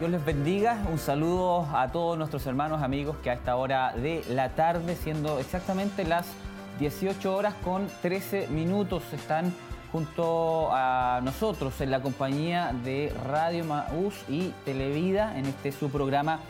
Dios les bendiga. Un saludo a todos nuestros hermanos, amigos que a esta hora de la tarde, siendo exactamente las 18 horas con 13 minutos, están junto a nosotros en la compañía de Radio Maús y Televida en este su programa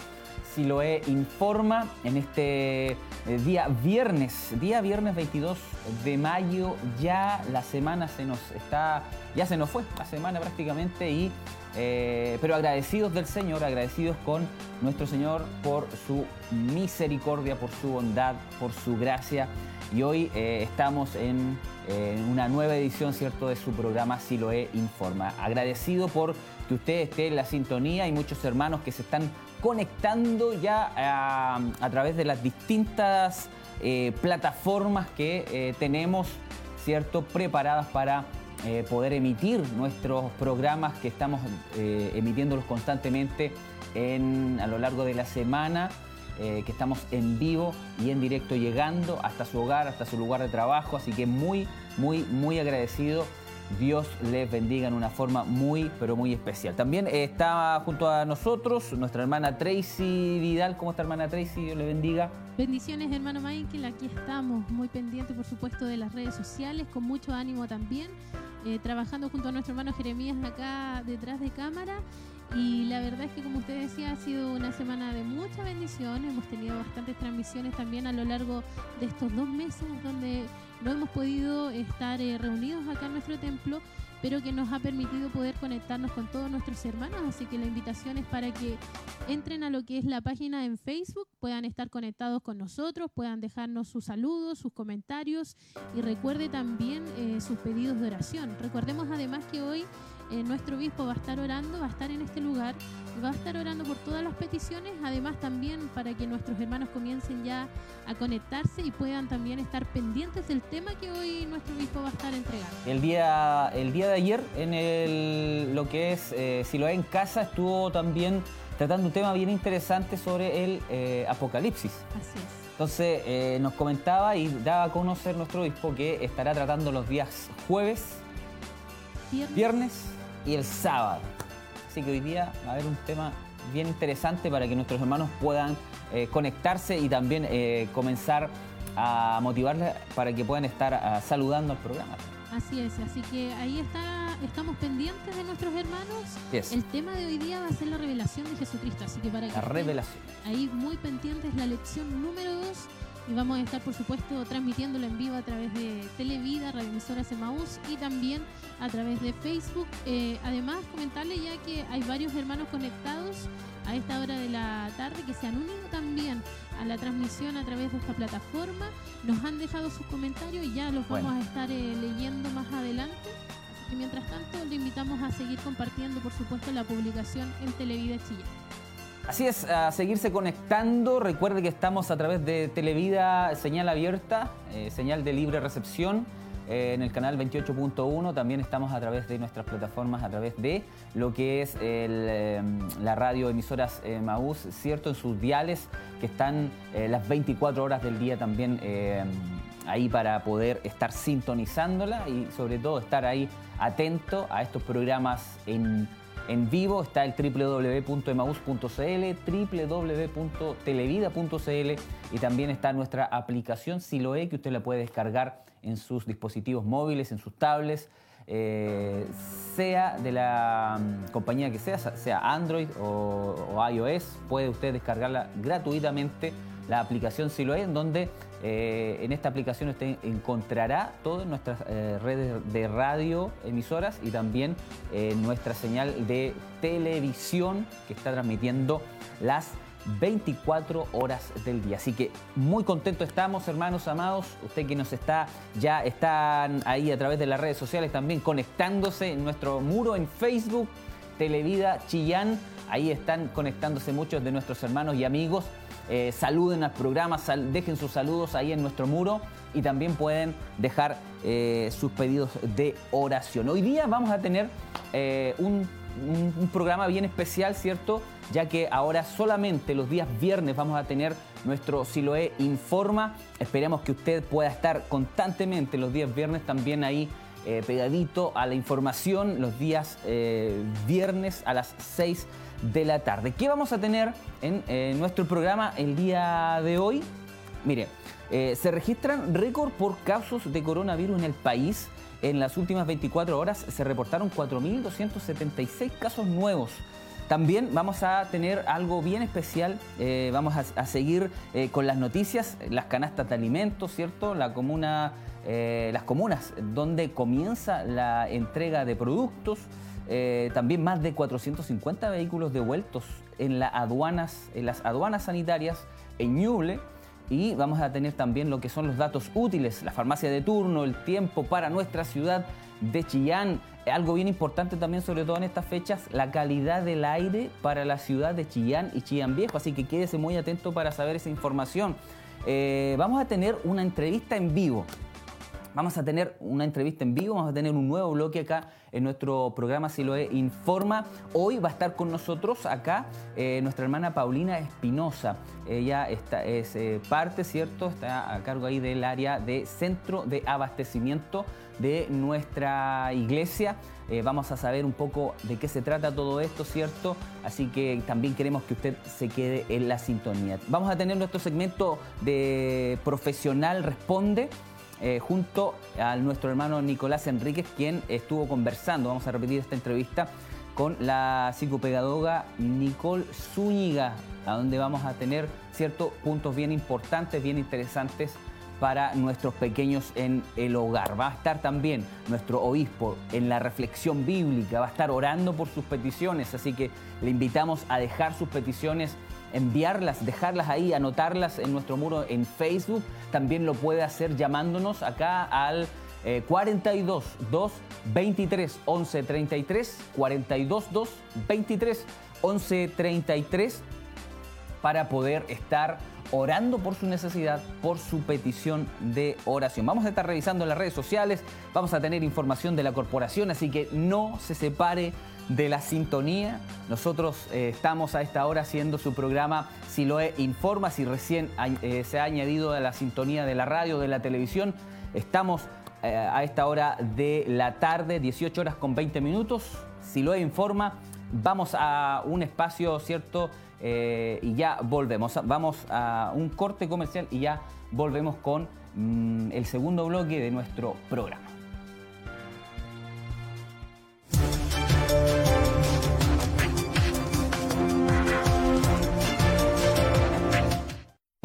Siloé Informa en este día viernes, día viernes 22 de mayo, ya la semana se nos está, ya se nos fue la semana prácticamente y eh, pero agradecidos del Señor, agradecidos con nuestro Señor por su misericordia, por su bondad, por su gracia. Y hoy eh, estamos en, una nueva edición, ¿cierto?, de su programa Siloé Informa. Agradecido por que usted esté en la sintonía y muchos hermanos que se están conectando ya a, través de las distintas eh, plataformas que tenemos, ¿cierto?, preparadas para eh, poder emitir nuestros programas que estamos eh, emitiéndolos constantemente a lo largo de la semana, eh, que estamos en vivo y en directo llegando hasta su hogar, hasta su lugar de trabajo. Así que muy, muy, muy agradecido. Dios les bendiga en una forma muy, pero muy especial. También está junto a nosotros nuestra hermana Tracy Vidal. ¿Cómo está hermana Tracy? Dios le bendiga. Bendiciones hermano Michael, aquí estamos muy pendientes por supuesto de las redes sociales, con mucho ánimo también eh, trabajando junto a nuestro hermano Jeremías acá detrás de cámara. Y la verdad es que, como usted decía, ha sido una semana de mucha bendición. Hemos tenido bastantes transmisiones también a lo largo de estos dos meses, donde no hemos podido estar eh, reunidos acá en nuestro templo pero que nos ha permitido poder conectarnos con todos nuestros hermanos. Así que la invitación es para que entren a lo que es la página en Facebook, puedan estar conectados con nosotros, puedan dejarnos sus saludos, sus comentarios y recuerde también eh, sus pedidos de oración. Recordemos además que hoy eh, nuestro obispo va a estar orando, va a estar en este lugar va a estar orando por todas las peticiones, además también para que nuestros hermanos comiencen ya a conectarse y puedan también estar pendientes del tema que hoy nuestro obispo va a estar entregando. El día, el día de ayer, en el, lo que es eh, Si lo hay en casa, estuvo también tratando un tema bien interesante sobre el eh, Apocalipsis. Así es. Entonces eh, nos comentaba y daba a conocer nuestro obispo que estará tratando los días jueves, viernes y el sábado. Así que hoy día va a haber un tema bien interesante para que nuestros hermanos puedan eh, conectarse y también eh, comenzar a motivarles para que puedan estar ah, saludando al programa. Así es, así que ahí está, estamos pendientes de nuestros hermanos. El tema de hoy día va a ser la revelación de Jesucristo, así que para que la revelación. ahí muy pendientes la lección número 2 y vamos a estar por supuesto transmitiéndolo en vivo a través de Televida, Radio Emisoras Emaús y también a través de Facebook. Eh, además, comentarle ya que hay varios hermanos conectados a esta hora de la tarde que se han unido también a la transmisión a través de esta plataforma. Nos han dejado sus comentarios y ya los vamos a estar eh, leyendo más adelante. y mientras tanto, le invitamos a seguir compartiendo, por supuesto, la publicación en Televida Chillán. Así es, a seguirse conectando. Recuerde que estamos a través de Televida, señal abierta, eh, señal de libre recepción. Eh, en el canal 28.1 también estamos a través de nuestras plataformas, a través de lo que es em, la radio emisoras eh, Maús, cierto, en sus diales que están las 24 horas del día también em, ahí para poder estar sintonizándola y sobre todo estar ahí atento a estos programas en en vivo está el www.emaus.cl, www.televida.cl y también está nuestra aplicación Siloe que usted la puede descargar en sus dispositivos móviles, en sus tablets, eh, sea de la mm, compañía que sea, sea Android o iOS, puede usted descargarla gratuitamente la aplicación Siloé, en donde eh, en esta aplicación usted encontrará todas nuestras eh, redes de radio, emisoras y también eh, nuestra señal de televisión que está transmitiendo las 24 horas del día. Así que muy contentos estamos, hermanos amados. Usted que nos está, ya están ahí a través de las redes sociales también conectándose en nuestro muro en Facebook, Televida Chillán. Ahí están conectándose muchos de nuestros hermanos y amigos eh, saluden al programa, dejen sus saludos ahí en nuestro muro y también pueden dejar eh, sus pedidos de oración. Hoy día vamos a tener eh, un, programa bien especial, ¿cierto? Ya que ahora solamente los días viernes vamos a tener nuestro Siloé Informa. Esperemos que usted pueda estar constantemente los días viernes también ahí pegadito a la información los días viernes a las 6 de la tarde. ¿Qué vamos a tener en nuestro programa el día de hoy? Mire, eh, se registran récord por casos de coronavirus en el país. En las últimas 24 horas se reportaron 4.276 casos nuevos. También vamos a tener algo bien especial, eh, vamos a, seguir eh, con las noticias, las canastas de alimentos, ¿cierto? La comuna, las comunas donde comienza la entrega de productos, también más de 450 vehículos devueltos en, las aduanas, en las aduanas sanitarias en Ñuble y vamos a tener también lo que son los datos útiles, la farmacia de turno, el tiempo para nuestra ciudad de Chillán. Algo bien importante también, sobre todo en estas fechas, la calidad del aire para la ciudad de Chillán y Chillán Viejo. Así que quédese muy atento para saber esa información. Eh, vamos a tener una entrevista en vivo Vamos a tener una entrevista en vivo, vamos a tener un nuevo bloque acá en nuestro programa Siloe Informa. Hoy va a estar con nosotros acá eh, nuestra hermana Paulina Espinosa. Ella está, es eh, parte, ¿cierto? Está a cargo ahí del área de centro de abastecimiento de nuestra iglesia. Eh, vamos a saber un poco de qué se trata todo esto, ¿cierto? Así que también queremos que usted se quede en la sintonía. Vamos a tener nuestro segmento de Profesional Responde eh, junto a nuestro hermano Nicolás Enríquez, quien estuvo conversando, vamos a repetir esta entrevista, con la psicopedagoga Nicole Zúñiga, a donde vamos a tener ciertos puntos bien importantes, bien interesantes para nuestros pequeños en el hogar. Va a estar también nuestro obispo en la reflexión bíblica, va a estar orando por sus peticiones, así que le invitamos a dejar sus peticiones enviarlas, dejarlas ahí, anotarlas en nuestro muro en Facebook. También lo puede hacer llamándonos acá al 42 2 23 11 33 42 2 23 11 33 para poder estar orando por su necesidad, por su petición de oración. Vamos a estar revisando las redes sociales, vamos a tener información de la corporación, así que no se separe de la sintonía. Nosotros eh, estamos a esta hora haciendo su programa Si lo informa, si recién eh, se ha añadido a la sintonía de la radio, de la televisión. Estamos eh, a esta hora de la tarde, 18 horas con 20 minutos. Si lo informa, vamos a un espacio, ¿cierto? y ya volvemos. Vamos a un corte comercial y ya volvemos con mm, el segundo bloque de nuestro programa.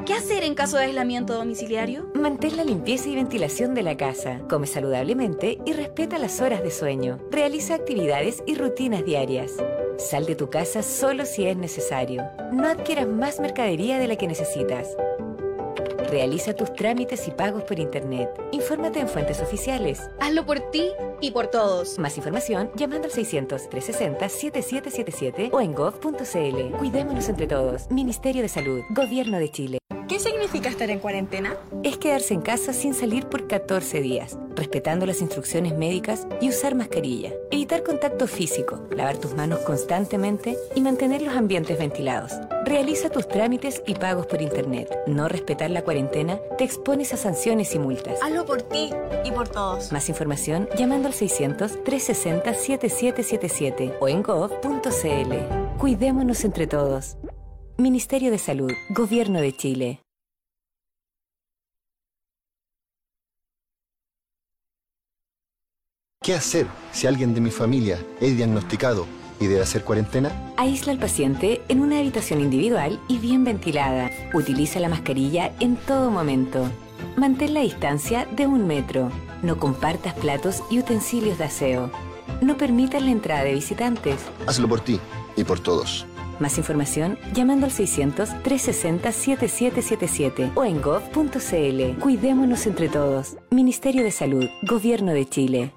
¿Qué hacer en caso de aislamiento domiciliario? Mantén la limpieza y ventilación de la casa, come saludablemente y respeta las horas de sueño. Realiza actividades y rutinas diarias. Sal de tu casa solo si es necesario. No adquieras más mercadería de la que necesitas. Realiza tus trámites y pagos por Internet. Infórmate en fuentes oficiales. Hazlo por ti y por todos. Más información llamando al 600-360-7777 o en gov.cl. Cuidémonos entre todos. Ministerio de Salud. Gobierno de Chile. ¿Qué significa estar en cuarentena? Es quedarse en casa sin salir por 14 días, respetando las instrucciones médicas y usar mascarilla. Evitar contacto físico, lavar tus manos constantemente y mantener los ambientes ventilados. Realiza tus trámites y pagos por Internet. No respetar la cuarentena te expones a sanciones y multas. Hazlo por ti y por todos. Más información llamando al 600-360-7777 o en gov.cl. Cuidémonos entre todos. Ministerio de Salud, Gobierno de Chile. ¿Qué hacer si alguien de mi familia es diagnosticado y debe hacer cuarentena? Aísla al paciente en una habitación individual y bien ventilada. Utiliza la mascarilla en todo momento. Mantén la distancia de un metro. No compartas platos y utensilios de aseo. No permitas la entrada de visitantes. Hazlo por ti y por todos. Más información llamando al 600-360-7777 o en gov.cl. Cuidémonos entre todos. Ministerio de Salud, Gobierno de Chile.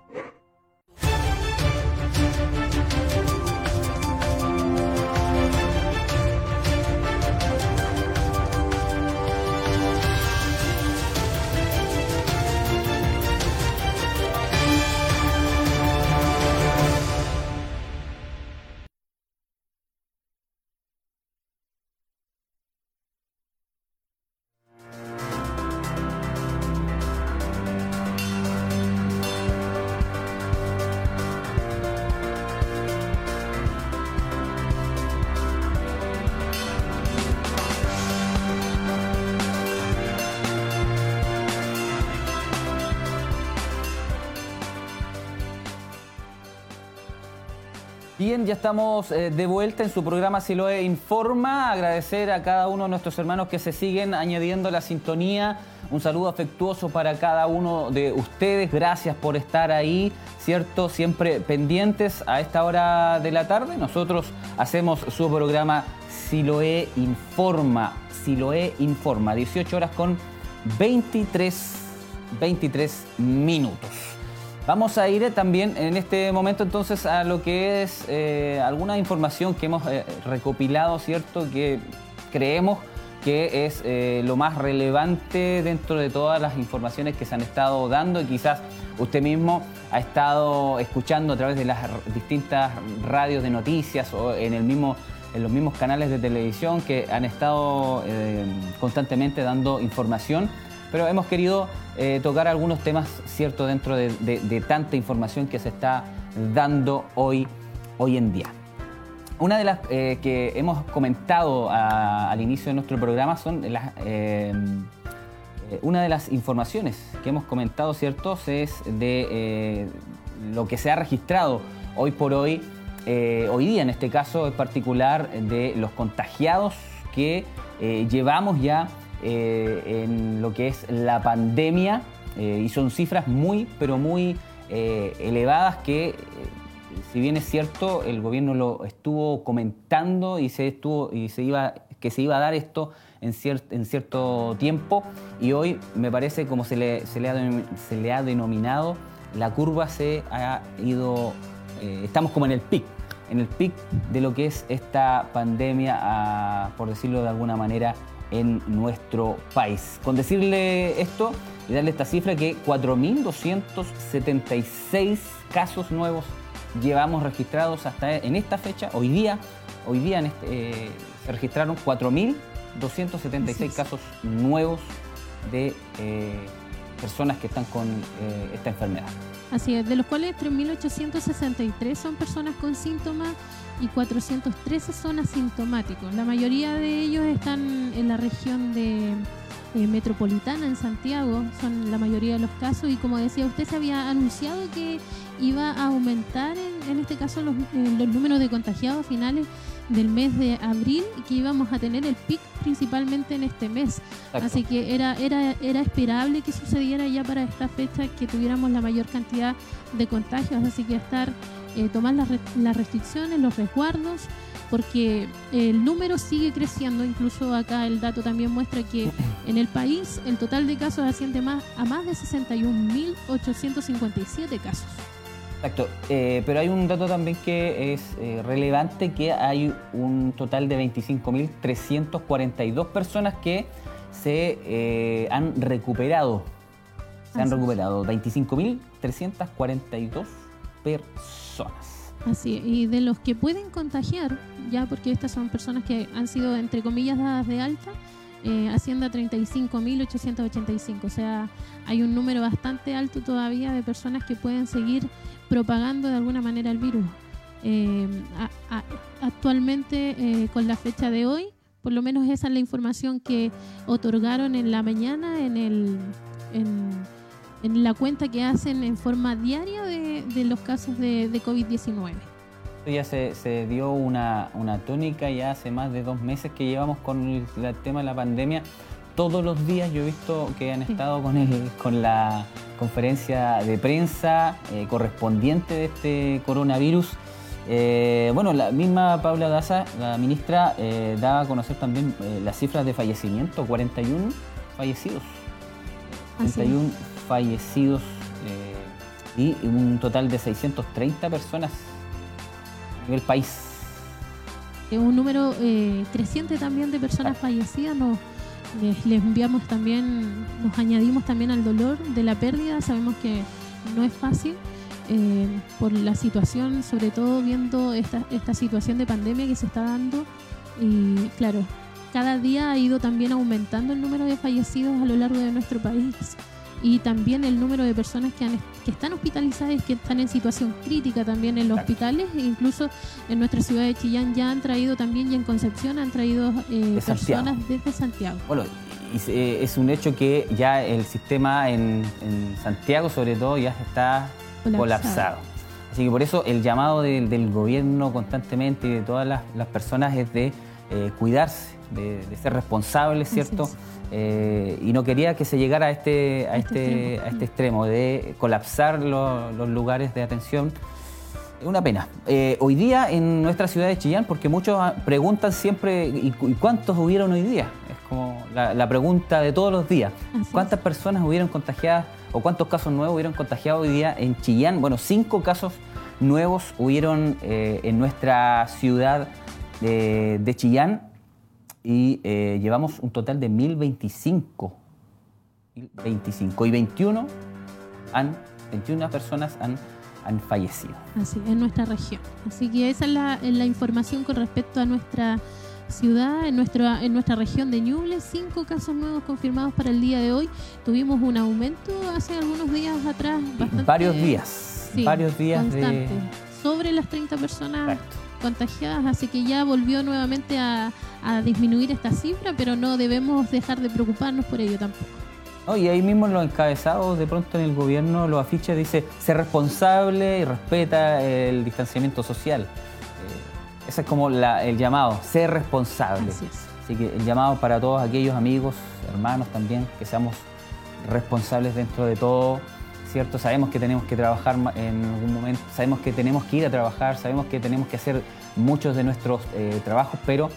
Ya estamos eh, de vuelta en su programa Siloe Informa. Agradecer a cada uno de nuestros hermanos que se siguen añadiendo la sintonía. Un saludo afectuoso para cada uno de ustedes. Gracias por estar ahí, ¿cierto? Siempre pendientes a esta hora de la tarde. Nosotros hacemos su programa Siloe Informa. Siloe Informa. 18 horas con 23, 23 minutos. Vamos a ir eh, también en este momento entonces a lo que es eh, alguna información que hemos eh, recopilado, ¿cierto? Que creemos que es lo más relevante dentro de todas las informaciones que se han estado dando y quizás usted mismo ha estado escuchando a través de las distintas radios de noticias o en, el mismo, en los mismos canales de televisión que han estado constantemente dando información pero hemos querido eh, tocar algunos temas, cierto, dentro de, tanta información que se está dando hoy, hoy en día. Una de las eh, que hemos comentado al inicio de nuestro programa son las, eh, una de las informaciones que hemos comentado, ¿cierto? Es de lo que se ha registrado hoy por hoy, hoy día en este caso en particular, de los contagiados que llevamos ya eh, en lo que es la pandemia eh, y son cifras muy, pero muy eh, elevadas que, si bien es cierto, el gobierno lo estuvo comentando y se estuvo y se iba que se iba a dar esto en, en cierto tiempo y hoy me parece como se le, se le, ha, se le ha denominado, la curva se ha ido, estamos como en el pic, en el pic de lo que es esta pandemia, por decirlo de alguna manera, en nuestro país. Con decirle esto y darle esta cifra que 4.276 casos nuevos llevamos registrados hasta en esta fecha, hoy día, hoy día este, eh, se registraron 4.276 casos nuevos de eh, personas que están con eh, esta enfermedad. Así es, de los cuales 3.863 son personas con síntomas y 413 son asintomáticos. La mayoría de ellos están en la región de eh, metropolitana, en Santiago, son la mayoría de los casos y como decía usted, se había anunciado que iba a aumentar en, este caso los, eh, los números de contagiados a finales del mes de abril y que íbamos a tener el pic principalmente en este mes. Así que era, era, era esperable que sucediera ya para esta fecha que tuviéramos la mayor cantidad de contagios, así que estar eh, tomar las, las restricciones, los resguardos, porque el número sigue creciendo, incluso acá el dato también muestra que en el país el total de casos asciende más a más de 61.857 casos. Exacto, eh, pero hay un dato también que es eh, relevante, que hay un total de 25.342 personas que se han recuperado. Se han recuperado 25.342 personas. Así, y de los que pueden contagiar, ya porque estas son personas que han sido, entre comillas, dadas de alta, eh, asciende a 35.885. O sea, hay un número bastante alto todavía de personas que pueden seguir propagando de alguna manera el virus. Eh, actualmente, eh, con la fecha de hoy, por lo menos esa es la información que otorgaron en la mañana en el... en la cuenta que hacen en forma diaria de, los casos de, COVID-19. Ya se, dio una, tónica ya hace más de dos meses que llevamos con el, tema de la pandemia. Todos los días yo he visto que han estado con, el, con la conferencia de prensa eh, correspondiente de este coronavirus. Eh, bueno, la misma Paula Daza, la ministra, eh, daba a conocer también las cifras de fallecimiento, 41 fallecidos. 41 fallecidos eh, y un total de 630 personas en el país. Es un número eh, creciente también de personas fallecidas. Nos, les, enviamos también, nos añadimos también al dolor de la pérdida. Sabemos que no es fácil eh, por la situación, sobre todo viendo esta, esta situación de pandemia que se está dando. Y claro, cada día ha ido también aumentando el número de fallecidos a lo largo de nuestro país y también el número de personas que, han, que están hospitalizadas, que están en situación crítica también en los hospitales, e incluso en nuestra ciudad de Chillán ya han traído también y en Concepción han traído eh, personas desde Santiago. Bueno, eh, es un hecho que ya el sistema en, Santiago sobre todo ya está colapsado. Así que por eso el llamado del gobierno constantemente y de todas las, personas es de eh, cuidarse, de, ser responsables, ¿cierto? Eh, y no quería que se llegara a este, a este, este, a este extremo de colapsar los lugares de atención. Es una pena. Eh, hoy día en nuestra ciudad de Chillán, porque muchos preguntan siempre, ¿y, cuántos hubieron hoy día? Es como la, pregunta de todos los días. ¿Cuántas personas hubieron contagiadas o cuántos casos nuevos hubieron contagiado hoy día en Chillán? Bueno, cinco casos nuevos hubieron eh, en nuestra ciudad de, Chillán y eh, llevamos un total de 1025. 25 y 21 han, 21 personas han han fallecido. Así, en nuestra región. Así que esa es la, información con respecto a nuestra ciudad, en, nuestra en nuestra región de Ñuble, cinco casos nuevos confirmados para el día de hoy. Tuvimos un aumento hace algunos días atrás. varios días. varios días constante, Sobre las 30 personas contagiadas, así que ya volvió nuevamente a disminuir esta cifra, pero no debemos dejar de preocuparnos por ello tampoco. Y ahí mismo en los encabezados, de pronto en el gobierno, los afiches dice ser responsable y respeta el distanciamiento social. Eh, ese es como el llamado, ser responsable. Así, que el llamado para todos aquellos amigos, hermanos también, que seamos responsables dentro de todo, ¿cierto? Sabemos que tenemos que trabajar en algún momento, sabemos que tenemos que ir a trabajar, sabemos que tenemos que hacer muchos de nuestros eh, trabajos, pero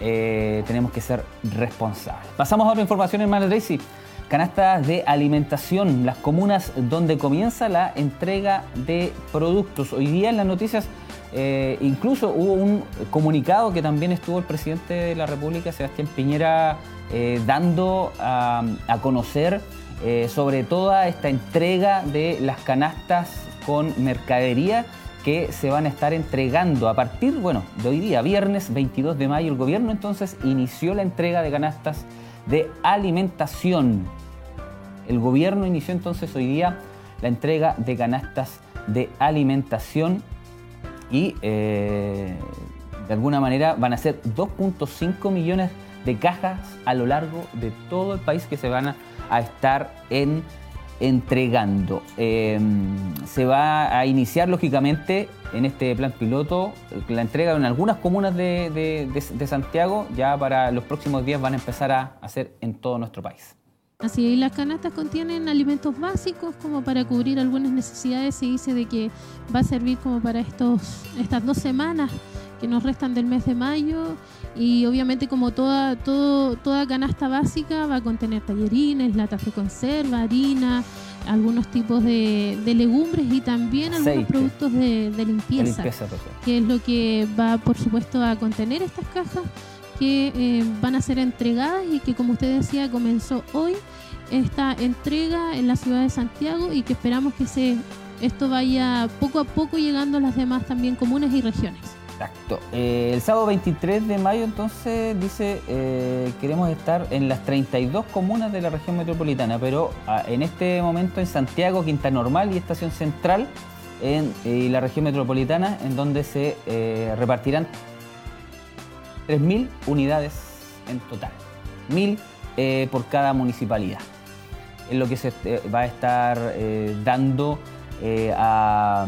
eh, tenemos que ser responsables. Pasamos a otra información, hermano Tracy canastas de alimentación, las comunas donde comienza la entrega de productos. Hoy día en las noticias eh, incluso hubo un comunicado que también estuvo el presidente de la República, Sebastián Piñera, dando a, conocer eh, sobre toda esta entrega de las canastas con mercadería que se van a estar entregando a partir, bueno, de hoy día, viernes 22 de mayo, el gobierno entonces inició la entrega de canastas de alimentación. El gobierno inició entonces hoy día la entrega de canastas de alimentación y eh, de alguna manera van a ser 2.5 millones de cajas a lo largo de todo el país que se van a, estar en, entregando. Em, se va a iniciar lógicamente en este plan piloto la entrega en algunas comunas de, Santiago, ya para los próximos días van a empezar a hacer en todo nuestro país. Así y las canastas contienen alimentos básicos como para cubrir algunas necesidades. Se dice de que va a servir como para estos, estas dos semanas que nos restan del mes de mayo y obviamente como toda, todo, toda canasta básica va a contener tallerines, latas de conserva, harina, algunos tipos de, legumbres y también algunos productos de, limpieza, que es lo que va por supuesto a contener estas cajas que eh, van a ser entregadas y que como usted decía comenzó hoy esta entrega en la ciudad de Santiago y que esperamos que se esto vaya poco a poco llegando a las demás también comunas y regiones. Exacto. Eh, el sábado 23 de mayo entonces dice eh, queremos estar en las 32 comunas de la región metropolitana, pero ah, en este momento en Santiago, Quinta Normal y Estación Central en eh, la región metropolitana, en donde se repartirán 3.000 unidades en total, 1.000 por cada municipalidad. Es lo que se va a estar dando a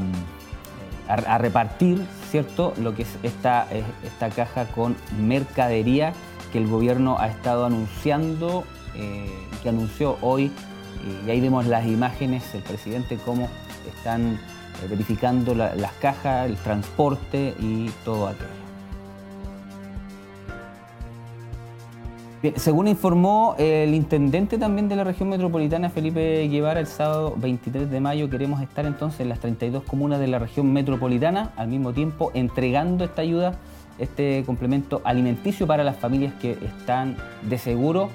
a, repartir, ¿cierto? Lo que es esta, esta caja con mercadería que el gobierno ha estado anunciando, eh, que anunció hoy, y ahí vemos las imágenes, el presidente, cómo están eh, verificando las cajas, el transporte y todo aquello. Según informó el intendente también de la región metropolitana, Felipe Guevara, el sábado 23 de mayo queremos estar entonces en las 32 comunas de la región metropolitana, al mismo tiempo entregando esta ayuda, este complemento alimenticio para las familias que están de seguro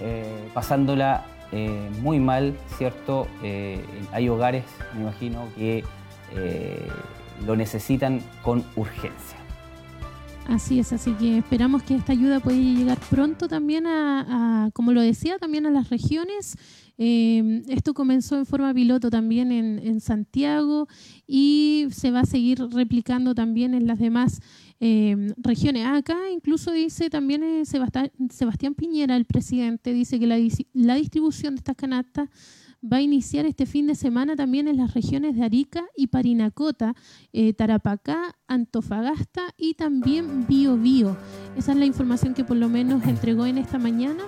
eh, pasándola eh, muy mal, ¿cierto? Eh, hay hogares, me imagino, que lo necesitan con urgencia. Así es, así que esperamos que esta ayuda pueda llegar pronto también a, como lo decía, también a las regiones. Em, esto comenzó en forma piloto también en, Santiago y se va a seguir replicando también en las demás em, regiones. Acá incluso dice también eh, Sebastián, Sebastián, Piñera, el presidente, dice que la, la distribución de estas canastas va a iniciar este fin de semana también en las regiones de Arica y Parinacota, eh, Tarapacá, Antofagasta y también Biobío. Esa es la información que por lo menos entregó en esta mañana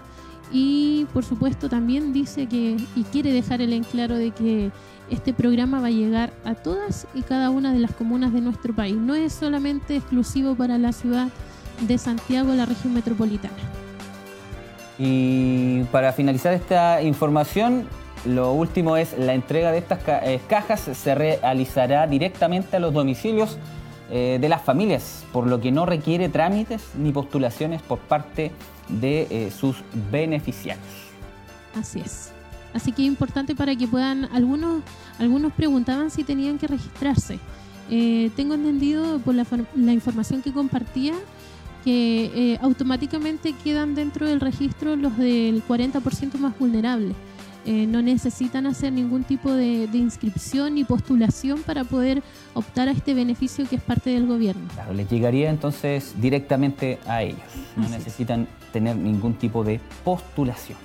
y por supuesto también dice que y quiere dejar el en claro de que este programa va a llegar a todas y cada una de las comunas de nuestro país. No es solamente exclusivo para la ciudad de Santiago, la región metropolitana. Y para finalizar esta información, lo último es la entrega de estas eh, cajas se realizará directamente a los domicilios eh, de las familias, por lo que no requiere trámites ni postulaciones por parte de eh, sus beneficiarios. Así es. Así que es importante para que puedan, algunos, algunos preguntaban si tenían que registrarse. tengo entendido por la, la información que compartía que automáticamente quedan dentro del registro los del 40% más vulnerables. Eh, no necesitan hacer ningún tipo de, inscripción ni postulación para poder optar a este beneficio que es parte del gobierno. Claro, les llegaría entonces directamente a ellos. No necesitan tener ningún tipo de postulación.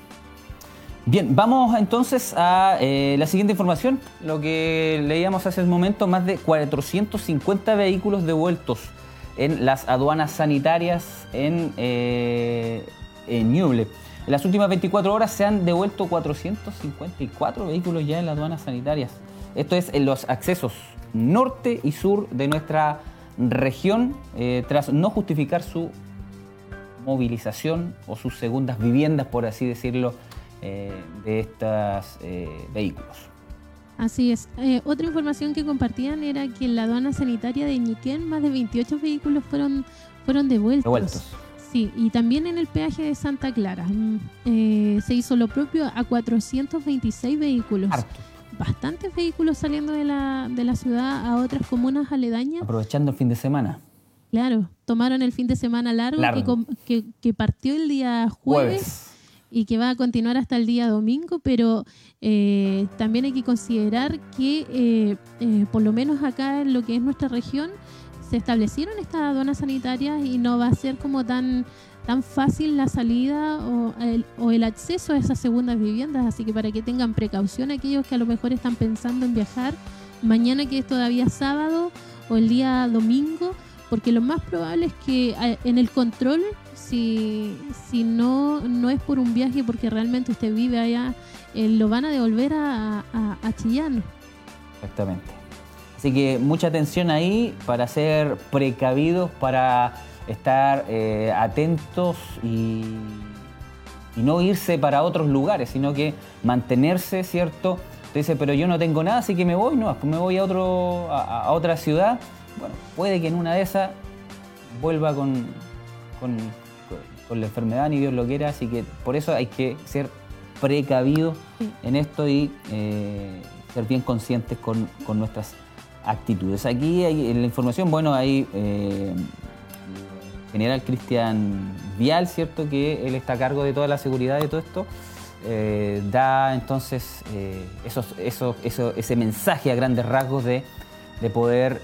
Bien, vamos entonces a eh, la siguiente información. Lo que leíamos hace un momento, más de 450 vehículos devueltos en las aduanas sanitarias en, eh, en Ñuble. En las últimas 24 horas se han devuelto 454 vehículos ya en las aduanas sanitarias. Esto es en los accesos norte y sur de nuestra región, eh, tras no justificar su movilización o sus segundas viviendas, por así decirlo, eh, de estos vehículos. Así es. Eh, otra información que compartían era que en la aduana sanitaria de Ñiquén más de 28 vehículos fueron, fueron devueltos. devueltos. Sí, y también en el peaje de Santa Clara mm, eh, se hizo lo propio a 426 vehículos. Bastantes vehículos saliendo de la, de la ciudad a otras comunas aledañas. Aprovechando el fin de semana. Claro, tomaron el fin de semana largo, Que, que, partió el día jueves y que va a continuar hasta el día domingo, pero eh, también hay que considerar que eh, eh, por lo menos acá en lo que es nuestra región se establecieron estas aduanas sanitarias y no va a ser como tan tan fácil la salida o el, acceso a esas segundas viviendas, así que para que tengan precaución aquellos que a lo mejor están pensando en viajar mañana que es todavía sábado o el día domingo, porque lo más probable es que en el control si, si no, no es por un viaje porque realmente usted vive allá, eh, lo van a devolver a, a, Chillán. Exactamente. Así que mucha atención ahí para ser precavidos, para estar eh, atentos y, y, no irse para otros lugares, sino que mantenerse, ¿cierto? Usted dice, pero yo no tengo nada, así que me voy, no, me voy a, otro, a, otra ciudad. Bueno, puede que en una de esas vuelva con, con, con la enfermedad, ni Dios lo quiera, así que por eso hay que ser precavidos en esto y eh, ser bien conscientes con, nuestras actitudes. Aquí hay, en la información, bueno, hay eh, general Cristian Vial, ¿cierto? Que él está a cargo de toda la seguridad de todo esto. Eh, da entonces ese mensaje a grandes rasgos de, poder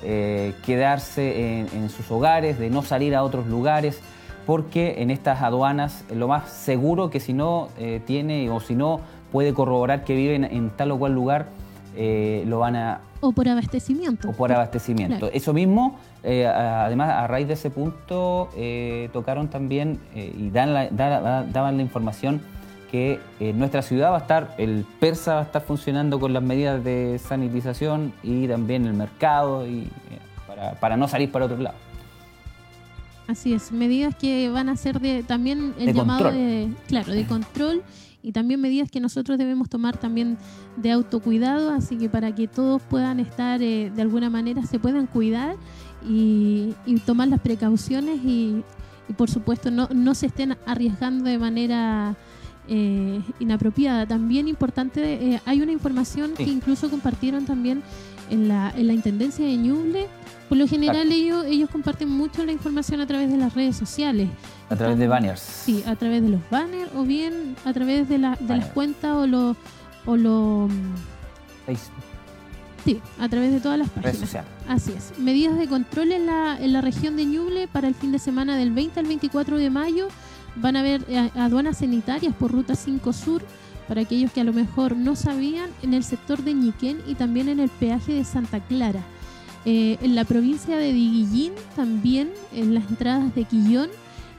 quedarse en, sus hogares, de no salir a otros lugares, porque en estas aduanas lo más seguro que si no eh, tiene o si no puede corroborar que viven en tal o cual lugar, eh, lo van a... O por abastecimiento. O por abastecimiento. Eso mismo, eh, además, a raíz de ese punto, tocaron también y dan daban la información que nuestra ciudad va a estar, el persa va a estar funcionando con las medidas de sanitización y también el mercado y, para, para no salir para otro lado. Así es, medidas que van a ser de también el llamado de claro, de control y también medidas que nosotros debemos tomar también de autocuidado, así que para que todos puedan estar eh, de alguna manera se puedan cuidar y, tomar las precauciones y, por supuesto no, no se estén arriesgando de manera eh, inapropiada. También importante, eh, hay una información que incluso compartieron también en la, en la Intendencia de Ñuble por lo general ellos, ellos comparten mucho la información a través de las redes sociales. A través de banners. Sí, a través de los banners o bien a través de, la, de las cuentas o los... O lo, Sí, a través de todas las páginas. Redes sociales. Así es. Medidas de control en la, en la región de Ñuble para el fin de semana del 20 al 24 de mayo. Van a haber eh, aduanas sanitarias por Ruta 5 Sur, para aquellos que a lo mejor no sabían, en el sector de Ñiquén y también en el peaje de Santa Clara. Eh, en la provincia de Diguillín, también en las entradas de Quillón,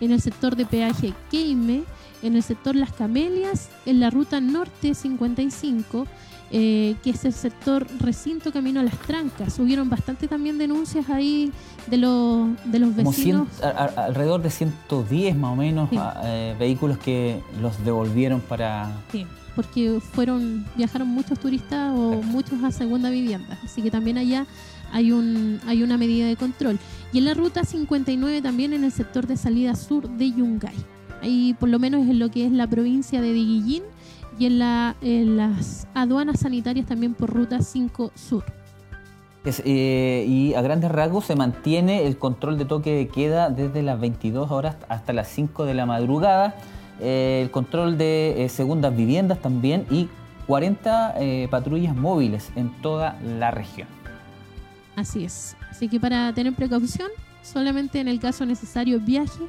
en el sector de peaje Queime, en el sector Las Camelias, en la ruta norte 55, eh, que es el sector recinto camino a las trancas. Hubieron bastante también denuncias ahí de, los de los vecinos. alrededor de 110 más o menos eh, vehículos que los devolvieron para... Sí, porque fueron viajaron muchos turistas o muchos a segunda vivienda. Así que también allá hay, un, hay una medida de control. Y en la ruta 59 también en el sector de salida sur de Yungay. Ahí por lo menos en lo que es la provincia de Diguillín y en, la, en las aduanas sanitarias también por ruta 5 sur. Eh, y a grandes rasgos se mantiene el control de toque de queda desde las 22 horas hasta las 5 de la madrugada, eh, el control de eh, segundas viviendas también y 40 patrullas móviles en toda la región. Así es. Así que para tener precaución, solamente en el caso necesario viaje,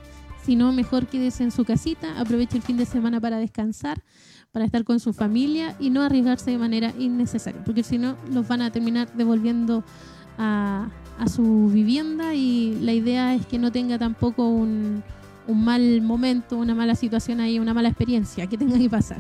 si no, mejor quédese en su casita, aproveche el fin de semana para descansar para estar con su familia y no arriesgarse de manera innecesaria, porque si no los van a terminar devolviendo a, su vivienda y la idea es que no tenga tampoco un, un mal momento, una mala situación ahí, una mala experiencia que tenga que pasar.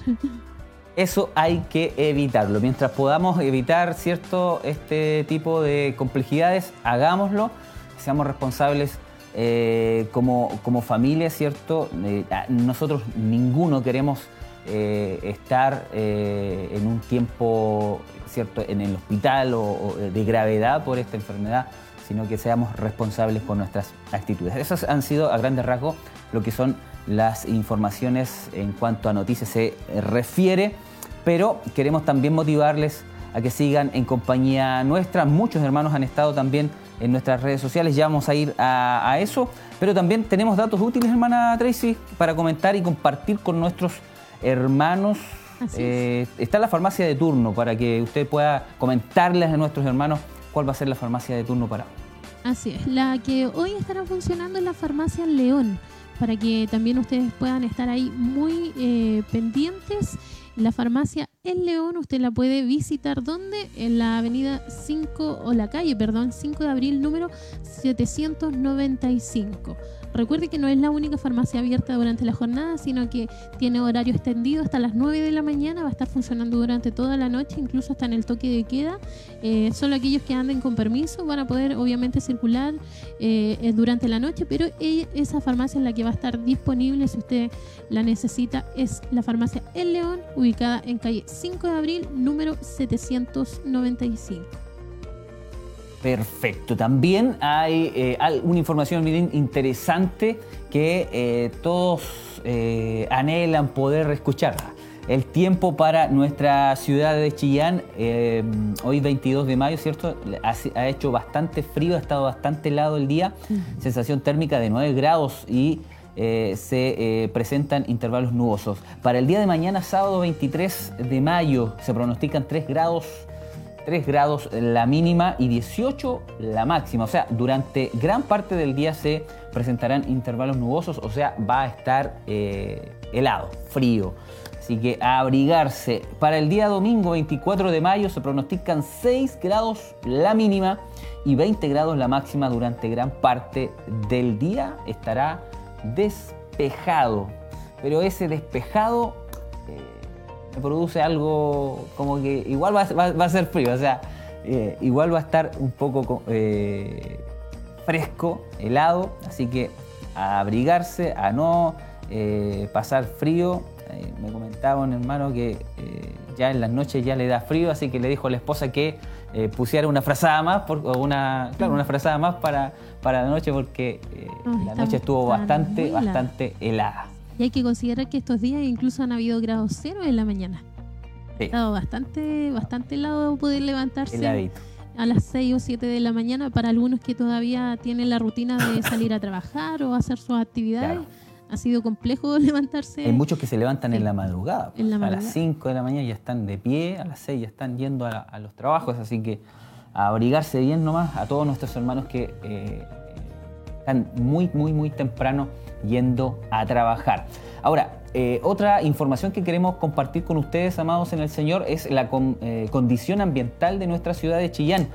Eso hay que evitarlo. Mientras podamos evitar cierto este tipo de complejidades, hagámoslo, seamos responsables eh, como, como familia, ¿cierto? Eh, nosotros ninguno queremos eh, estar eh, en un tiempo cierto en el hospital o, de gravedad por esta enfermedad, sino que seamos responsables con nuestras actitudes. Esas han sido a grandes rasgos lo que son las informaciones en cuanto a noticias se refiere, pero queremos también motivarles a que sigan en compañía nuestra. Muchos hermanos han estado también en nuestras redes sociales, ya vamos a ir a, a eso, pero también tenemos datos útiles, hermana Tracy, para comentar y compartir con nuestros hermanos. Eh, está la farmacia de turno para que usted pueda comentarles a nuestros hermanos cuál va a ser la farmacia de turno para. Así es, la que hoy estará funcionando es la farmacia León, para que también ustedes puedan estar ahí muy eh, pendientes. La farmacia El León usted la puede visitar ¿dónde? En la avenida 5 o la calle, perdón, 5 de abril número 795. Recuerde que no es la única farmacia abierta durante la jornada, sino que tiene horario extendido hasta las 9 de la mañana, va a estar funcionando durante toda la noche, incluso hasta en el toque de queda. Eh, solo aquellos que anden con permiso van a poder obviamente circular eh, durante la noche, pero esa farmacia en la que va a estar disponible si usted la necesita es la farmacia El León, ubicada en calle 5 de abril, número 795. Perfecto. También hay eh, una información interesante que eh, todos eh, anhelan poder escuchar. El tiempo para nuestra ciudad de Chillán, hoy 22 de mayo, ¿cierto? Ha, hecho bastante frío, ha estado bastante helado el día, sensación térmica de 9 grados y se presentan intervalos nubosos. Para el día de mañana, sábado 23 de mayo, se pronostican 3 grados 3 grados la mínima y 18 la máxima. O sea, durante gran parte del día se presentarán intervalos nubosos, o sea, va a estar eh, helado, frío. Así que a abrigarse. Para el día domingo 24 de mayo se pronostican 6 grados la mínima y 20 grados la máxima durante gran parte del día. Estará despejado. Pero ese despejado produce algo como que igual va, a ser frío, o sea, eh, igual va a estar un poco eh, fresco, helado, así que a abrigarse, a no eh, pasar frío. me comentaba un hermano que ya en las noches ya le da frío, así que le dijo a la esposa que pusiera una frazada más, por, o una, claro, una frazada más para, para la noche porque la noche estuvo bastante, bastante helada. Y hay que considerar que estos días incluso han habido grados cero en la mañana. Ha estado bastante, bastante helado poder levantarse a las 6 o 7 de la mañana para algunos que todavía tienen la rutina de salir a trabajar o hacer sus actividades. Ha sido complejo levantarse. Hay muchos que se levantan en, la madrugada, A las 5 de la mañana ya están de pie, a las 6 ya están yendo a, los trabajos, así que a abrigarse bien nomás a todos nuestros hermanos que eh, están muy, muy, muy temprano yendo a trabajar. Ahora, eh, otra información que queremos compartir con ustedes, amados en el Señor, es la eh, condición ambiental de nuestra ciudad de Chillán.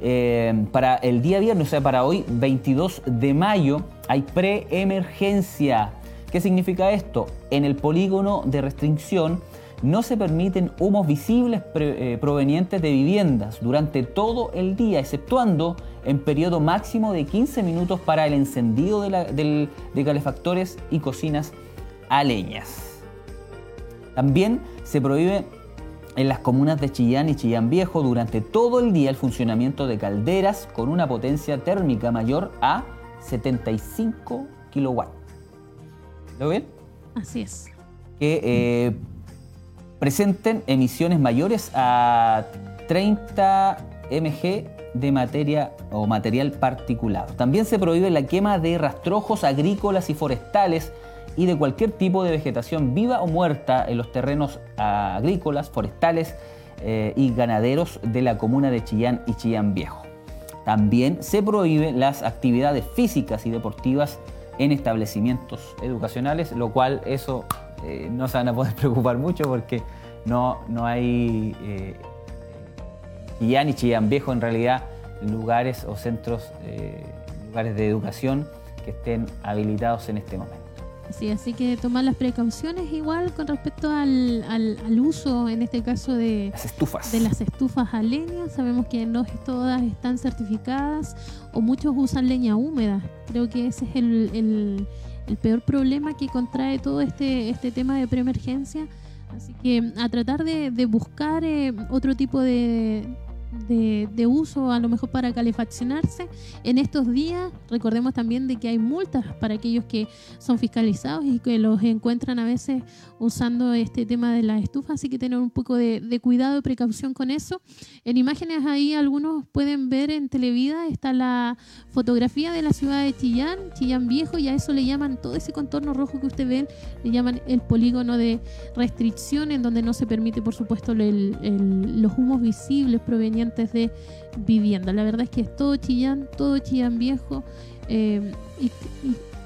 Eh, para el día viernes, o sea, para hoy, 22 de mayo, hay preemergencia. ¿Qué significa esto? En el polígono de restricción no se permiten humos visibles provenientes de viviendas durante todo el día, exceptuando en periodo máximo de 15 minutos para el encendido de, de calefactores y cocinas a leñas. También se prohíbe en las comunas de Chillán y Chillán Viejo durante todo el día el funcionamiento de calderas con una potencia térmica mayor a 75 kilowatts. ¿Lo ven? Así es. Que eh, presenten emisiones mayores a 30 mg de materia o material particulado. También se prohíbe la quema de rastrojos agrícolas y forestales y de cualquier tipo de vegetación viva o muerta en los terrenos agrícolas, forestales eh, y ganaderos de la comuna de Chillán y Chillán Viejo. También se prohíben las actividades físicas y deportivas en establecimientos educacionales, lo cual eso eh, no se van a poder preocupar mucho porque no, no hay eh, Y Chillán Viejo en realidad lugares o centros, lugares de educación que estén habilitados en este momento. Sí, así que tomar las precauciones igual con respecto al, al, uso, en este caso de las estufas. De las estufas a leña. Sabemos que no todas están certificadas o muchos usan leña húmeda. Creo que ese es el, el, peor problema que contrae todo este, este tema de preemergencia. Así que a tratar de, de buscar eh, otro tipo de, de, uso a lo mejor para calefaccionarse en estos días. Recordemos también de que hay multas para aquellos que son fiscalizados y que los encuentran a veces usando este tema de la estufa, así que tener un poco de, cuidado y precaución con eso. En imágenes ahí algunos pueden ver en Televida está la fotografía de la ciudad de Chillán, Chillán Viejo, y a eso le llaman todo ese contorno rojo que usted ven, le llaman el polígono de restricción, en donde no se permite, por supuesto, los humos visibles provenientes de vivienda. La verdad es que es todo Chillán, todo Chillán viejo eh, y,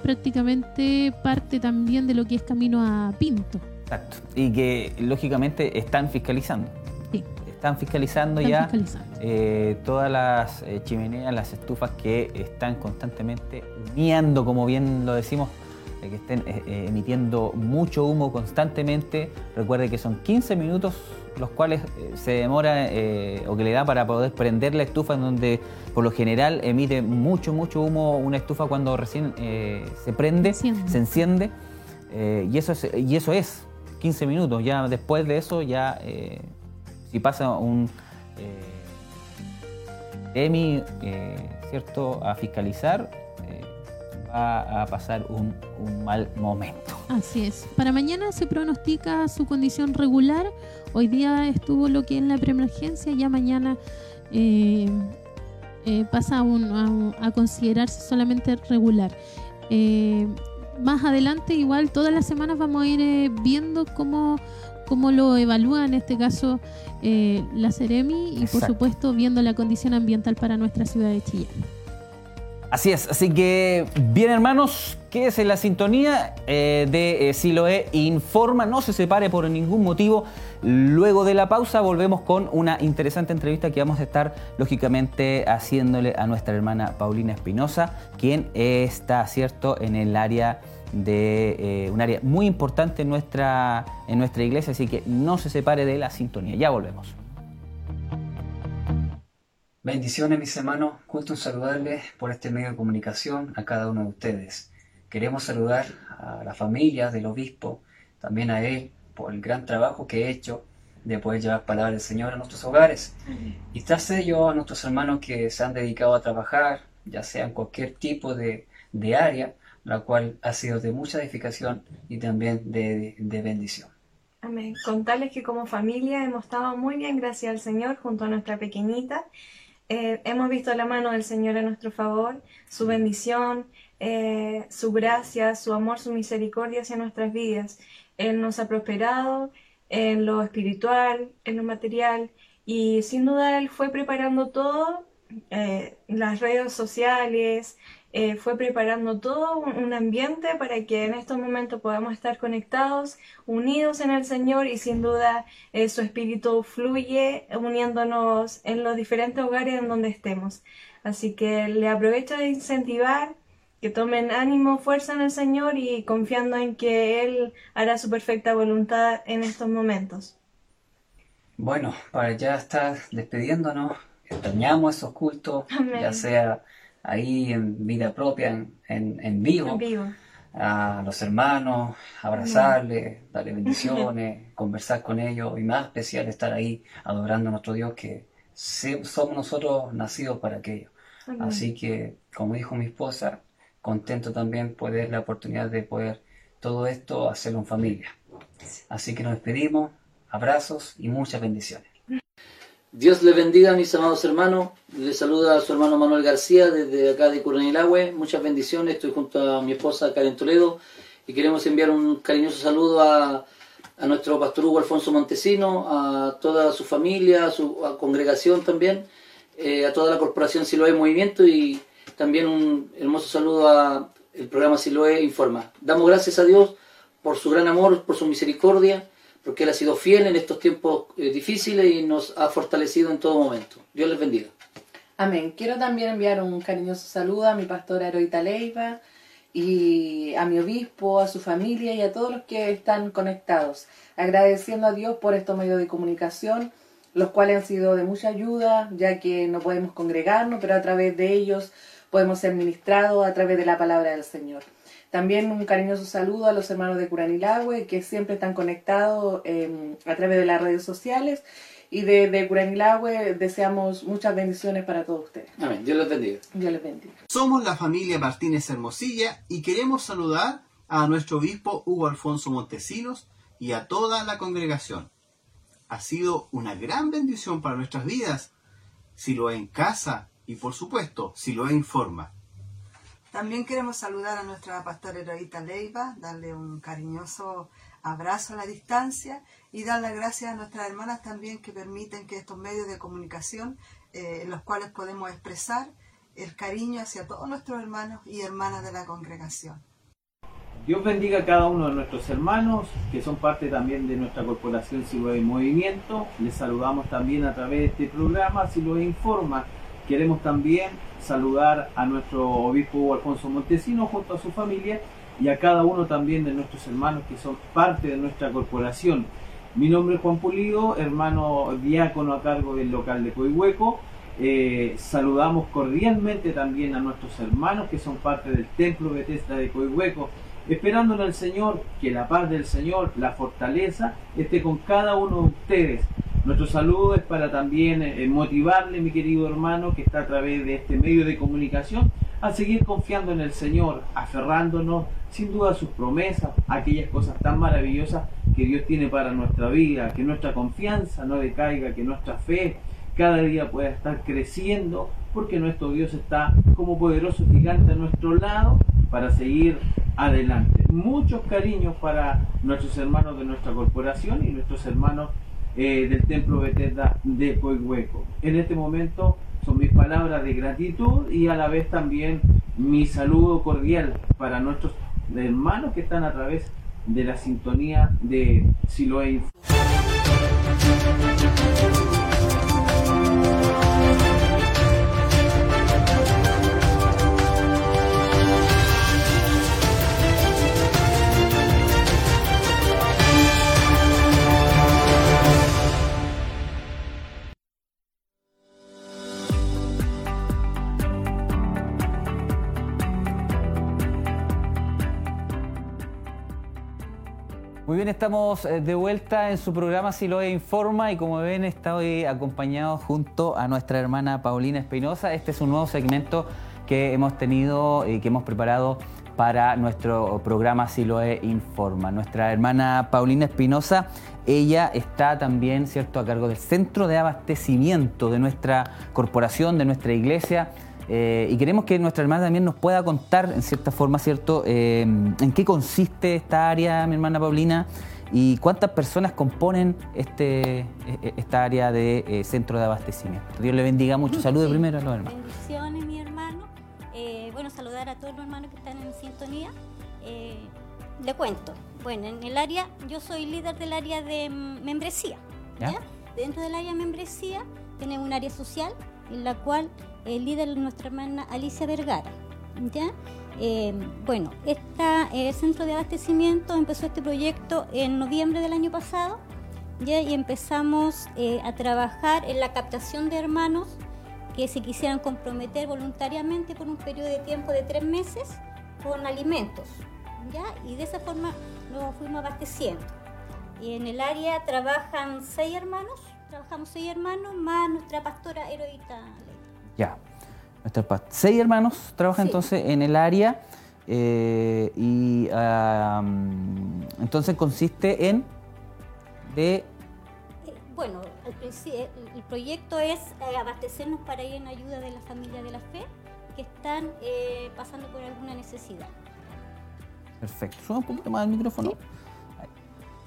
prácticamente parte también de lo que es camino a Pinto. Exacto. Y que lógicamente están fiscalizando. Están fiscalizando ya eh, todas las eh, chimeneas, las estufas que están constantemente humeando, como bien lo decimos, que estén emitiendo mucho humo constantemente. Recuerde que son 15 minutos los cuales eh, se demora eh, o que le da para poder prender la estufa, en donde por lo general emite mucho, mucho humo una estufa cuando recién eh, se prende, se enciende, y, eso es, y eso es 15 minutos. Ya después de eso, ya si pasa un EMI, ¿cierto?, a fiscalizar, va a pasar un, un mal momento. Así es. Para mañana se pronostica su condición regular Hoy día estuvo lo que es la preemergencia, ya mañana eh, eh, pasa a, considerarse solamente regular. Eh, más adelante, igual todas las semanas vamos a ir viendo cómo, cómo lo evalúa en este caso la Ceremi y por supuesto viendo la condición ambiental para nuestra ciudad de Chillán. Así es, así que bien hermanos, es en la sintonía eh, de eh, Siloe Informa, no se separe por ningún motivo. Luego de la pausa volvemos con una interesante entrevista que vamos a estar lógicamente haciéndole a nuestra hermana Paulina Espinosa, quien está, cierto, en el área de eh, un área muy importante en nuestra, en nuestra iglesia, así que no se separe de la sintonía. Ya volvemos. Bendiciones mis hermanos, gusto en saludarles por este medio de comunicación a cada uno de ustedes. Queremos saludar a la familia del obispo, también a él por el gran trabajo que he hecho de poder llevar palabra del Señor a nuestros hogares. Y tras ello a nuestros hermanos que se han dedicado a trabajar, ya sea en cualquier tipo de, área, la cual ha sido de mucha edificación y también de, de bendición. Amén. Contarles que como familia hemos estado muy bien, gracias al Señor, junto a nuestra pequeñita. Eh, hemos visto la mano del Señor a nuestro favor, su bendición, eh, su gracia, su amor, su misericordia hacia nuestras vidas. Él nos ha prosperado en lo espiritual, en lo material y sin duda Él fue preparando todo, eh, las redes sociales, eh, fue preparando todo un ambiente para que en estos momentos podamos estar conectados, unidos en el Señor y sin duda eh, su espíritu fluye uniéndonos en los diferentes hogares en donde estemos. Así que le aprovecho de incentivar que tomen ánimo, fuerza en el Señor y confiando en que Él hará su perfecta voluntad en estos momentos. Bueno, para ya estar despidiéndonos, extrañamos esos cultos, ya sea ahí en vida propia, en, en, vivo, a los hermanos, abrazarles, darle bendiciones, conversar con ellos y más especial estar ahí adorando a nuestro Dios que somos nosotros nacidos para aquello. Así que, como dijo mi esposa, contento también poder la oportunidad de poder todo esto hacerlo en familia. Así que nos despedimos, abrazos y muchas bendiciones. Dios le bendiga, mis amados hermanos. Le saluda a su hermano Manuel García desde acá de Curanilagüe. Muchas bendiciones. Estoy junto a mi esposa Karen Toledo y queremos enviar un cariñoso saludo a, nuestro pastor Hugo Alfonso Montesino, a toda su familia, a su congregación también, eh, a toda la corporación Siloé Movimiento y también un hermoso saludo al programa Siloé Informa. Damos gracias a Dios por su gran amor, por su misericordia porque Él ha sido fiel en estos tiempos eh, difíciles y nos ha fortalecido en todo momento. Dios les bendiga. Amén. Quiero también enviar un cariñoso saludo a mi pastora Heroita Leiva y a mi obispo, a su familia y a todos los que están conectados, agradeciendo a Dios por estos medios de comunicación, los cuales han sido de mucha ayuda, ya que no podemos congregarnos, pero a través de ellos podemos ser ministrados a través de la palabra del Señor. También un cariñoso saludo a los hermanos de Curanilagüe que siempre están conectados em, a través de las redes sociales. Y de, de Curanilagüe deseamos muchas bendiciones para todos ustedes. Amén. Dios les bendiga. Dios les bendiga. Somos la familia Martínez Hermosilla y queremos saludar a nuestro obispo Hugo Alfonso Montesinos y a toda la congregación. Ha sido una gran bendición para nuestras vidas, si lo en casa y por supuesto si lo en forma. También queremos saludar a nuestra pastora Heroíta Leiva, darle un cariñoso abrazo a la distancia y dar las gracias a nuestras hermanas también que permiten que estos medios de comunicación, eh, en los cuales podemos expresar el cariño hacia todos nuestros hermanos y hermanas de la congregación. Dios bendiga a cada uno de nuestros hermanos que son parte también de nuestra corporación Siloé Movimiento. Les saludamos también a través de este programa Siloé Informa Queremos también saludar a nuestro obispo Alfonso Montesino junto a su familia y a cada uno también de nuestros hermanos que son parte de nuestra corporación. Mi nombre es Juan Pulido, hermano diácono a cargo del local de Coihueco. Eh, saludamos cordialmente también a nuestros hermanos que son parte del templo Bethesda de Coihueco, esperando en el Señor que la paz del Señor, la fortaleza, esté con cada uno de ustedes nuestro saludo es para también eh, motivarle, mi querido hermano, que está a través de este medio de comunicación, a seguir confiando en el Señor, aferrándonos sin duda a sus promesas, aquellas cosas tan maravillosas que Dios tiene para nuestra vida, que nuestra confianza no decaiga, que nuestra fe cada día pueda estar creciendo, porque nuestro Dios está como poderoso gigante a nuestro lado para seguir adelante. Muchos cariños para nuestros hermanos de nuestra corporación y nuestros hermanos eh, del Templo Bethesda de Coihueco. En este momento son mis palabras de gratitud y a la vez también mi saludo cordial para nuestros hermanos que están a través de la sintonía de Siloé bien, estamos eh, de vuelta en su programa Siloe Informa y como ven estoy acompañado junto a nuestra hermana Paulina Espinosa. Este es un nuevo segmento que hemos tenido y que hemos preparado para nuestro programa Siloe Informa. Nuestra hermana Paulina Espinosa, ella está también, ¿cierto?, a cargo del centro de abastecimiento de nuestra corporación, de nuestra iglesia. Eh, y queremos que nuestra hermana también nos pueda contar, en cierta forma, ¿cierto?, eh, en qué consiste esta área, mi hermana Paulina, y cuántas personas componen este, e, e, esta área de eh, centro de abastecimiento. Dios le bendiga mucho. Saludos primero a los hermanos. Bendiciones, mi hermano. Bueno, saludar a todos los hermanos que están en sintonía. Le cuento. Bueno, en el área, yo soy líder del área de mm, membresía. ¿Ya? ¿ya? Dentro del área de membresía tenemos un área social en la cual el líder es nuestra hermana Alicia Vergara. ¿ya? Eh, bueno, eh, el centro de abastecimiento empezó este proyecto en noviembre del año pasado ¿ya? y empezamos eh, a trabajar en la captación de hermanos que se quisieran comprometer voluntariamente por un periodo de tiempo de tres meses con alimentos. ¿ya? Y de esa forma lo fuimos abasteciendo. Y en el área trabajan seis hermanos, trabajamos seis hermanos, más nuestra pastora Heroíta Ya. Nuestros pa- seis hermanos trabajan Sí. entonces en el área eh, y entonces consiste en de Eh, Bueno, princi- el, el proyecto es eh, abastecernos para ir en ayuda de las familias de la fe que están eh, pasando por alguna necesidad. perfecto. Sube un poquito más el micrófono.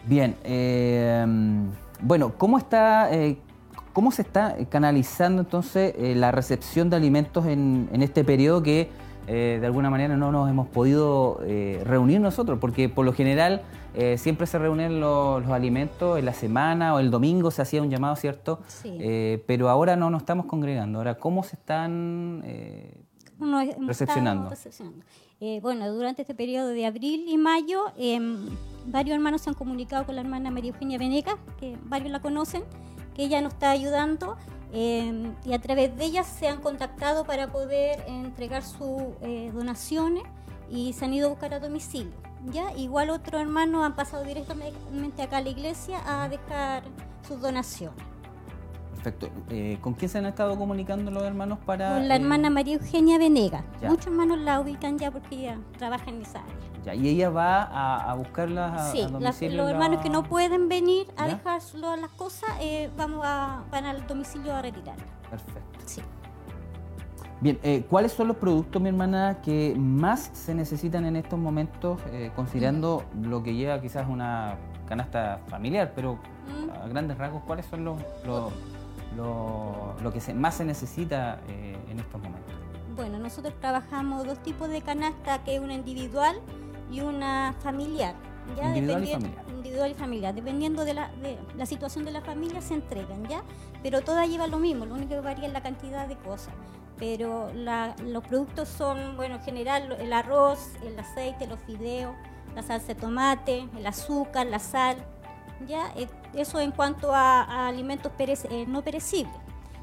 Bien. eh, bueno, ¿cómo está eh, cómo se está canalizando entonces eh, la recepción de alimentos en, en este periodo que eh, de alguna manera no nos hemos podido eh, reunir nosotros? Porque por lo general eh, siempre se reúnen los, los alimentos en la semana o el domingo se hacía un llamado, ¿cierto? Sí. Eh, pero ahora no nos estamos congregando. Ahora, ¿cómo se están eh, estado recepcionando? recepcionando. Eh, bueno, durante este periodo de abril y mayo, em, varios hermanos se han comunicado con la hermana María Eugenia Venegas, que varios la conocen, que ella nos está ayudando em, y a través de ella se han contactado para poder entregar sus eh, donaciones y se han ido a buscar a domicilio. ¿ya? Igual otros hermanos han pasado directamente acá a la iglesia a dejar sus donaciones. Perfecto. Eh, ¿Con quién se han estado comunicando los hermanos para...? Con la eh, hermana María Eugenia Venegas. Ya. Muchos hermanos la ubican ya porque ella trabaja en esa área. Ya, y ella va a, a buscarlas a, Sí, a domicilio. los la- hermanos que no pueden venir a ¿Ya? dejar todas las cosas, eh, vamos a, van al domicilio a retirar. Perfecto. Sí. Bien, eh, ¿cuáles son los productos, mi hermana, que más se necesitan en estos momentos, eh, considerando lo que lleva quizás una canasta familiar, pero Mm. a grandes rasgos, ¿cuáles son los, los- los- lo que se- más se necesita eh, en estos momentos? Bueno, nosotros trabajamos dos tipos de canasta, que es una individual y una familiar. ¿ya? Individual y familiar. Individual y familiar. Dependiendo de la, de la situación de la familia se entregan, ¿ya? Pero todas llevan lo mismo, lo único que varía es la cantidad de cosas. Pero la- los productos son, bueno, en general el arroz, el aceite, los fideos, la salsa de tomate, el azúcar, la sal, ¿ya? Eh, Eso en cuanto a, a alimentos perece- eh, no perecibles.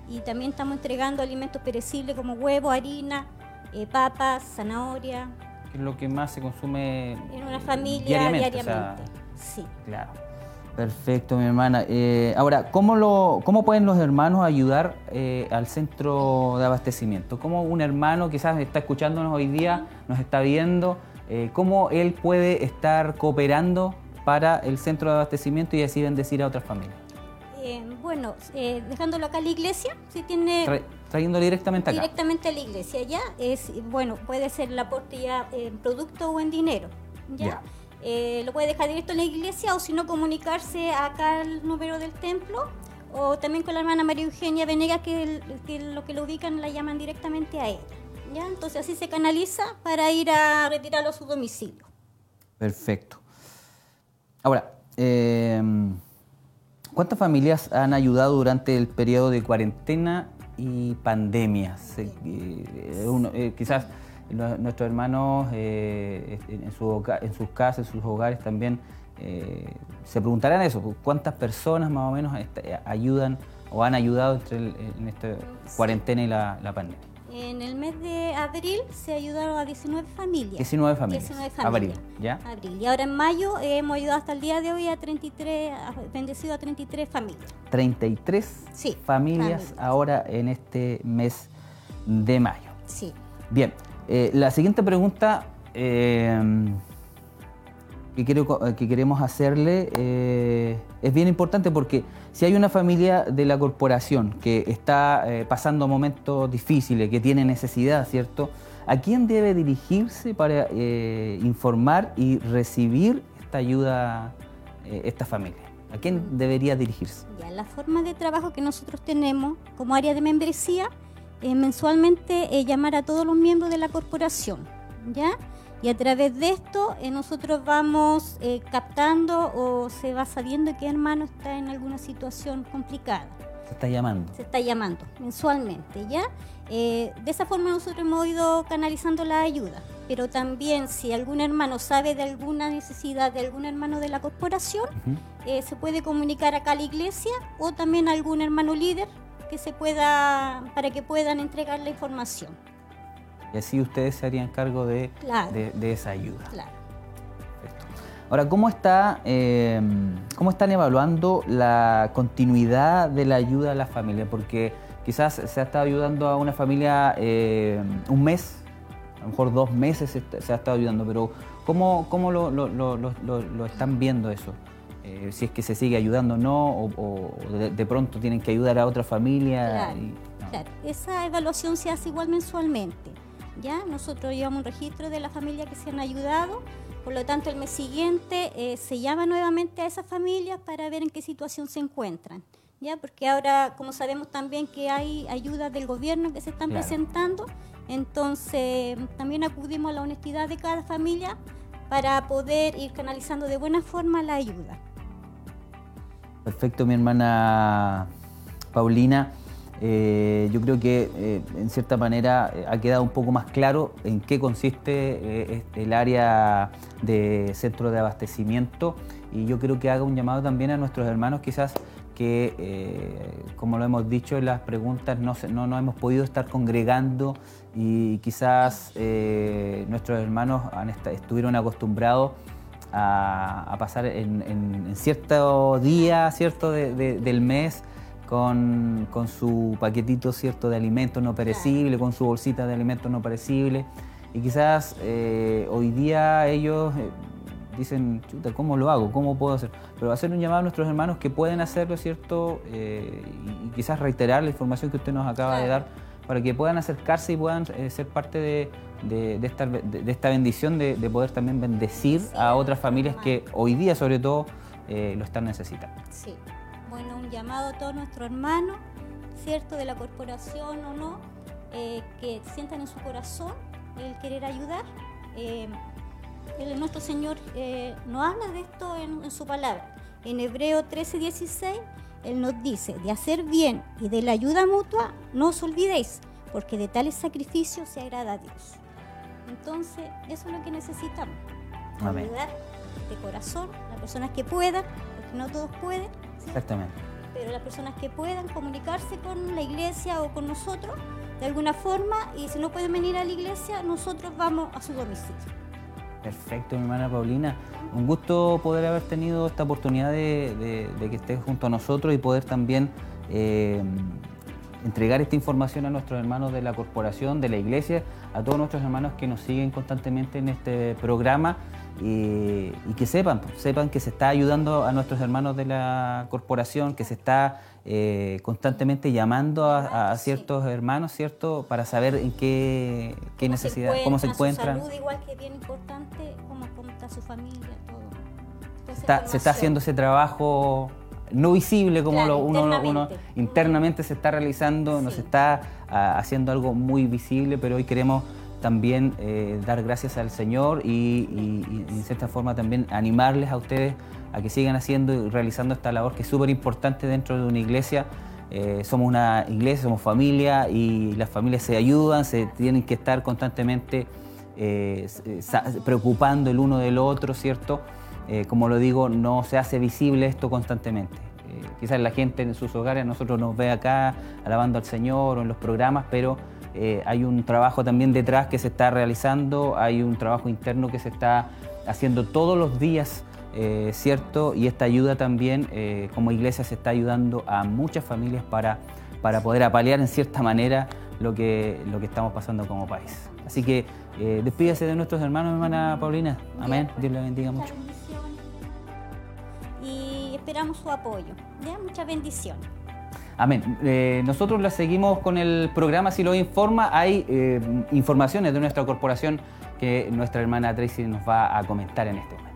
Y también estamos entregando alimentos perecibles como huevo, harina, eh, papas, zanahoria, ¿Qué es lo que más se consume en una familia diariamente? diariamente. o sea, Sí. Claro. Perfecto, mi hermana. Eh, ahora, ¿cómo, lo, ¿cómo pueden los hermanos ayudar eh, al centro de abastecimiento? ¿Cómo un hermano quizás está escuchándonos hoy día, nos está viendo, eh, cómo él puede estar cooperando para el centro de abastecimiento y así bendecir a otras familias? Eh, bueno, eh, dejándolo acá en la iglesia, si tiene trayéndolo directamente acá. directamente a la iglesia, ya es bueno, puede ser el aporte ya en producto o en dinero, ya. Ya. Eh, lo puede dejar directo en la iglesia o si no comunicarse acá al número del templo o también con la hermana María Eugenia Venegas que, el- que lo que lo ubican la llaman directamente a ella, ya. Entonces así se canaliza para ir a retirarlo a su domicilio. Perfecto. Ahora, eh, ¿cuántas familias han ayudado durante el periodo de cuarentena y pandemia? Se- eh, uno- eh, quizás nuestros hermanos eh, en, su hoga- en sus casas, en sus hogares también eh, se preguntarán eso, ¿cuántas personas más o menos eh, ayudan o han ayudado entre el- en esta cuarentena y la, la pandemia? En el mes de abril se ayudaron a 19 familias. 19 familias. 19 familias. Abril, ¿ya? Abril. Y ahora en mayo eh, hemos ayudado hasta el día de hoy a 33, a- bendecido a 33 familias. 33 Sí, familias familias. ahora en este mes de mayo. Sí. Bien, eh, la siguiente pregunta eh, que, quiero que queremos hacerle eh, es bien importante porque si hay una familia de la corporación que está eh, pasando momentos difíciles, que tiene necesidad, ¿cierto? ¿A quién debe dirigirse para eh, informar y recibir esta ayuda, eh, esta familia? ¿A quién debería dirigirse? Ya, la forma de trabajo que nosotros tenemos como área de membresía eh, mensualmente llamar a todos los miembros de la corporación, ¿ya? Y a través de esto eh, nosotros vamos captando o se va sabiendo qué hermano está en alguna situación complicada. Se está llamando. Se está llamando mensualmente, ¿ya? de esa forma nosotros hemos ido canalizando la ayuda. Pero también si algún hermano sabe de alguna necesidad de algún hermano de la corporación, se puede comunicar acá a la iglesia o también a algún hermano líder que se pueda, para que puedan entregar la información. Y así ustedes se harían cargo de, de, esa ayuda. Claro. Ahora, ¿cómo, está, em, ¿cómo están evaluando la continuidad de la ayuda a la familia? Porque quizás se ha estado ayudando a una familia em, un mes, a lo mejor dos meses se, ha estado ayudando, pero ¿cómo, cómo lo, lo, lo, lo están viendo eso? Eh, si es que se sigue ayudando o no, o, de, pronto tienen que ayudar a otra familia. Claro, esa evaluación se hace igual mensualmente. ¿Ya? Nosotros llevamos un registro de las familias que se han ayudado, por lo tanto el mes siguiente eh, se llama nuevamente a esas familias para ver en qué situación se encuentran. ¿ya? Porque ahora, como sabemos también que hay ayudas del gobierno que se están presentando, entonces también acudimos a la honestidad de cada familia para poder ir canalizando de buena forma la ayuda. Perfecto, mi hermana Paulina. Eh, yo creo que eh, en cierta manera eh, ha quedado un poco más claro en qué consiste el área de centro de abastecimiento. Y yo creo que haga un llamado también a nuestros hermanos quizás que, como lo hemos dicho en las preguntas, no, no, hemos podido estar congregando y quizás nuestros hermanos estuvieron acostumbrados a, pasar en, cierto día cierto del mes con, su paquetito cierto de alimentos no perecibles, con su bolsita de alimentos no perecibles. Y quizás eh, hoy día ellos eh, dicen, chuta, ¿cómo lo hago? ¿Cómo puedo hacer? Pero hacer un llamado a nuestros hermanos que pueden hacerlo, ¿cierto? Eh, y, quizás reiterar la información que usted nos acaba de dar para que puedan acercarse y puedan ser parte de, de, esta, de, esta, bendición de, poder también bendecir a otras familias que hoy día sobre todo lo están necesitando. Sí, llamado a todos nuestros hermanos, ¿cierto? De la corporación o no, eh, que sientan en su corazón el querer ayudar. Eh, nuestro Señor nos habla de esto en, en su palabra. En Hebreo 13, 16, Él nos dice, de hacer bien y de la ayuda mutua, no os olvidéis, porque de tales sacrificios se agrada a Dios. Entonces, eso es lo que necesitamos. Ayudar de corazón, las personas que puedan, porque no todos pueden. Exactamente. Pero las personas que puedan comunicarse con la iglesia o con nosotros de alguna forma y si no pueden venir a la iglesia, nosotros vamos a su domicilio. Perfecto, mi hermana Paulina. Un gusto poder haber tenido esta oportunidad de, que estés junto a nosotros y poder también eh, entregar esta información a nuestros hermanos de la corporación, de la iglesia, a todos nuestros hermanos que nos siguen constantemente en este programa y, que sepan, pues, sepan que se está ayudando a nuestros hermanos de la corporación, que se está eh, constantemente llamando a, ciertos hermanos, ¿cierto? Para saber en qué, qué necesidad, cómo se encuentran. Su salud, igual que bien importante, cómo, está su familia, todo. se está haciendo ese trabajo no visible como lo, uno, internamente. internamente se está realizando, nos está ah, haciendo algo muy visible, pero hoy queremos también eh, dar gracias al Señor y, y, en cierta forma también animarles a ustedes a que sigan haciendo y realizando esta labor que es súper importante dentro de una iglesia. Eh, somos una iglesia, somos familia y las familias se ayudan, se tienen que estar constantemente eh, preocupando el uno del otro, ¿cierto? Como lo digo, no se hace visible esto constantemente. Quizás la gente en sus hogares, nosotros nos ve acá alabando al Señor o en los programas, pero eh, hay un trabajo también detrás que se está realizando, hay un trabajo interno que se está haciendo todos los días, ¿cierto? Y esta ayuda también, como iglesia, se está ayudando a muchas familias para, para poder apalear en cierta manera lo que, lo que estamos pasando como país. Así que despídase de nuestros hermanos, hermana Paulina. Amén. Dios le bendiga mucho esperamos su apoyo. ¿ya? Muchas bendiciones. Amén. Eh, nosotros la seguimos con el programa Si lo informa. Hay eh, informaciones de nuestra corporación que nuestra hermana Tracy nos va a comentar en este momento.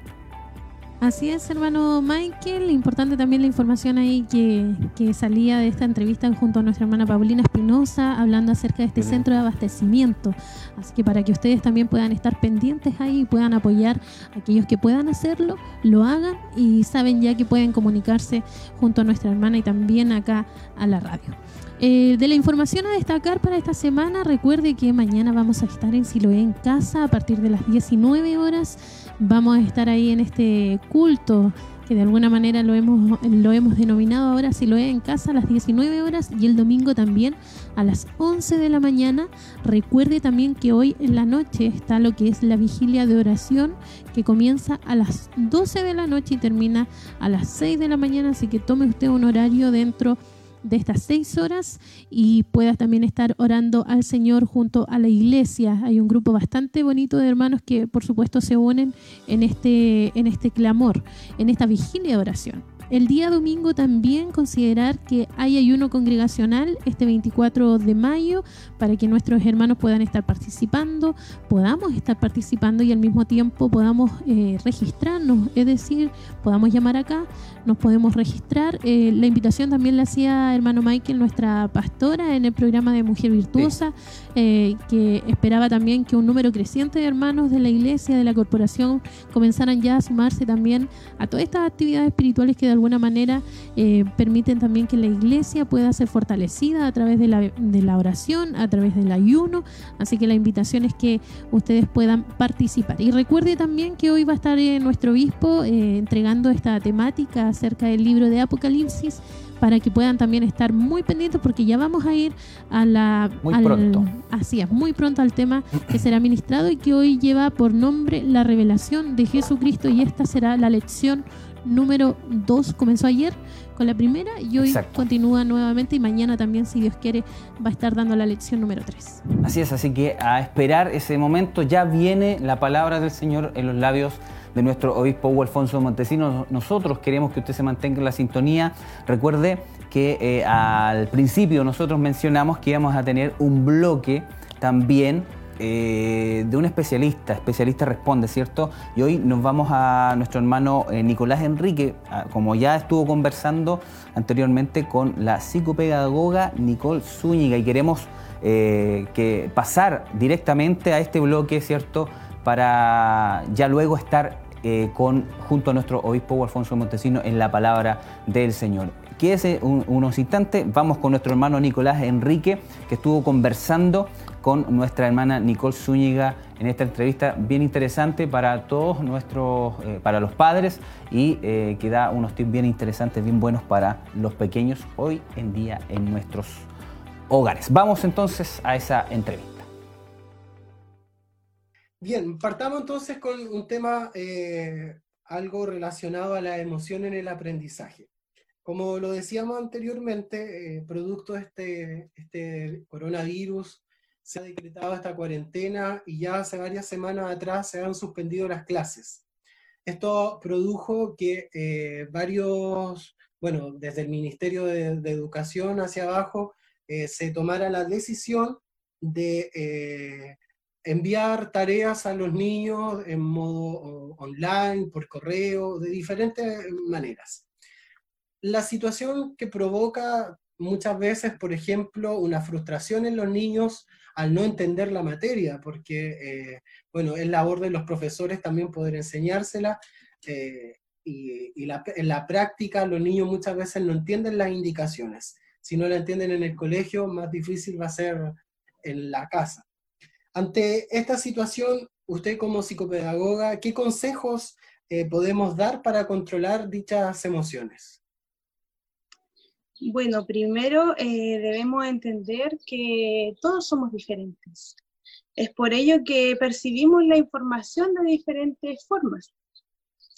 Así es, hermano Michael. Importante también la información ahí que, que, salía de esta entrevista junto a nuestra hermana Paulina Espinosa, hablando acerca de este centro de abastecimiento. Así que para que ustedes también puedan estar pendientes ahí y puedan apoyar a aquellos que puedan hacerlo, lo hagan y saben ya que pueden comunicarse junto a nuestra hermana y también acá a la radio. Eh, de la información a destacar para esta semana, recuerde que mañana vamos a estar en Siloé en casa a partir de las 19 horas. Vamos a estar ahí en este culto que de alguna manera lo hemos, lo hemos denominado ahora Siloé en casa a las 19 horas y el domingo también a las 11 de la mañana. Recuerde también que hoy en la noche está lo que es la vigilia de oración que comienza a las 12 de la noche y termina a las 6 de la mañana, así que tome usted un horario dentro de de estas seis horas y puedas también estar orando al Señor junto a la iglesia. Hay un grupo bastante bonito de hermanos que por supuesto se unen en este, en este clamor, en esta vigilia de oración. El día domingo también considerar que hay ayuno congregacional este 24 de mayo para que nuestros hermanos puedan estar participando, podamos estar participando y al mismo tiempo podamos eh, registrarnos, es decir, podamos llamar acá, nos podemos registrar. Eh, la invitación también la hacía hermano Michael, nuestra pastora en el programa de Mujer Virtuosa, eh, que esperaba también que un número creciente de hermanos de la iglesia, de la corporación, comenzaran ya a sumarse también a todas estas actividades espirituales que de alguna manera eh, permiten también que la iglesia pueda ser fortalecida a través de la, de la oración, a través del ayuno. Así que la invitación es que ustedes puedan participar. Y recuerde también que hoy va a estar nuestro obispo entregando esta temática acerca del libro de Apocalipsis para que puedan también estar muy pendientes porque ya vamos a ir a la muy pronto. así es muy pronto al tema que será ministrado y que hoy lleva por nombre la revelación de Jesucristo y esta será la lección número 2 comenzó ayer con la primera y hoy continúa nuevamente y mañana también si Dios quiere va a estar dando la lección número 3 así es así que a esperar ese momento. Ya viene la palabra del Señor en los labios de nuestro obispo Hugo Alfonso Montesinos. Nosotros queremos que usted se mantenga en la sintonía. Recuerde que eh, al principio nosotros mencionamos que íbamos a tener un bloque también eh, de un especialista, especialista responde, ¿cierto? Y hoy nos vamos a nuestro hermano eh, Nicolás Enrique, como ya estuvo conversando anteriormente con la psicopedagoga Nicole Zúñiga y queremos que pasar directamente a este bloque, ¿cierto? Para ya luego estar eh, con, junto a nuestro obispo Alfonso Montesino en la palabra del Señor. Quédese unos instantes, vamos con nuestro hermano Nicolás Enrique, que estuvo conversando con nuestra hermana Nicole Zúñiga en esta entrevista bien interesante para todos nuestros, eh, para los padres y eh, que da unos tips bien interesantes, bien buenos para los pequeños hoy en día en nuestros hogares. Vamos entonces a esa entrevista. Bien, partamos entonces con un tema eh, algo relacionado a la emoción en el aprendizaje. Como lo decíamos anteriormente, eh, producto de este, este coronavirus, se ha decretado esta cuarentena y ya hace varias semanas atrás se han suspendido las clases. Esto produjo que eh, varios, bueno, desde el Ministerio de, de Educación hacia abajo, se tomara la decisión de enviar tareas a los niños en modo online, por correo, de diferentes maneras. La situación que provoca muchas veces, por ejemplo, una frustración en los niños al no entender la materia, porque, eh, bueno, es labor de los profesores también poder enseñársela, eh, y, en la práctica los niños muchas veces no entienden las indicaciones. Si no la entienden en el colegio, más difícil va a ser en la casa. Ante esta situación, usted como psicopedagoga, ¿qué consejos eh, podemos dar para controlar dichas emociones? Bueno, primero eh, debemos entender que todos somos diferentes. Es por ello que percibimos la información de diferentes formas.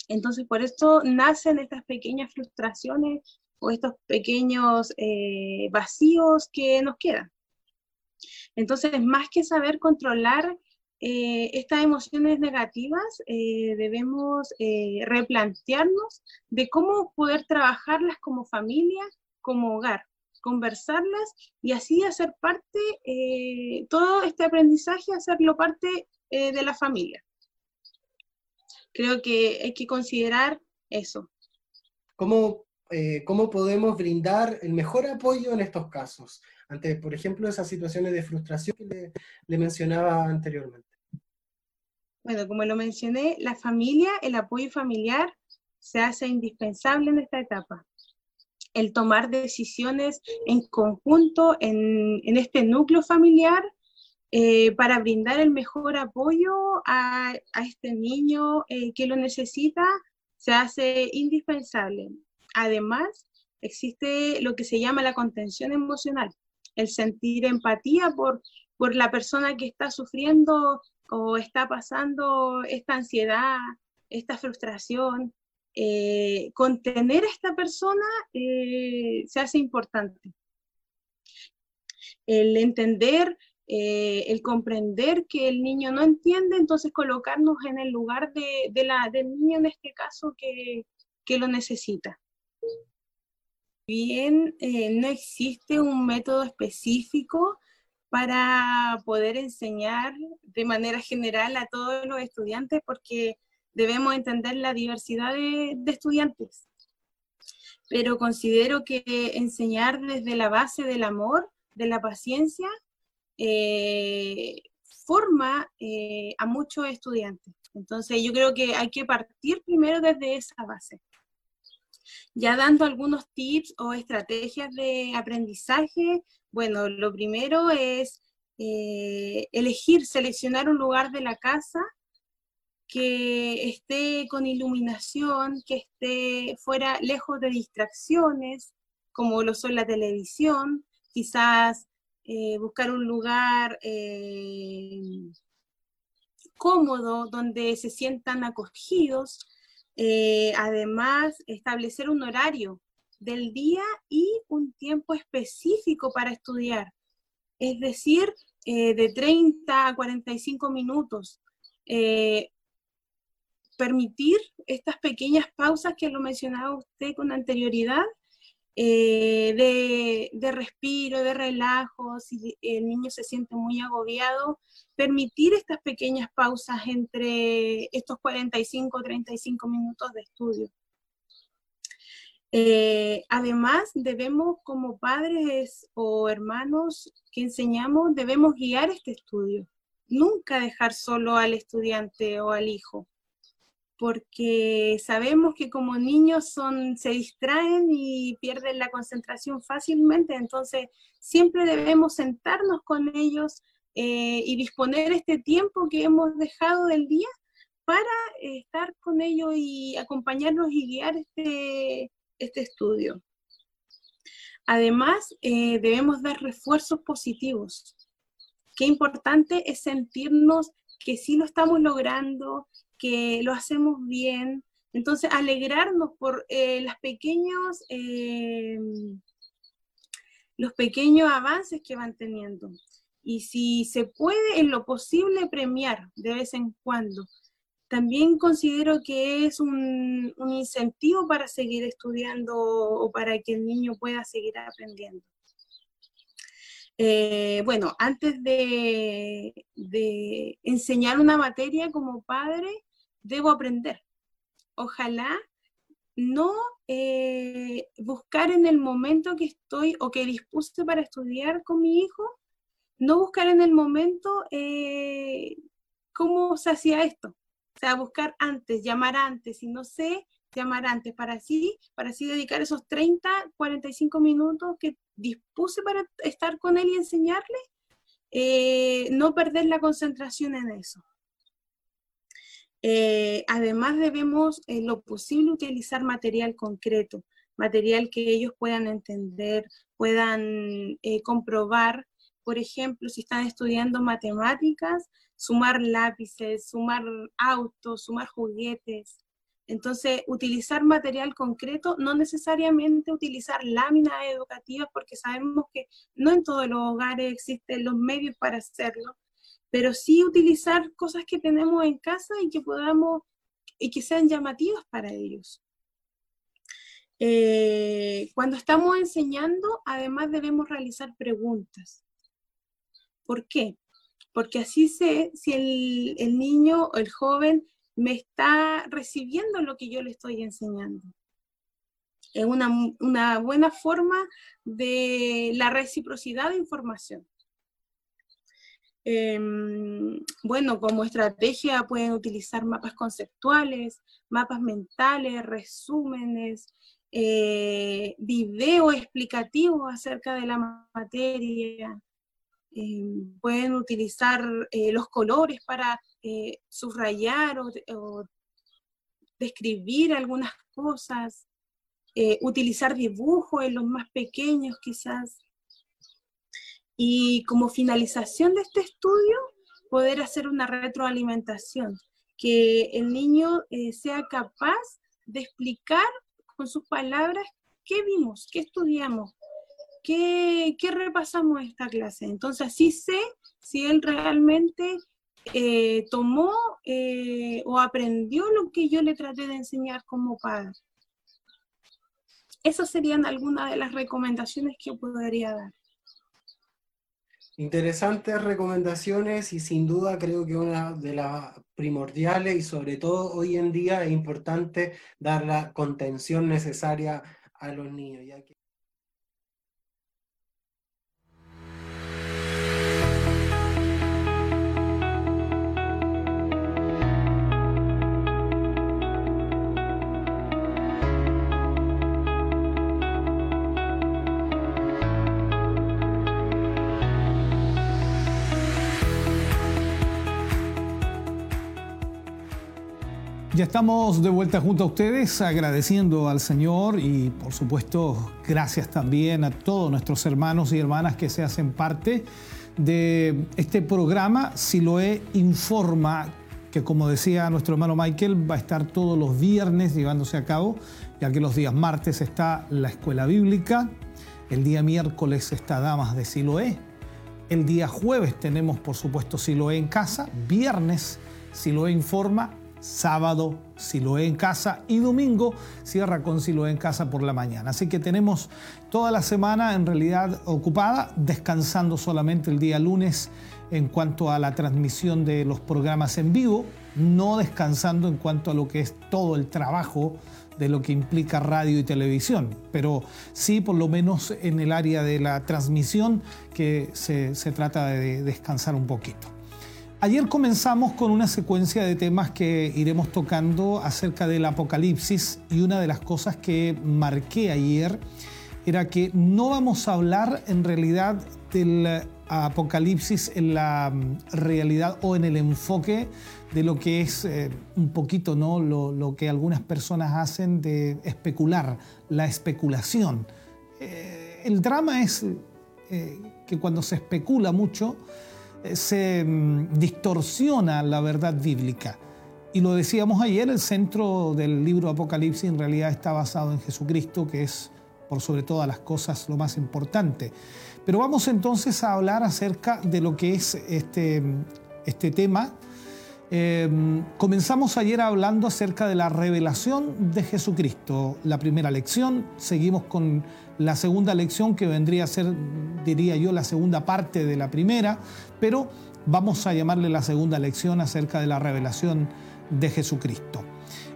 Entonces, por esto nacen estas pequeñas frustraciones o estos pequeños eh, vacíos que nos quedan. Entonces, más que saber controlar eh, estas emociones negativas, eh, debemos eh, replantearnos de cómo poder trabajarlas como familia, como hogar, conversarlas y así hacer parte, todo este aprendizaje, hacerlo parte de la familia. Creo que hay que considerar Eso. ¿Cómo, ¿Cómo podemos brindar el mejor apoyo en estos casos? Ante, por ejemplo, esas situaciones de frustración que le, mencionaba anteriormente. Bueno, como lo mencioné, la familia, el apoyo familiar se hace indispensable en esta etapa. El tomar decisiones en conjunto en, en este núcleo familiar eh, para brindar el mejor apoyo a, a este niño eh, que lo necesita se hace indispensable. Además, existe lo que se llama la contención emocional, el sentir empatía por, por la persona que está sufriendo o está pasando esta ansiedad, esta frustración. Eh, contener a esta persona se hace importante. El entender eh, el comprender que el niño no entiende, entonces colocarnos en el lugar de, la, del niño en este caso que, lo necesita. Bien, eh, no existe un método específico para poder enseñar de manera general a todos los estudiantes porque debemos entender la diversidad de estudiantes. Pero considero que enseñar desde la base del amor, de la paciencia, eh, forma eh, a muchos estudiantes. Entonces yo creo que hay que partir primero desde esa base. Ya dando algunos tips o estrategias de aprendizaje, bueno, lo primero es eh, elegir, seleccionar un lugar de la casa que esté con iluminación, que esté fuera, lejos de distracciones, como lo son la televisión, quizás eh, buscar un lugar eh, cómodo donde se sientan acogidos, eh, además establecer un horario del día y un tiempo específico para estudiar, es decir, de 30 a 45 minutos. permitir estas pequeñas pausas que lo mencionaba usted con anterioridad eh, de, respiro, de relajo, si el niño se siente muy agobiado, permitir estas pequeñas pausas entre estos 45 o 35 minutos de estudio. Eh, además, debemos como padres o hermanos que enseñamos, debemos guiar este estudio. Nunca dejar solo al estudiante o al hijo porque sabemos que como niños son, se distraen y pierden la concentración fácilmente, entonces siempre debemos sentarnos con ellos eh, y disponer este tiempo que hemos dejado del día para estar con ellos y acompañarnos y guiar este, este estudio. Además, eh, debemos dar refuerzos positivos. Qué importante es sentirnos que sí lo estamos logrando, que lo hacemos bien. Entonces, alegrarnos por eh, las pequeños, eh, los pequeños avances que van teniendo. Y si se puede, en lo posible, premiar de vez en cuando. También considero que es un, incentivo para seguir estudiando o para que el niño pueda seguir aprendiendo. Eh, bueno, antes de, de, enseñar una materia como padre, debo aprender. Ojalá no eh, buscar en el momento que estoy o que dispuse para estudiar con mi hijo, no buscar en el momento eh, cómo se hacía esto. O sea, buscar antes, llamar antes, si no sé, llamar antes, para así, para así dedicar esos 30, 45 minutos que dispuse para estar con él y enseñarle, eh, no perder la concentración en eso. Eh, además debemos en lo posible utilizar material concreto, material que ellos puedan entender, puedan eh, comprobar. Por ejemplo, si están estudiando matemáticas, sumar lápices, sumar autos, sumar juguetes. Entonces, utilizar material concreto, no necesariamente utilizar láminas educativas, porque sabemos que no en todos los hogares existen los medios para hacerlo, pero sí utilizar cosas que tenemos en casa y que podamos y que sean llamativas para ellos. Eh, cuando estamos enseñando, además debemos realizar preguntas. ¿Por qué? Porque así sé si el, el niño o el joven me está recibiendo lo que yo le estoy enseñando. Es una, una buena forma de la reciprocidad de información. Em, bueno, como estrategia pueden utilizar mapas conceptuales, mapas mentales, resúmenes, eh, video explicativo acerca de la materia. Em, pueden utilizar eh, los colores para eh, subrayar o, describir algunas cosas. utilizar dibujos en los más pequeños quizás. Y como finalización de este estudio, poder hacer una retroalimentación, que el niño sea capaz de explicar con sus palabras qué vimos, qué estudiamos, qué, repasamos esta clase. Entonces así sé si él realmente eh, tomó eh, o aprendió lo que yo le traté de enseñar como padre. Esas serían algunas de las recomendaciones que podría dar. Interesantes recomendaciones y sin duda creo que una de las primordiales y sobre todo hoy en día es importante dar la contención necesaria a los niños. Ya estamos de vuelta junto a ustedes, agradeciendo al Señor y por supuesto gracias también a todos nuestros hermanos y hermanas que se hacen parte de este programa Siloé Informa, que como decía nuestro hermano Michael, va a estar todos los viernes llevándose a cabo, ya que los días martes está la escuela bíblica, el día miércoles está Damas de Siloé, el día jueves tenemos por supuesto Siloé en casa, viernes Siloé Informa sábado Siloé en casa y domingo cierra con Siloé en casa por la mañana. Así que tenemos toda la semana en realidad ocupada, descansando solamente el día lunes en cuanto a la transmisión de los programas en vivo, no descansando en cuanto a lo que es todo el trabajo de lo que implica radio y televisión, pero sí por lo menos en el área de la transmisión que se, se trata de descansar un poquito. Ayer comenzamos con una secuencia de temas que iremos tocando acerca del Apocalipsis y una de las cosas que marqué ayer era que no vamos a hablar en realidad del Apocalipsis en la mm, realidad o en el enfoque de lo que es eh, un poquito ¿no? Lo, que algunas personas hacen de especular, la especulación. Eh, el drama es eh, que cuando se especula mucho, se mm, distorsiona la verdad bíblica. Y lo decíamos ayer, el centro del libro Apocalipsis en realidad está basado en Jesucristo, que es por sobre todas las cosas lo más importante. Pero vamos entonces a hablar acerca de lo que es este, este tema. Em, comenzamos ayer hablando acerca de la revelación de Jesucristo, la primera lección, seguimos con la segunda lección que vendría a ser, diría yo, la segunda parte de la primera, pero vamos a llamarle la segunda lección acerca de la revelación de Jesucristo.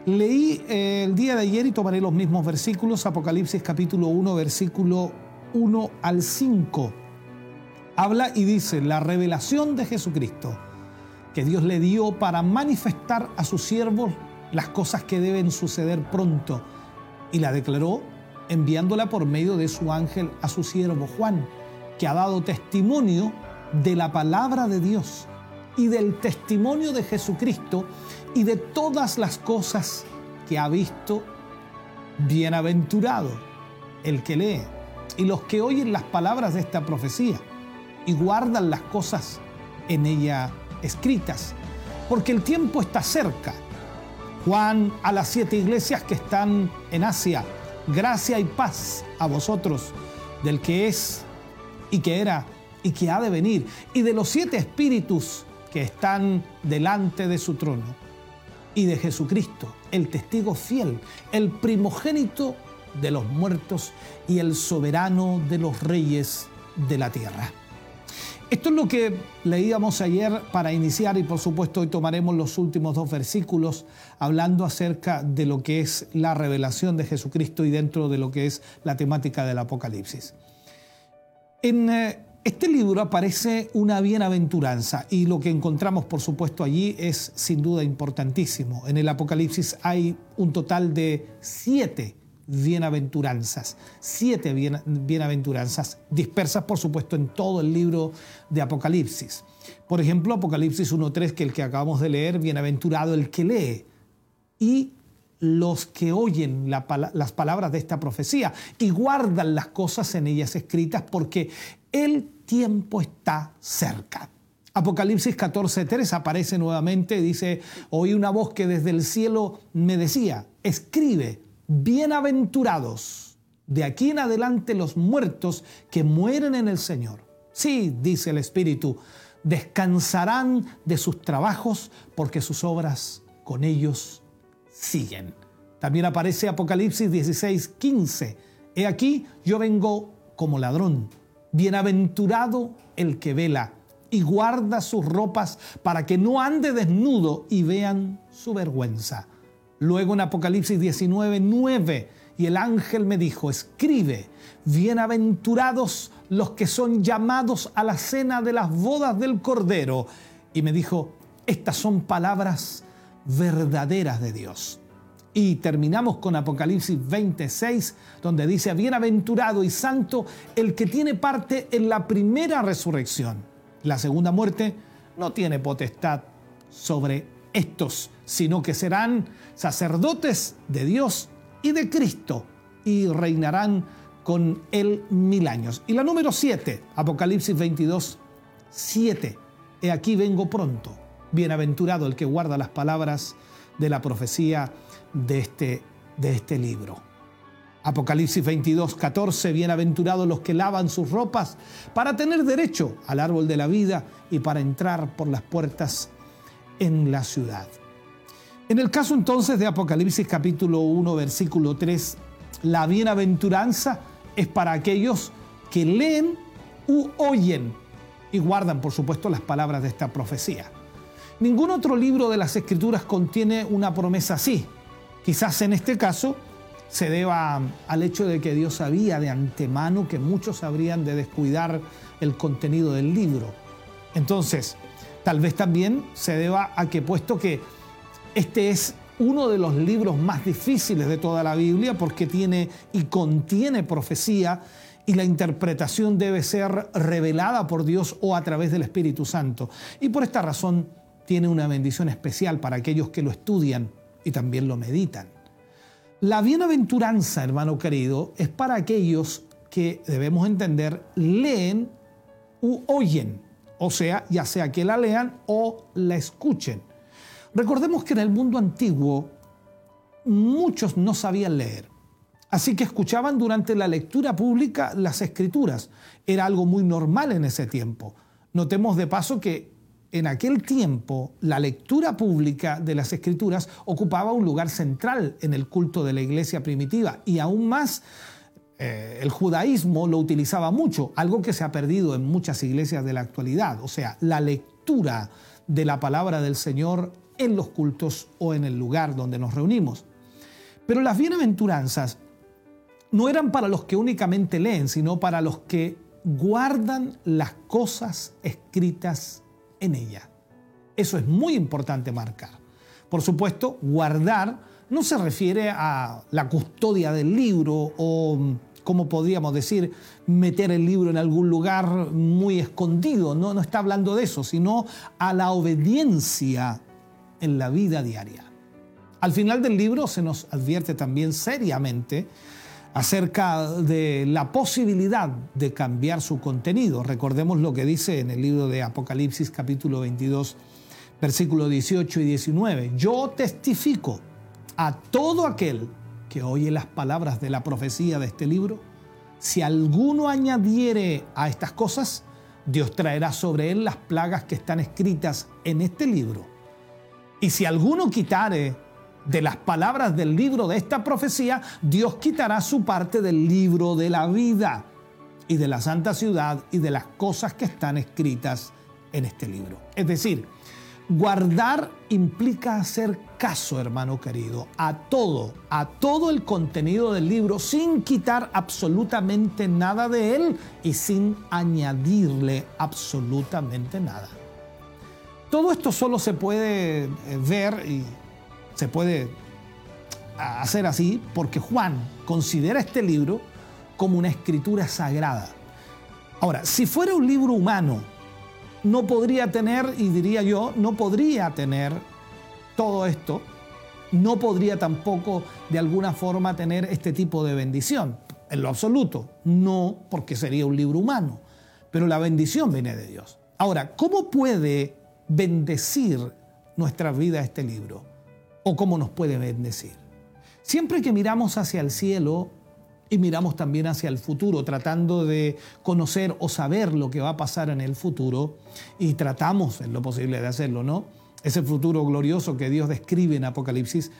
Leí eh, el día de ayer y tomaré los mismos versículos, Apocalipsis capítulo 1, versículo 1 al 5. Habla y dice, la revelación de Jesucristo, que Dios le dio para manifestar a sus siervos las cosas que deben suceder pronto, y la declaró enviándola por medio de su ángel a su siervo Juan, que ha dado testimonio de la palabra de Dios y del testimonio de Jesucristo y de todas las cosas que ha visto. Bienaventurado el que lee y los que oyen las palabras de esta profecía y guardan las cosas en ella escritas, porque el tiempo está cerca. Juan a las siete iglesias que están en Asia, gracia y paz a vosotros, del que es y que era y que ha de venir, y de los siete espíritus que están delante de su trono, y de Jesucristo, el testigo fiel, el primogénito de los muertos y el soberano de los reyes de la tierra. Esto es lo que leíamos ayer para iniciar y por supuesto hoy tomaremos los últimos dos versículos hablando acerca de lo que es la revelación de Jesucristo y dentro de lo que es la temática del Apocalipsis. En eh, este libro aparece una bienaventuranza y lo que encontramos por supuesto allí es sin duda importantísimo. En el Apocalipsis hay un total de siete bienaventuranzas, siete bienaventuranzas dispersas por supuesto en todo el libro de Apocalipsis. Por ejemplo, Apocalipsis 1.3, que el que acabamos de leer, bienaventurado el que lee y los que oyen las palabras de esta profecía y guardan las cosas en ellas escritas porque el tiempo está cerca. Apocalipsis 14.3 aparece nuevamente, dice, oí una voz que desde el cielo me decía, escribe bienaventurados de aquí en adelante los muertos que mueren en el Señor. Sí, dice el Espíritu, descansarán de sus trabajos porque sus obras con ellos siguen. También aparece Apocalipsis 16, 15. He aquí, yo vengo como ladrón. Bienaventurado el que vela y guarda sus ropas para que no ande desnudo y vean su vergüenza. Luego en Apocalipsis 19, 9, y el ángel me dijo, escribe, bienaventurados los que son llamados a la cena de las bodas del Cordero. Y me dijo, estas son palabras verdaderas de Dios. Y terminamos con Apocalipsis 26, donde dice, bienaventurado y santo el que tiene parte en la primera resurrección. La segunda muerte no tiene potestad sobre estos, sino que serán sacerdotes de Dios y de Cristo y reinarán con él mil años. Y la número 7, Apocalipsis 22, 7. He aquí vengo pronto. Bienaventurado el que guarda las palabras de la profecía de este, de este libro. Apocalipsis 22, 14, bienaventurados los que lavan sus ropas para tener derecho al árbol de la vida y para entrar por las puertas en la ciudad. En el caso entonces de Apocalipsis capítulo 1, versículo 3, la bienaventuranza es para aquellos que leen u oyen y guardan, por supuesto, las palabras de esta profecía. Ningún otro libro de las Escrituras contiene una promesa así. Quizás en este caso se deba al hecho de que Dios sabía de antemano que muchos habrían de descuidar el contenido del libro. Entonces, Tal vez también se deba a que puesto que este es uno de los libros más difíciles de toda la Biblia porque tiene y contiene profecía y la interpretación debe ser revelada por Dios o a través del Espíritu Santo. Y por esta razón tiene una bendición especial para aquellos que lo estudian y también lo meditan. La bienaventuranza, hermano querido, es para aquellos que debemos entender leen u oyen o sea, ya sea que la lean o la escuchen. Recordemos que en el mundo antiguo muchos no sabían leer, así que escuchaban durante la lectura pública las escrituras. Era algo muy normal en ese tiempo. Notemos de paso que en aquel tiempo la lectura pública de las escrituras ocupaba un lugar central en el culto de la iglesia primitiva y aún más eh, el judaísmo lo utilizaba mucho, algo que se ha perdido en muchas iglesias de la actualidad, o sea, la lectura de la palabra del Señor en los cultos o en el lugar donde nos reunimos. Pero las bienaventuranzas no eran para los que únicamente leen, sino para los que guardan las cosas escritas en ella. Eso es muy importante marcar. Por supuesto, guardar no se refiere a la custodia del libro o como podríamos decir, meter el libro en algún lugar muy escondido. No, no está hablando de eso, sino a la obediencia en la vida diaria. Al final del libro se nos advierte también seriamente acerca de la posibilidad de cambiar su contenido. Recordemos lo que dice en el libro de Apocalipsis capítulo 22, versículos 18 y 19. Yo testifico a todo aquel que oye las palabras de la profecía de este libro, si alguno añadiere a estas cosas, Dios traerá sobre él las plagas que están escritas en este libro. Y si alguno quitare de las palabras del libro de esta profecía, Dios quitará su parte del libro de la vida y de la santa ciudad y de las cosas que están escritas en este libro. Es decir, guardar implica hacer caso, hermano querido, a todo, a todo el contenido del libro sin quitar absolutamente nada de él y sin añadirle absolutamente nada. Todo esto solo se puede eh, ver y se puede hacer así porque Juan considera este libro como una escritura sagrada. Ahora, si fuera un libro humano, no podría tener, y diría yo, no podría tener todo esto, no podría tampoco de alguna forma tener este tipo de bendición. En lo absoluto, no porque sería un libro humano, pero la bendición viene de Dios. Ahora, ¿cómo puede bendecir nuestra vida este libro? ¿O cómo nos puede bendecir? Siempre que miramos hacia el cielo, y miramos también hacia el futuro, tratando de conocer o saber lo que va a pasar en el futuro y tratamos en lo posible de hacerlo, ¿no? Ese futuro glorioso que Dios describe en Apocalipsis.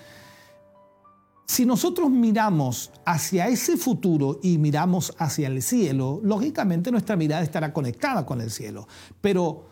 Si nosotros miramos hacia ese futuro y miramos hacia el cielo, lógicamente nuestra mirada estará conectada con el cielo. Pero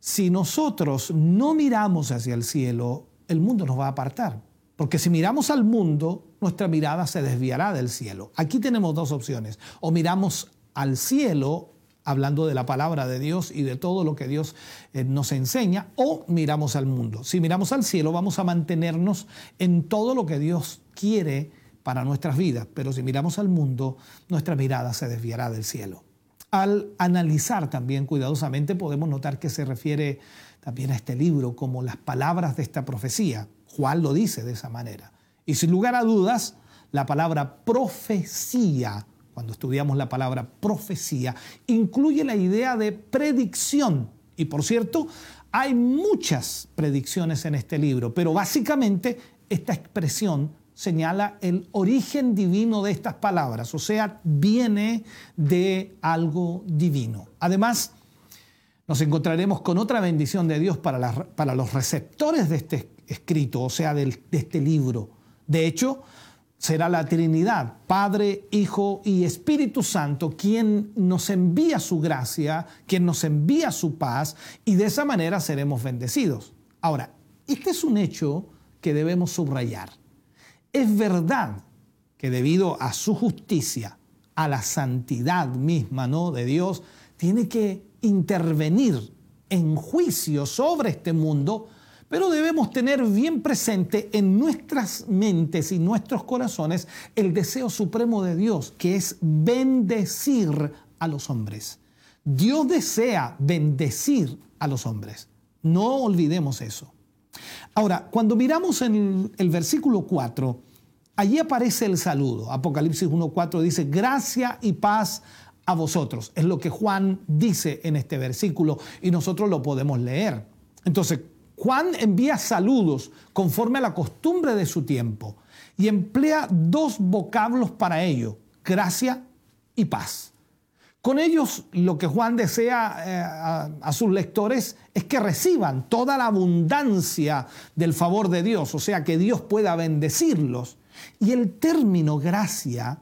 si nosotros no miramos hacia el cielo, el mundo nos va a apartar. Porque si miramos al mundo, nuestra mirada se desviará del cielo. Aquí tenemos dos opciones. O miramos al cielo, hablando de la palabra de Dios y de todo lo que Dios eh, nos enseña, o miramos al mundo. Si miramos al cielo, vamos a mantenernos en todo lo que Dios quiere para nuestras vidas. Pero si miramos al mundo, nuestra mirada se desviará del cielo. Al analizar también cuidadosamente, podemos notar que se refiere también a este libro como las palabras de esta profecía. Juan lo dice de esa manera. Y sin lugar a dudas, la palabra profecía, cuando estudiamos la palabra profecía, incluye la idea de predicción. Y por cierto, hay muchas predicciones en este libro, pero básicamente esta expresión señala el origen divino de estas palabras, o sea, viene de algo divino. Además, nos encontraremos con otra bendición de Dios para, para los receptores de este escrito, o sea, de este libro. De hecho, será la Trinidad, Padre, Hijo y Espíritu Santo, quien nos envía su gracia, quien nos envía su paz, y de esa manera seremos bendecidos. Ahora, este es un hecho que debemos subrayar. Es verdad que debido a su justicia, a la santidad misma ¿no? de Dios, tiene que intervenir en juicio sobre este mundo pero debemos tener bien presente en nuestras mentes y nuestros corazones el deseo supremo de Dios, que es bendecir a los hombres. Dios desea bendecir a los hombres. No olvidemos eso. Ahora, cuando miramos en el versículo 4, allí aparece el saludo. Apocalipsis 1.4 dice, gracia y paz a vosotros. Es lo que Juan dice en este versículo y nosotros lo podemos leer. Entonces, Juan envía saludos conforme a la costumbre de su tiempo y emplea dos vocablos para ello, gracia y paz. Con ellos lo que Juan desea eh, a, a, sus lectores es que reciban toda la abundancia del favor de Dios, o sea, que Dios pueda bendecirlos. Y el término gracia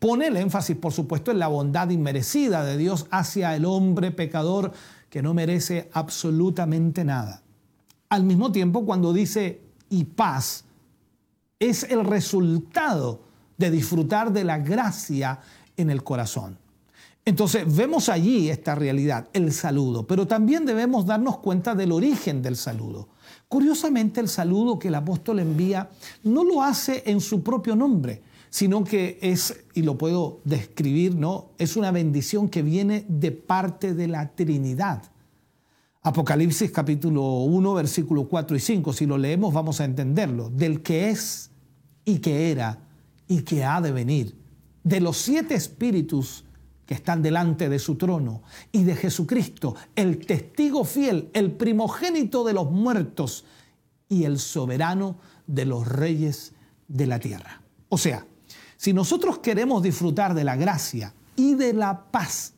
pone el énfasis, por supuesto, en la bondad inmerecida de Dios hacia el hombre pecador que no merece absolutamente nada. Al mismo tiempo, cuando dice y paz, es el resultado de disfrutar de la gracia en el corazón. Entonces vemos allí esta realidad, el saludo, pero también debemos darnos cuenta del origen del saludo. Curiosamente el saludo que el apóstol envía no lo hace en su propio nombre, sino que es, y lo puedo describir, ¿no? Es una bendición que viene de parte de la Trinidad. Apocalipsis capítulo 1, versículo 4 y 5, si lo leemos vamos a entenderlo, del que es y que era y que ha de venir, de los siete espíritus que están delante de su trono y de Jesucristo, el testigo fiel, el primogénito de los muertos y el soberano de los reyes de la tierra. O sea, si nosotros queremos disfrutar de la gracia y de la paz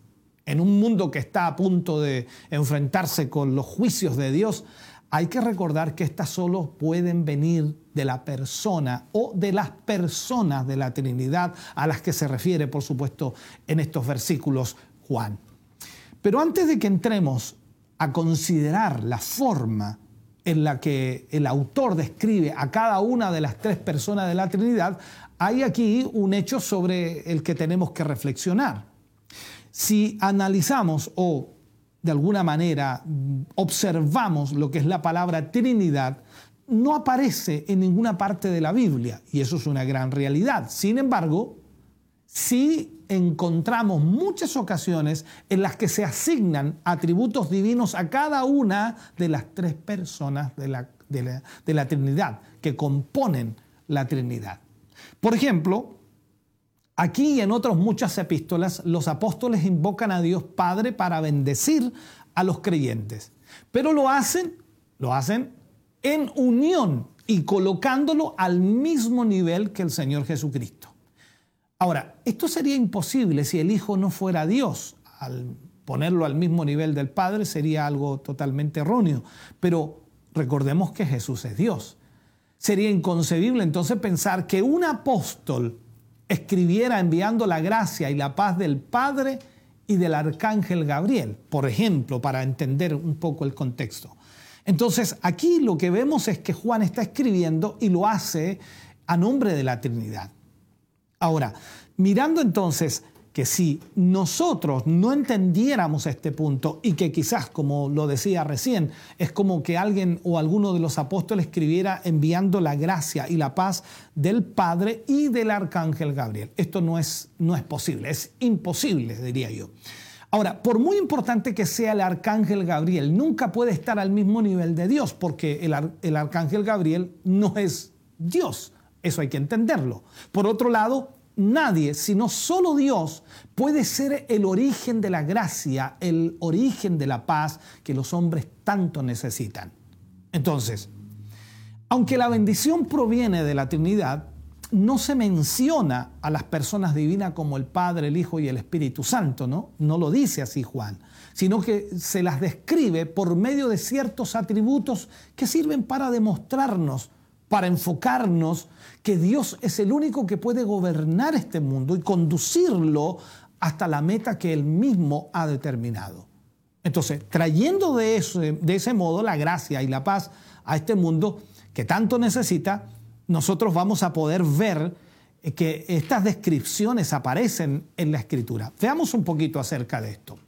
en un mundo que está a punto de enfrentarse con los juicios de Dios, hay que recordar que estas solo pueden venir de la persona o de las personas de la Trinidad a las que se refiere, por supuesto, en estos versículos Juan. Pero antes de que entremos a considerar la forma en la que el autor describe a cada una de las tres personas de la Trinidad, hay aquí un hecho sobre el que tenemos que reflexionar. Si analizamos o de alguna manera observamos lo que es la palabra Trinidad, no aparece en ninguna parte de la Biblia y eso es una gran realidad. Sin embargo, sí encontramos muchas ocasiones en las que se asignan atributos divinos a cada una de las tres personas de la, de la, Trinidad, que componen la Trinidad. Por ejemplo, aquí y en otras muchas epístolas, los apóstoles invocan a Dios Padre para bendecir a los creyentes, pero lo hacen, lo hacen en unión y colocándolo al mismo nivel que el Señor Jesucristo. Ahora, esto sería imposible si el Hijo no fuera Dios. Al ponerlo al mismo nivel del Padre sería algo totalmente erróneo. Pero recordemos que Jesús es Dios. Sería inconcebible entonces pensar que un apóstol escribiera enviando la gracia y la paz del Padre y del arcángel Gabriel, por ejemplo, para entender un poco el contexto. Entonces, aquí lo que vemos es que Juan está escribiendo y lo hace a nombre de la Trinidad. Ahora, mirando entonces que si nosotros no entendiéramos este punto y que quizás, como lo decía recién, es como que alguien o alguno de los apóstoles escribiera enviando la gracia y la paz del Padre y del Arcángel Gabriel. Esto no es, no es posible, es imposible, diría yo. Ahora, por muy importante que sea el Arcángel Gabriel, nunca puede estar al mismo nivel de Dios, porque el, el Arcángel Gabriel no es Dios. Eso hay que entenderlo. Por otro lado, nadie, sino solo Dios, puede ser el origen de la gracia, el origen de la paz que los hombres tanto necesitan. Entonces, aunque la bendición proviene de la Trinidad, no se menciona a las personas divinas como el Padre, el Hijo y el Espíritu Santo, ¿no? No lo dice así Juan, sino que se las describe por medio de ciertos atributos que sirven para demostrarnos para enfocarnos que Dios es el único que puede gobernar este mundo y conducirlo hasta la meta que Él mismo ha determinado. Entonces, trayendo de ese, de ese modo la gracia y la paz a este mundo que tanto necesita, nosotros vamos a poder ver que estas descripciones aparecen en la escritura. Veamos un poquito acerca de esto.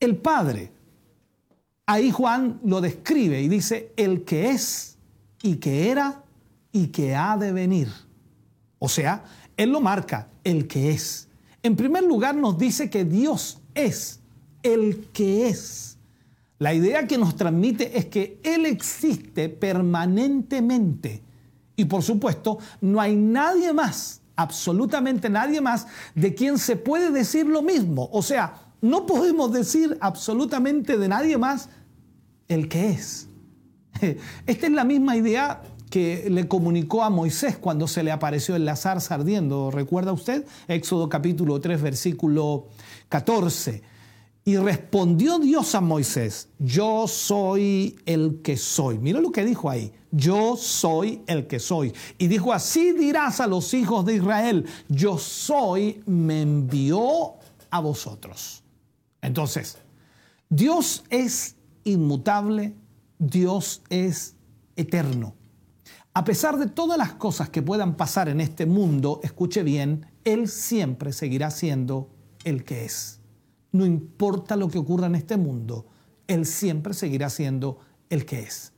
El Padre, ahí Juan lo describe y dice, el que es y que era y que ha de venir. O sea, Él lo marca, el que es. En primer lugar nos dice que Dios es el que es. La idea que nos transmite es que Él existe permanentemente. Y por supuesto, no hay nadie más, absolutamente nadie más, de quien se puede decir lo mismo. O sea, no podemos decir absolutamente de nadie más el que es. Esta es la misma idea que le comunicó a Moisés cuando se le apareció el la zarza ardiendo. ¿Recuerda usted? Éxodo capítulo 3, versículo 14. Y respondió Dios a Moisés, yo soy el que soy. Mira lo que dijo ahí, yo soy el que soy. Y dijo, así dirás a los hijos de Israel, yo soy, me envió a vosotros. Entonces, Dios es inmutable, Dios es eterno. A pesar de todas las cosas que puedan pasar en este mundo, escuche bien, Él siempre seguirá siendo el que es. No importa lo que ocurra en este mundo, Él siempre seguirá siendo el que es.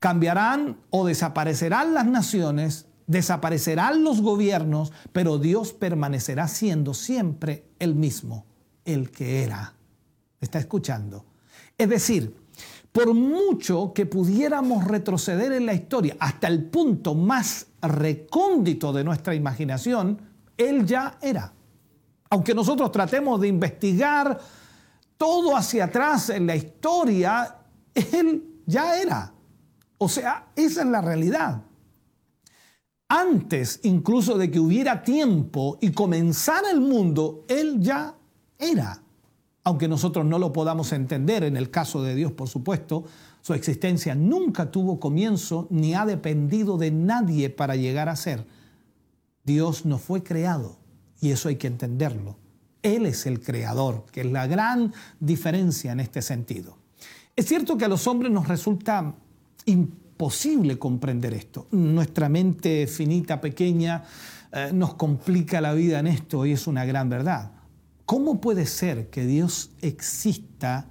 Cambiarán o desaparecerán las naciones, desaparecerán los gobiernos, pero Dios permanecerá siendo siempre el mismo, el que era. ¿Está escuchando? Es decir, por mucho que pudiéramos retroceder en la historia hasta el punto más recóndito de nuestra imaginación, Él ya era. Aunque nosotros tratemos de investigar todo hacia atrás en la historia, Él ya era. O sea, esa es la realidad. Antes incluso de que hubiera tiempo y comenzara el mundo, Él ya era aunque nosotros no lo podamos entender, en el caso de Dios, por supuesto, su existencia nunca tuvo comienzo ni ha dependido de nadie para llegar a ser. Dios no fue creado y eso hay que entenderlo. Él es el creador, que es la gran diferencia en este sentido. Es cierto que a los hombres nos resulta imposible comprender esto. Nuestra mente finita, pequeña, eh, nos complica la vida en esto y es una gran verdad. ¿Cómo puede ser que Dios exista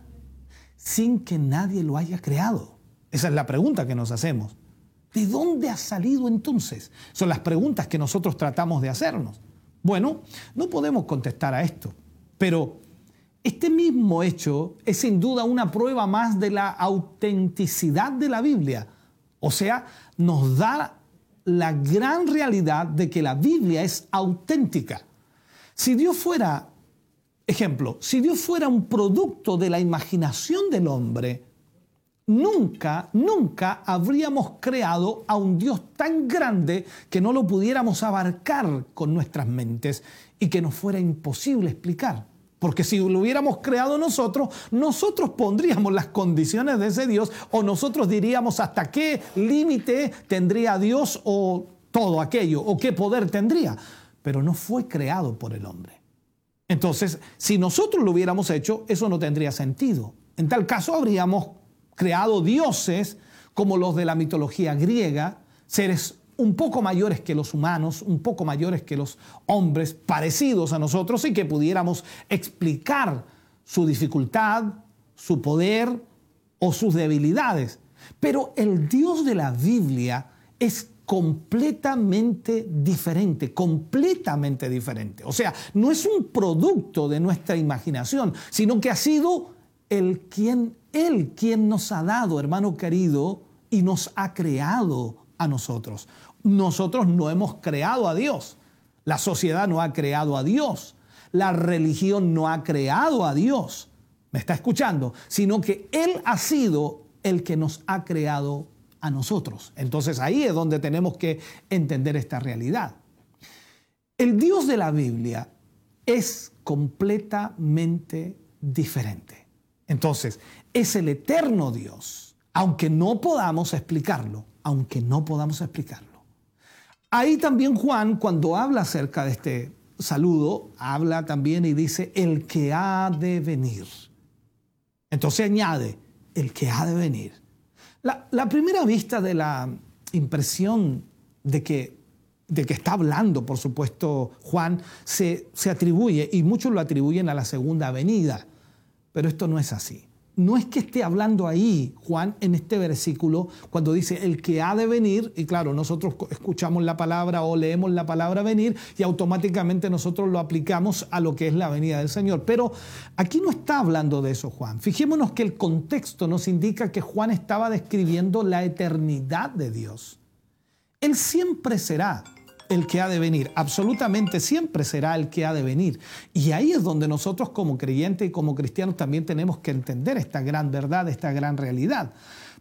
sin que nadie lo haya creado? Esa es la pregunta que nos hacemos. ¿De dónde ha salido entonces? Son las preguntas que nosotros tratamos de hacernos. Bueno, no podemos contestar a esto, pero este mismo hecho es sin duda una prueba más de la autenticidad de la Biblia. O sea, nos da la gran realidad de que la Biblia es auténtica. Si Dios fuera, ejemplo, si Dios fuera un producto de la imaginación del hombre, nunca, nunca habríamos creado a un Dios tan grande que no lo pudiéramos abarcar con nuestras mentes y que nos fuera imposible explicar. Porque si lo hubiéramos creado nosotros, nosotros pondríamos las condiciones de ese Dios o nosotros diríamos hasta qué límite tendría Dios o todo aquello o qué poder tendría. Pero no fue creado por el hombre. Entonces, si nosotros lo hubiéramos hecho, eso no tendría sentido. En tal caso, habríamos creado dioses como los de la mitología griega, seres un poco mayores que los humanos, un poco mayores que los hombres, parecidos a nosotros y que pudiéramos explicar su dificultad, su poder o sus debilidades. Pero el Dios de la Biblia es completamente diferente, completamente diferente. O sea, no es un producto de nuestra imaginación, sino que ha sido el quien él quien nos ha dado, hermano querido, y nos ha creado a nosotros. Nosotros no hemos creado a Dios. La sociedad no ha creado a Dios. La religión no ha creado a Dios. ¿Me está escuchando? Sino que Él ha sido el que nos ha creado a nosotros. Entonces ahí es donde tenemos que entender esta realidad. El Dios de la Biblia es completamente diferente. Entonces, es el eterno Dios, aunque no podamos explicarlo, aunque no podamos explicarlo. Ahí también Juan, cuando habla acerca de este saludo, habla también y dice, el que ha de venir. Entonces añade, el que ha de venir. La, primera vista de la impresión de que, de que está hablando, por supuesto, Juan, se, se atribuye, y muchos lo atribuyen a la segunda venida, pero esto no es así no es que esté hablando ahí Juan en este versículo cuando dice el que ha de venir, y claro, nosotros escuchamos la palabra o leemos la palabra venir y automáticamente nosotros lo aplicamos a lo que es la venida del Señor. Pero aquí no está hablando de eso Juan. Fijémonos que el contexto nos indica que Juan estaba describiendo la eternidad de Dios. Él siempre será el que ha de venir, absolutamente siempre será el que ha de venir. Y ahí es donde nosotros como creyentes y como cristianos también tenemos que entender esta gran verdad, esta gran realidad.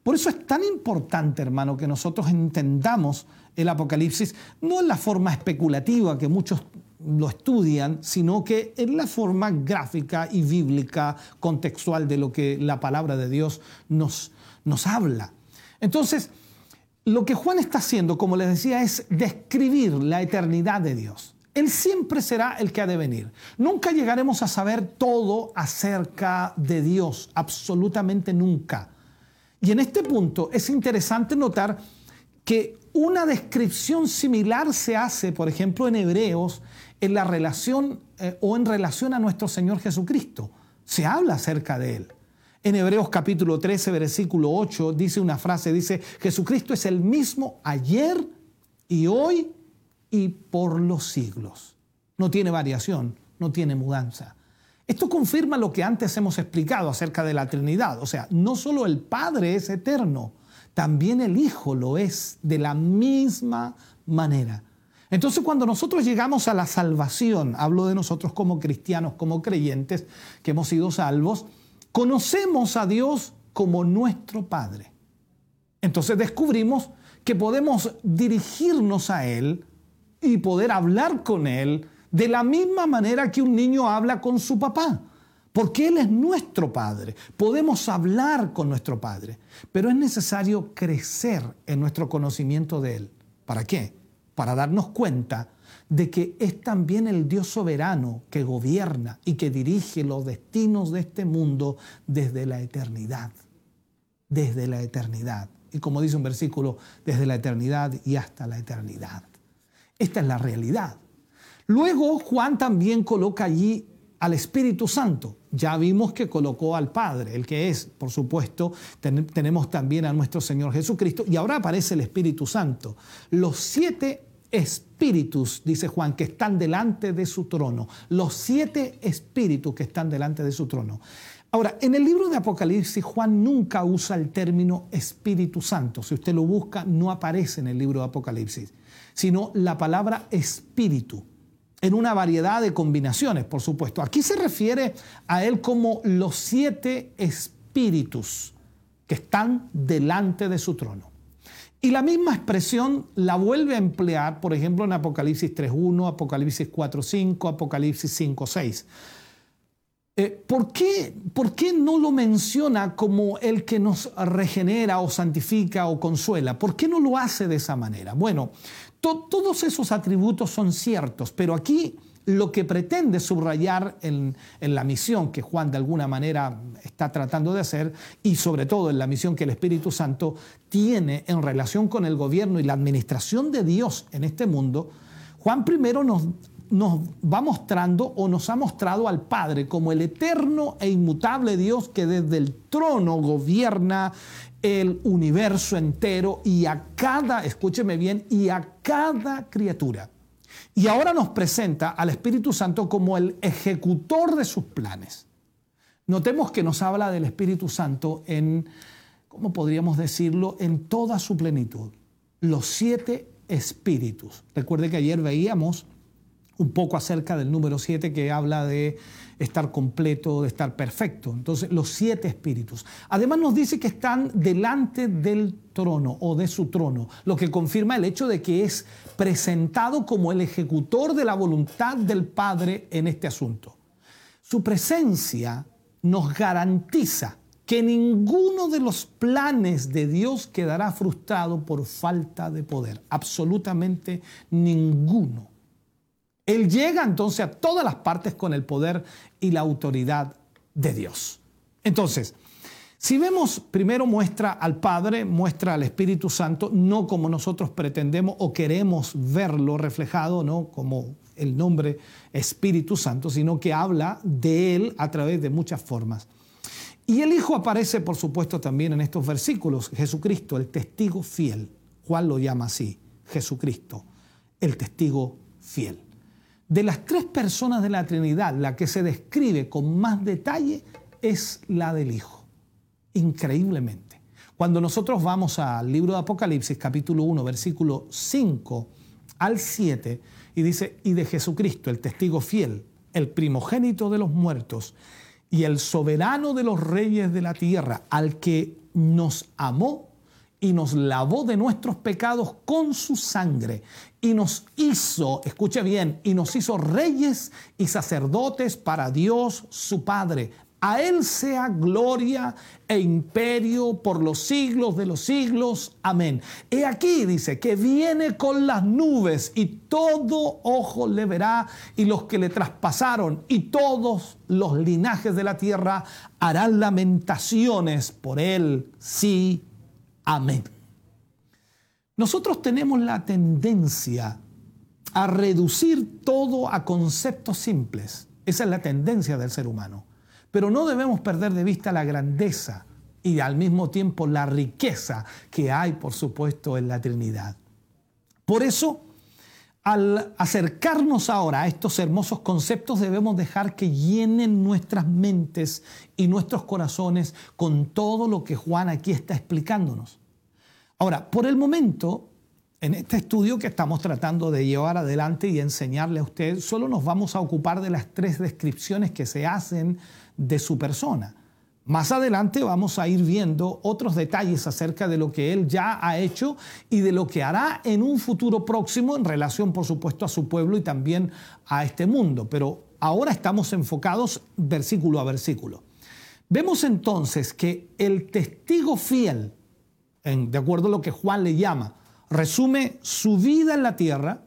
Por eso es tan importante, hermano, que nosotros entendamos el Apocalipsis, no en la forma especulativa que muchos lo estudian, sino que en la forma gráfica y bíblica, contextual de lo que la palabra de Dios nos, nos habla. Entonces, lo que Juan está haciendo, como les decía, es describir la eternidad de Dios. Él siempre será el que ha de venir. Nunca llegaremos a saber todo acerca de Dios, absolutamente nunca. Y en este punto es interesante notar que una descripción similar se hace, por ejemplo, en Hebreos, en la relación eh, o en relación a nuestro Señor Jesucristo. Se habla acerca de Él. En Hebreos capítulo 13, versículo 8, dice una frase, dice, Jesucristo es el mismo ayer y hoy y por los siglos. No tiene variación, no tiene mudanza. Esto confirma lo que antes hemos explicado acerca de la Trinidad. O sea, no solo el Padre es eterno, también el Hijo lo es de la misma manera. Entonces cuando nosotros llegamos a la salvación, hablo de nosotros como cristianos, como creyentes que hemos sido salvos, conocemos a Dios como nuestro Padre. Entonces descubrimos que podemos dirigirnos a Él y poder hablar con Él de la misma manera que un niño habla con su papá. Porque Él es nuestro Padre. Podemos hablar con nuestro Padre. Pero es necesario crecer en nuestro conocimiento de Él. ¿Para qué? Para darnos cuenta de que es también el Dios soberano que gobierna y que dirige los destinos de este mundo desde la eternidad. Desde la eternidad. Y como dice un versículo, desde la eternidad y hasta la eternidad. Esta es la realidad. Luego Juan también coloca allí al Espíritu Santo. Ya vimos que colocó al Padre, el que es, por supuesto, tenemos también a nuestro Señor Jesucristo y ahora aparece el Espíritu Santo. Los siete espíritus, dice Juan, que están delante de su trono. Los siete espíritus que están delante de su trono. Ahora, en el libro de Apocalipsis, Juan nunca usa el término Espíritu Santo. Si usted lo busca, no aparece en el libro de Apocalipsis, sino la palabra espíritu en una variedad de combinaciones, por supuesto. Aquí se refiere a él como los siete espíritus que están delante de su trono. Y la misma expresión la vuelve a emplear, por ejemplo, en Apocalipsis 3.1, Apocalipsis 4.5, Apocalipsis 5.6. Eh, ¿por, qué, ¿Por qué no lo menciona como el que nos regenera o santifica o consuela? ¿Por qué no lo hace de esa manera? Bueno, todos esos atributos son ciertos, pero aquí lo que pretende subrayar en, la misión que Juan de alguna manera está tratando de hacer y sobre todo en la misión que el Espíritu Santo tiene en relación con el gobierno y la administración de Dios en este mundo, Juan primero nos, nos va mostrando o nos ha mostrado al Padre como el eterno e inmutable Dios que desde el trono gobierna el universo entero y a cada, escúcheme bien, y a cada criatura. Y ahora nos presenta al Espíritu Santo como el ejecutor de sus planes. Notemos que nos habla del Espíritu Santo en, ¿cómo podríamos decirlo?, en toda su plenitud. Los siete espíritus. Recuerde que ayer veíamos un poco acerca del número siete que habla de estar completo, de estar perfecto. Entonces, los siete espíritus. Además nos dice que están delante del trono o de su trono, lo que confirma el hecho de que es presentado como el ejecutor de la voluntad del Padre en este asunto. Su presencia nos garantiza que ninguno de los planes de Dios quedará frustrado por falta de poder, absolutamente ninguno. Él llega entonces a todas las partes con el poder y la autoridad de Dios. Entonces, si vemos, primero muestra al Padre, muestra al Espíritu Santo, no como nosotros pretendemos o queremos verlo reflejado, no como el nombre Espíritu Santo, sino que habla de Él a través de muchas formas. Y el Hijo aparece, por supuesto, también en estos versículos. Jesucristo, el testigo fiel. Juan lo llama así, Jesucristo, el testigo fiel. De las tres personas de la Trinidad, la que se describe con más detalle es la del Hijo. Increíblemente. Cuando nosotros vamos al libro de Apocalipsis, capítulo 1, versículo 5 al 7, y dice, y de Jesucristo, el testigo fiel, el primogénito de los muertos, y el soberano de los reyes de la tierra, al que nos amó y nos lavó de nuestros pecados con su sangre y nos hizo, escuche bien, y nos hizo reyes y sacerdotes para Dios su Padre. A Él sea gloria e imperio por los siglos de los siglos. Amén. He aquí, dice, que viene con las nubes y todo ojo le verá y los que le traspasaron y todos los linajes de la tierra harán lamentaciones por Él. Sí, Amén. Nosotros tenemos la tendencia a reducir todo a conceptos simples. Esa es la tendencia del ser humano. Pero no debemos perder de vista la grandeza y al mismo tiempo la riqueza que hay, por supuesto, en la Trinidad. Por eso, al acercarnos ahora a estos hermosos conceptos, debemos dejar que llenen nuestras mentes y nuestros corazones con todo lo que Juan aquí está explicándonos. Ahora, por el momento, en este estudio que estamos tratando de llevar adelante y enseñarle a usted, solo nos vamos a ocupar de las tres descripciones que se hacen de su persona. Más adelante vamos a ir viendo otros detalles acerca de lo que él ya ha hecho y de lo que hará en un futuro próximo en relación, por supuesto, a su pueblo y también a este mundo. Pero ahora estamos enfocados versículo a versículo. Vemos entonces que el testigo fiel de acuerdo a lo que Juan le llama, resume su vida en la tierra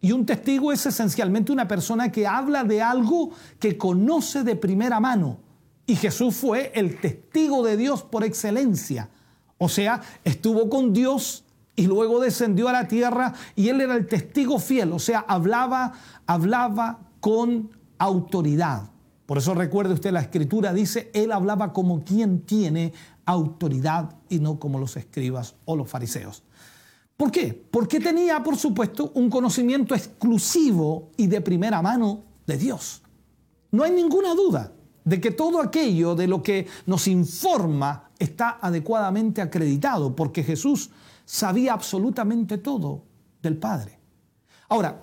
Y un testigo es esencialmente una persona que habla de algo que conoce de primera mano. Y Jesús fue el testigo de Dios por excelencia. O sea, estuvo con Dios y luego descendió a la tierra y él era el testigo fiel, o sea, hablaba, hablaba con autoridad. Por eso recuerde usted, la escritura dice, él hablaba como quien tiene autoridad y no como los escribas o los fariseos. ¿Por qué? Porque tenía, por supuesto, un conocimiento exclusivo y de primera mano de Dios. No hay ninguna duda de que todo aquello de lo que nos informa está adecuadamente acreditado, porque Jesús sabía absolutamente todo del Padre. Ahora,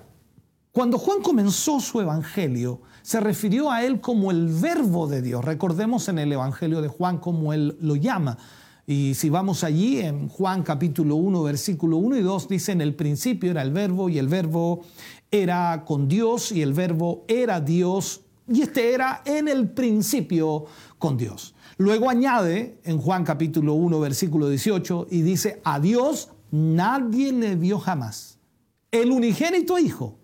cuando Juan comenzó su evangelio, se refirió a él como el verbo de Dios. Recordemos en el evangelio de Juan cómo él lo llama. Y si vamos allí en Juan capítulo 1, versículo 1 y 2, dice en el principio era el verbo y el verbo era con Dios y el verbo era Dios y este era en el principio con Dios. Luego añade en Juan capítulo 1, versículo 18 y dice, a Dios nadie le vio jamás. El unigénito Hijo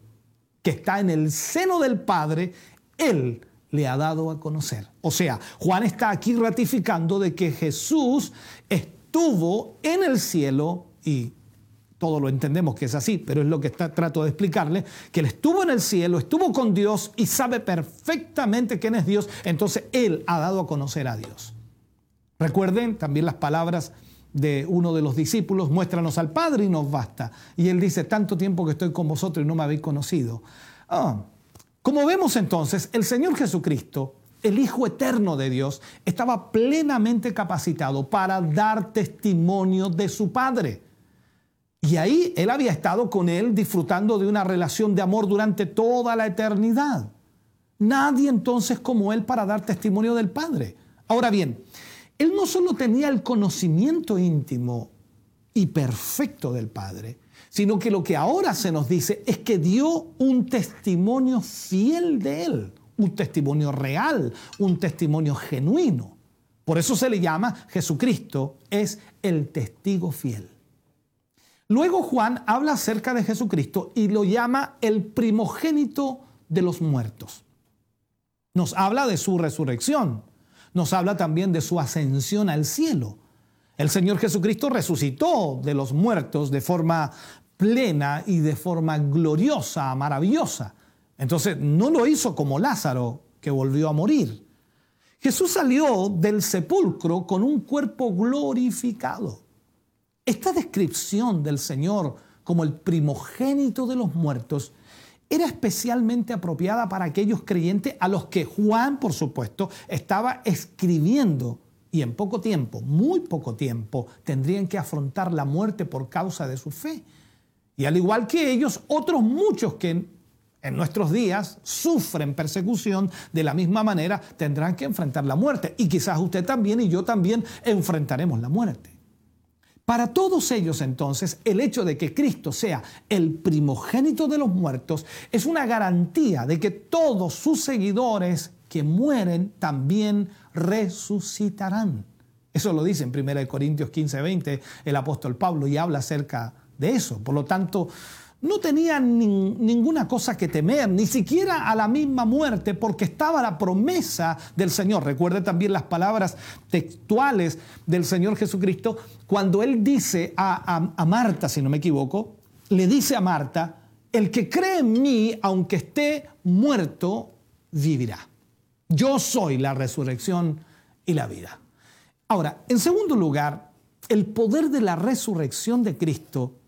que está en el seno del Padre, Él le ha dado a conocer. O sea, Juan está aquí ratificando de que Jesús estuvo en el cielo y todo lo entendemos que es así, pero es lo que está, trato de explicarle, que él estuvo en el cielo, estuvo con Dios y sabe perfectamente quién es Dios, entonces él ha dado a conocer a Dios. Recuerden también las palabras de uno de los discípulos, muéstranos al Padre y nos basta. Y él dice, tanto tiempo que estoy con vosotros y no me habéis conocido. Ah, como vemos entonces, el Señor Jesucristo, el Hijo Eterno de Dios, estaba plenamente capacitado para dar testimonio de su Padre. Y ahí él había estado con él disfrutando de una relación de amor durante toda la eternidad. Nadie entonces como él para dar testimonio del Padre. Ahora bien, él no solo tenía el conocimiento íntimo y perfecto del Padre, sino que lo que ahora se nos dice es que dio un testimonio fiel de él, un testimonio real, un testimonio genuino. Por eso se le llama Jesucristo, es el testigo fiel. Luego Juan habla acerca de Jesucristo y lo llama el primogénito de los muertos. Nos habla de su resurrección, nos habla también de su ascensión al cielo. El Señor Jesucristo resucitó de los muertos de forma plena y de forma gloriosa, maravillosa. Entonces no lo hizo como Lázaro, que volvió a morir. Jesús salió del sepulcro con un cuerpo glorificado. Esta descripción del Señor como el primogénito de los muertos era especialmente apropiada para aquellos creyentes a los que Juan, por supuesto, estaba escribiendo y en poco tiempo, muy poco tiempo, tendrían que afrontar la muerte por causa de su fe. Y al igual que ellos, otros muchos que en nuestros días sufren persecución de la misma manera tendrán que enfrentar la muerte. Y quizás usted también y yo también enfrentaremos la muerte. Para todos ellos entonces, el hecho de que Cristo sea el primogénito de los muertos es una garantía de que todos sus seguidores que mueren también resucitarán. Eso lo dice en 1 Corintios 15, 20 el apóstol Pablo y habla acerca de eso. Por lo tanto, no tenían ninguna cosa que temer, ni siquiera a la misma muerte, porque estaba la promesa del Señor. Recuerde también las palabras textuales del Señor Jesucristo cuando Él dice a, a Marta, si no me equivoco, le dice a Marta, el que cree en mí, aunque esté muerto, vivirá. Yo soy la resurrección y la vida. Ahora, en segundo lugar, el poder de la resurrección de Cristo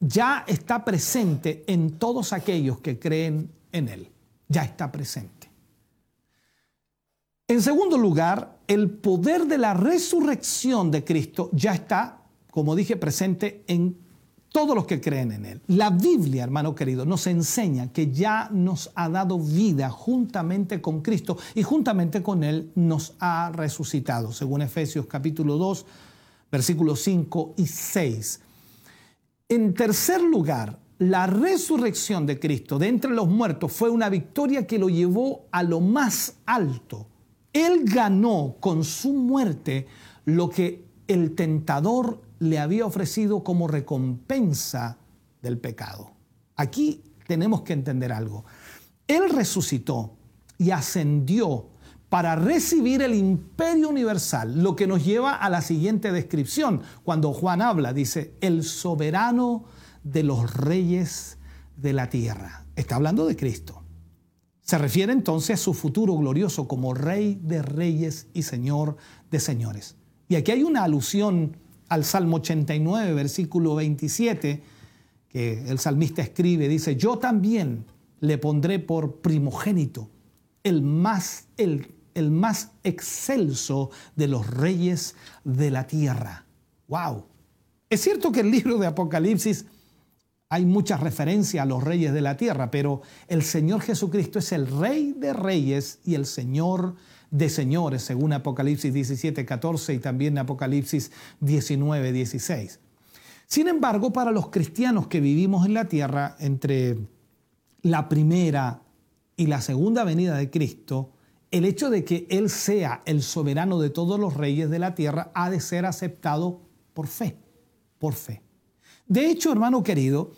ya está presente en todos aquellos que creen en Él. Ya está presente. En segundo lugar, el poder de la resurrección de Cristo ya está, como dije, presente en todos los que creen en Él. La Biblia, hermano querido, nos enseña que ya nos ha dado vida juntamente con Cristo y juntamente con Él nos ha resucitado, según Efesios capítulo 2, versículos 5 y 6. En tercer lugar, la resurrección de Cristo de entre los muertos fue una victoria que lo llevó a lo más alto. Él ganó con su muerte lo que el tentador le había ofrecido como recompensa del pecado. Aquí tenemos que entender algo. Él resucitó y ascendió para recibir el imperio universal, lo que nos lleva a la siguiente descripción. Cuando Juan habla, dice, el soberano de los reyes de la tierra. Está hablando de Cristo. Se refiere entonces a su futuro glorioso como rey de reyes y señor de señores. Y aquí hay una alusión al Salmo 89, versículo 27, que el salmista escribe, dice, yo también le pondré por primogénito, el más, el, el más excelso de los reyes de la tierra. ¡Wow! Es cierto que el libro de Apocalipsis hay muchas referencias a los reyes de la tierra, pero el Señor Jesucristo es el rey de reyes y el Señor de señores, según Apocalipsis 17, 14 y también Apocalipsis 19, 16. Sin embargo, para los cristianos que vivimos en la tierra entre la primera y la segunda venida de Cristo, el hecho de que Él sea el soberano de todos los reyes de la tierra ha de ser aceptado por fe, por fe. De hecho, hermano querido,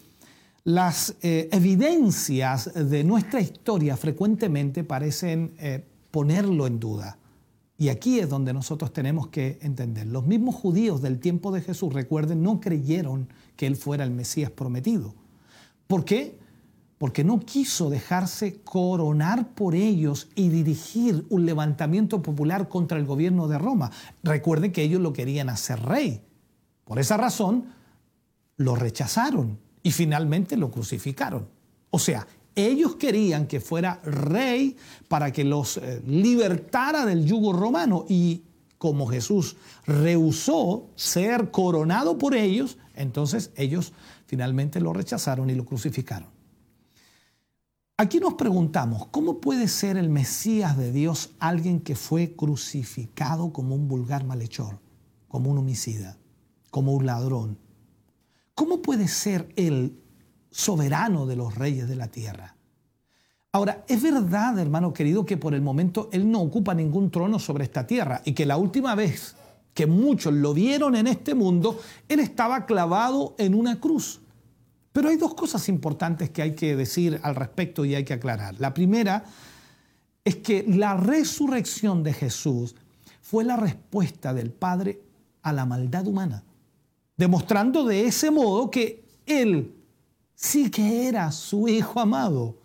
las eh, evidencias de nuestra historia frecuentemente parecen eh, ponerlo en duda. Y aquí es donde nosotros tenemos que entender. Los mismos judíos del tiempo de Jesús, recuerden, no creyeron que Él fuera el Mesías prometido. ¿Por qué? Porque no quiso dejarse coronar por ellos y dirigir un levantamiento popular contra el gobierno de Roma. Recuerden que ellos lo querían hacer rey. Por esa razón, lo rechazaron y finalmente lo crucificaron. O sea, ellos querían que fuera rey para que los eh, libertara del yugo romano y como Jesús rehusó ser coronado por ellos, entonces ellos finalmente lo rechazaron y lo crucificaron. Aquí nos preguntamos, ¿cómo puede ser el Mesías de Dios alguien que fue crucificado como un vulgar malhechor, como un homicida, como un ladrón? ¿Cómo puede ser él soberano de los reyes de la tierra. Ahora, es verdad, hermano querido, que por el momento Él no ocupa ningún trono sobre esta tierra y que la última vez que muchos lo vieron en este mundo, Él estaba clavado en una cruz. Pero hay dos cosas importantes que hay que decir al respecto y hay que aclarar. La primera es que la resurrección de Jesús fue la respuesta del Padre a la maldad humana, demostrando de ese modo que Él sí que era su Hijo amado.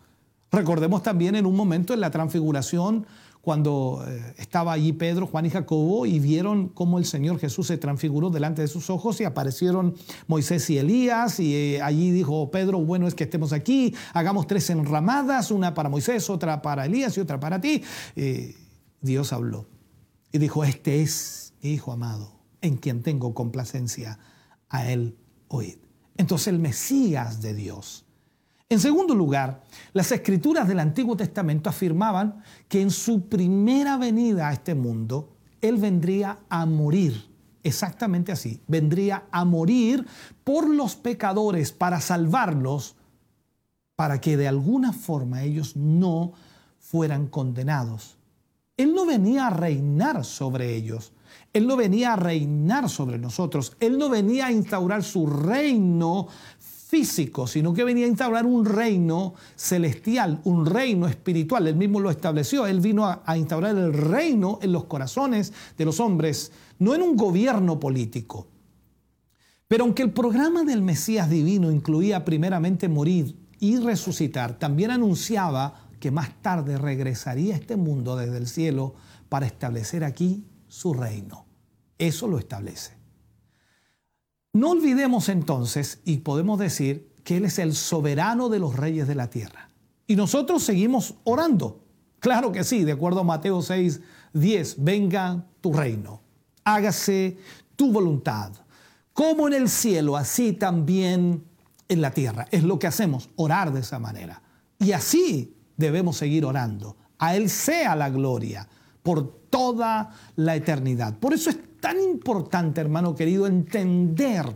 Recordemos también en un momento en la transfiguración, cuando eh, estaba allí Pedro, Juan y Jacobo y vieron cómo el Señor Jesús se transfiguró delante de sus ojos y aparecieron Moisés y Elías y eh, allí dijo Pedro, bueno es que estemos aquí, hagamos tres enramadas, una para Moisés, otra para Elías y otra para ti. Dios habló y dijo, este es mi Hijo amado, en quien tengo complacencia, a él oíd entonces el Mesías de Dios. En segundo lugar, las escrituras del Antiguo Testamento afirmaban que en su primera venida a este mundo, Él vendría a morir. Exactamente así, vendría a morir por los pecadores para salvarlos, para que de alguna forma ellos no fueran condenados. Él no venía a reinar sobre ellos, él no venía a reinar sobre nosotros, Él no venía a instaurar su reino físico, sino que venía a instaurar un reino celestial, un reino espiritual. Él mismo lo estableció. Él vino a, instaurar el reino en los corazones de los hombres, no en un gobierno político. Pero aunque el programa del Mesías divino incluía primeramente morir y resucitar, también anunciaba que más tarde regresaría a este mundo desde el cielo para establecer aquí su reino. Eso lo establece. No olvidemos entonces, y podemos decir, que Él es el soberano de los reyes de la tierra. Y nosotros seguimos orando. Claro que sí, de acuerdo a Mateo 6, 10, venga tu reino, hágase tu voluntad, como en el cielo, así también en la tierra. Es lo que hacemos, orar de esa manera. Y así debemos seguir orando. A Él sea la gloria por toda la eternidad. Por eso es tan importante, hermano querido, entender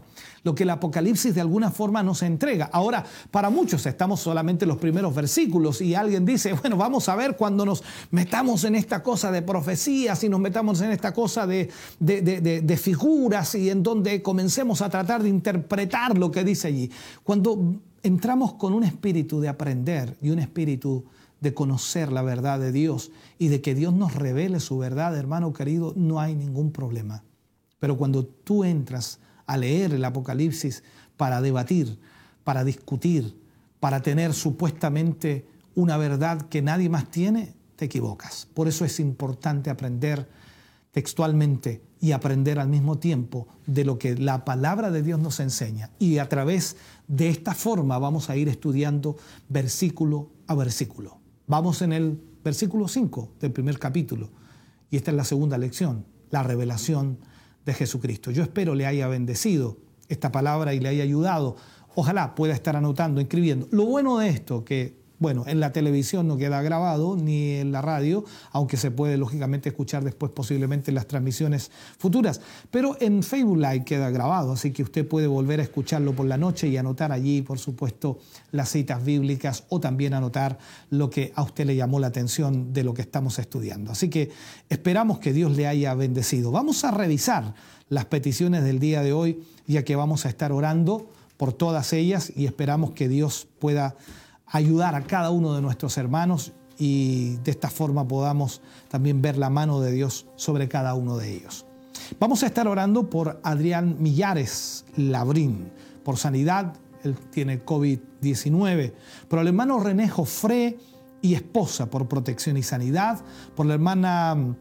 lo que el Apocalipsis de alguna forma nos entrega. Ahora, para muchos estamos solamente en los primeros versículos y alguien dice, bueno, vamos a ver cuando nos metamos en esta cosa de profecías y nos metamos en esta cosa de, de, figuras y en donde comencemos a tratar de interpretar lo que dice allí. Cuando entramos con un espíritu de aprender y un espíritu de conocer la verdad de Dios y de que Dios nos revele su verdad, hermano querido, no hay ningún problema. Pero cuando tú entras a leer el Apocalipsis para debatir, para discutir, para tener supuestamente una verdad que nadie más tiene, te equivocas. Por eso es importante aprender textualmente y aprender al mismo tiempo de lo que la palabra de Dios nos enseña. Y a través de esta forma vamos a ir estudiando versículo a versículo. Vamos en el versículo 5 del primer capítulo. Y esta es la segunda lección, la revelación de Jesucristo. Yo espero le haya bendecido esta palabra y le haya ayudado. Ojalá pueda estar anotando, escribiendo. Lo bueno de esto, que bueno, en la televisión no queda grabado ni en la radio, aunque se puede lógicamente escuchar después posiblemente en las transmisiones futuras. Pero en Facebook Live queda grabado, así que usted puede volver a escucharlo por la noche y anotar allí, por supuesto, las citas bíblicas o también anotar lo que a usted le llamó la atención de lo que estamos estudiando. Así que esperamos que Dios le haya bendecido. Vamos a revisar las peticiones del día de hoy, ya que vamos a estar orando por todas ellas y esperamos que Dios pueda ayudar a cada uno de nuestros hermanos y de esta forma podamos también ver la mano de Dios sobre cada uno de ellos. Vamos a estar orando por Adrián Millares Labrín, por sanidad, él tiene COVID-19, por el hermano René Jofré y esposa por protección y sanidad, por la hermana,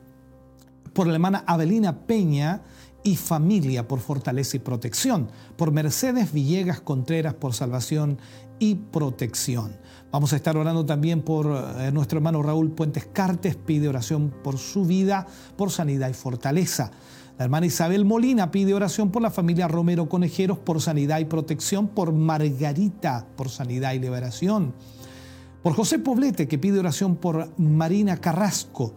por la hermana Abelina Peña, y familia por fortaleza y protección, por Mercedes Villegas Contreras por salvación y protección. Vamos a estar orando también por eh, nuestro hermano Raúl Puentes Cartes, pide oración por su vida, por sanidad y fortaleza. La hermana Isabel Molina pide oración por la familia Romero Conejeros, por sanidad y protección, por Margarita, por sanidad y liberación. Por José Poblete, que pide oración por Marina Carrasco.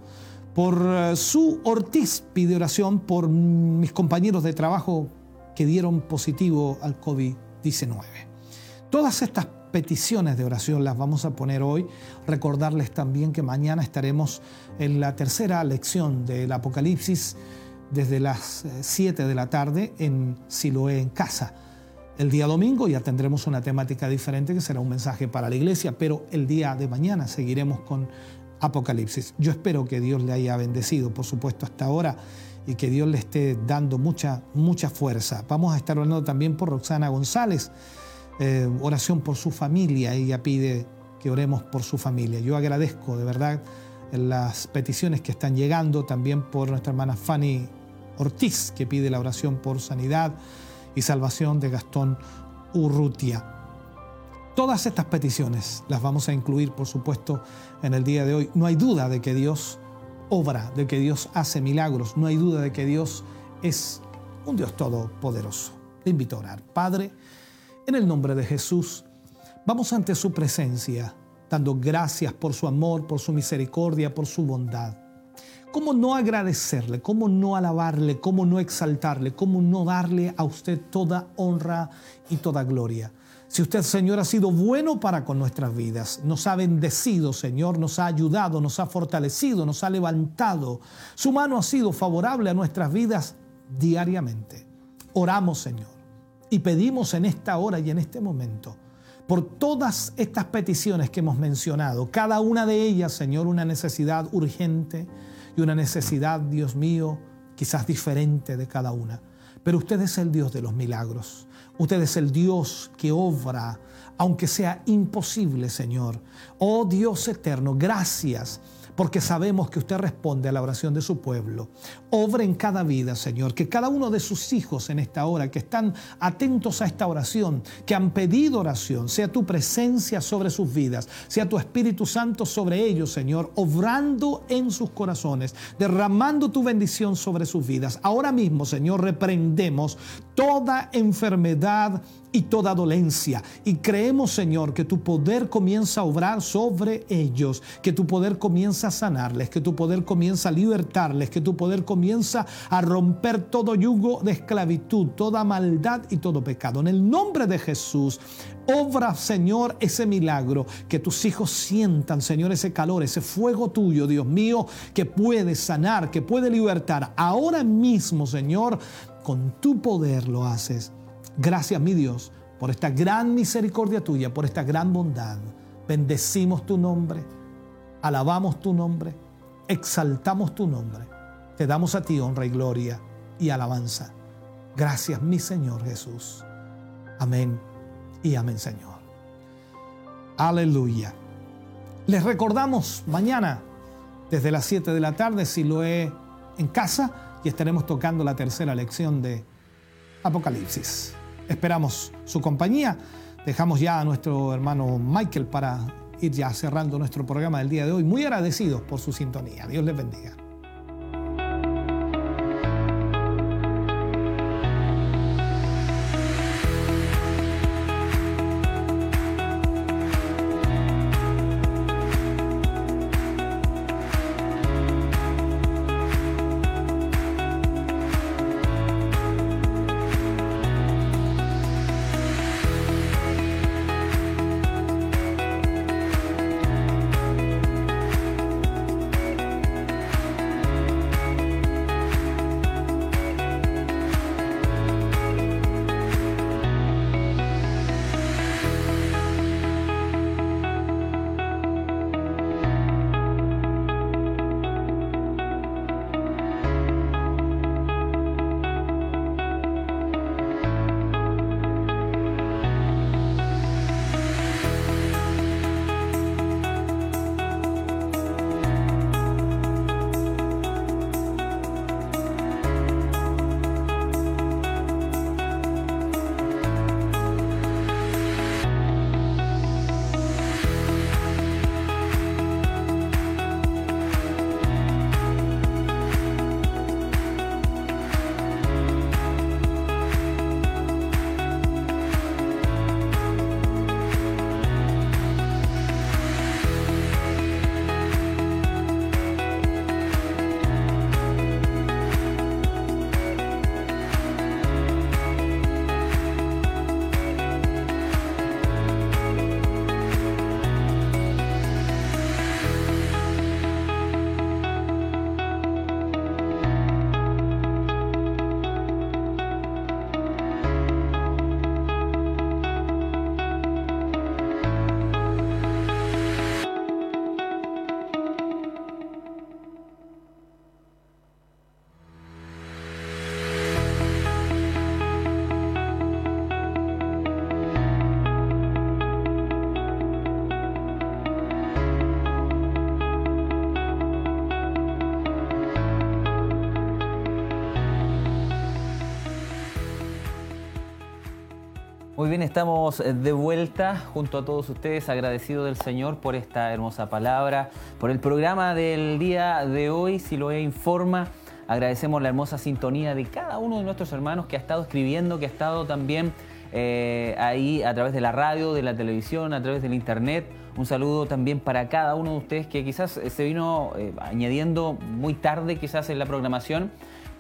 Por eh, su Ortiz pide oración por mis compañeros de trabajo que dieron positivo al COVID-19. Todas estas peticiones de oración las vamos a poner hoy. Recordarles también que mañana estaremos en la tercera lección del Apocalipsis desde las 7 eh, de la tarde en Siloé en casa. El día domingo ya tendremos una temática diferente que será un mensaje para la iglesia, pero el día de mañana seguiremos con Apocalipsis. Yo espero que Dios le haya bendecido, por supuesto, hasta ahora y que Dios le esté dando mucha, mucha fuerza. Vamos a estar hablando también por Roxana González eh, oración por su familia. Ella pide que oremos por su familia. Yo agradezco de verdad las peticiones que están llegando, también por nuestra hermana Fanny Ortiz, que pide la oración por sanidad y salvación de Gastón Urrutia. Todas estas peticiones las vamos a incluir, por supuesto, en el día de hoy. No hay duda de que Dios obra, de que Dios hace milagros, no hay duda de que Dios es un Dios todopoderoso. Le invito a orar. Padre, en el nombre de Jesús, vamos ante su presencia, dando gracias por su amor, por su misericordia, por su bondad. ¿Cómo no agradecerle? ¿Cómo no alabarle? ¿Cómo no exaltarle? ¿Cómo no darle a usted toda honra y toda gloria? Si usted, Señor, ha sido bueno para con nuestras vidas, nos ha bendecido, Señor, nos ha ayudado, nos ha fortalecido, nos ha levantado, su mano ha sido favorable a nuestras vidas diariamente. Oramos, Señor y pedimos en esta hora y en este momento por todas estas peticiones que hemos mencionado, cada una de ellas, Señor, una necesidad urgente y una necesidad, Dios mío, quizás diferente de cada una. Pero usted es el Dios de los milagros. Usted es el Dios que obra, aunque sea imposible, Señor. Oh Dios eterno, gracias porque sabemos que usted responde a la oración de su pueblo. Obre en cada vida, Señor, que cada uno de sus hijos en esta hora, que están atentos a esta oración, que han pedido oración, sea tu presencia sobre sus vidas, sea tu Espíritu Santo sobre ellos, Señor, obrando en sus corazones, derramando tu bendición sobre sus vidas. Ahora mismo, Señor, reprendemos toda enfermedad y toda dolencia. Y creemos, Señor, que tu poder comienza a obrar sobre ellos, que tu poder comienza a sanarles, que tu poder comienza a libertarles, que tu poder comienza a romper todo yugo de esclavitud, toda maldad y todo pecado. En el nombre de Jesús, obra, Señor, ese milagro, que tus hijos sientan, Señor, ese calor, ese fuego tuyo, Dios mío, que puede sanar, que puede libertar. Ahora mismo, Señor, con tu poder lo haces. Gracias, mi Dios, por esta gran misericordia tuya, por esta gran bondad. Bendecimos tu nombre, alabamos tu nombre, exaltamos tu nombre. Te damos a ti honra y gloria y alabanza. Gracias, mi Señor Jesús. Amén y amén, Señor. Aleluya. Les recordamos mañana desde las 7 de la tarde, si lo he en casa, y estaremos tocando la tercera lección de Apocalipsis. Esperamos su compañía. Dejamos ya a nuestro hermano Michael para ir ya cerrando nuestro programa del día de hoy. Muy agradecidos por su sintonía. Dios les bendiga. Bien, estamos eh, de vuelta junto a todos ustedes, agradecidos del Señor por esta hermosa palabra, por el programa del día de hoy, si lo informa. Agradecemos la hermosa sintonía de cada uno de nuestros hermanos que ha estado escribiendo, que ha estado también eh, ahí a través de la radio, de la televisión, a través del internet. Un saludo también para cada uno de ustedes que quizás eh, se vino añadiendo muy tarde quizás en la programación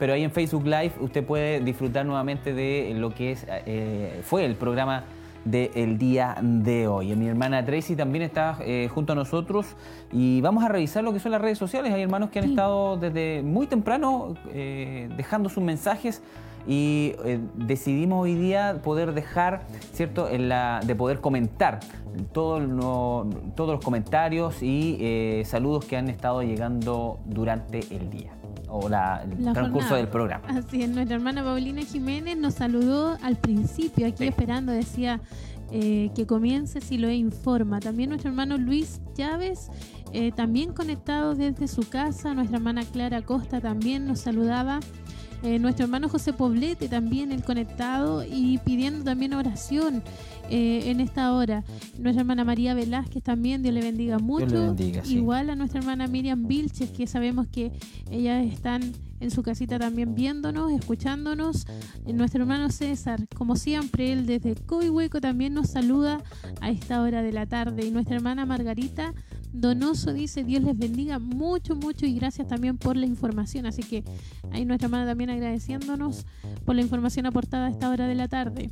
pero ahí en Facebook Live usted puede disfrutar nuevamente de lo que es, eh, fue el programa del día de hoy. Mi hermana Tracy también está eh, junto a nosotros y vamos a revisar lo que son las redes sociales. Hay hermanos que han estado desde muy temprano eh, dejando sus mensajes y decidimos hoy día poder dejar, ¿cierto?, en la, de poder comentar todos los comentarios y saludos que han estado llegando durante el día o el transcurso del programa. Así es, nuestra hermana Paulina Jiménez nos saludó al principio, aquí esperando, decía eh, que comience si lo informa. También nuestro hermano Luis Chávez, eh, también conectado desde su casa, nuestra hermana Clara Costa también nos saludaba. Eh, nuestro hermano José Poblete también el conectado y pidiendo también oración en esta hora. Nuestra hermana María Velázquez también, Dios le bendiga mucho. Igual a nuestra hermana Miriam Vilches, que sabemos que ellas están en su casita también viéndonos, escuchándonos. Nuestro hermano César, como siempre, él desde Coihueco también nos saluda a esta hora de la tarde. Y nuestra hermana Margarita Donoso dice, Dios les bendiga mucho, mucho y gracias también por la información. Así que ahí nuestra hermana también agradeciéndonos por la información aportada a esta hora de la tarde.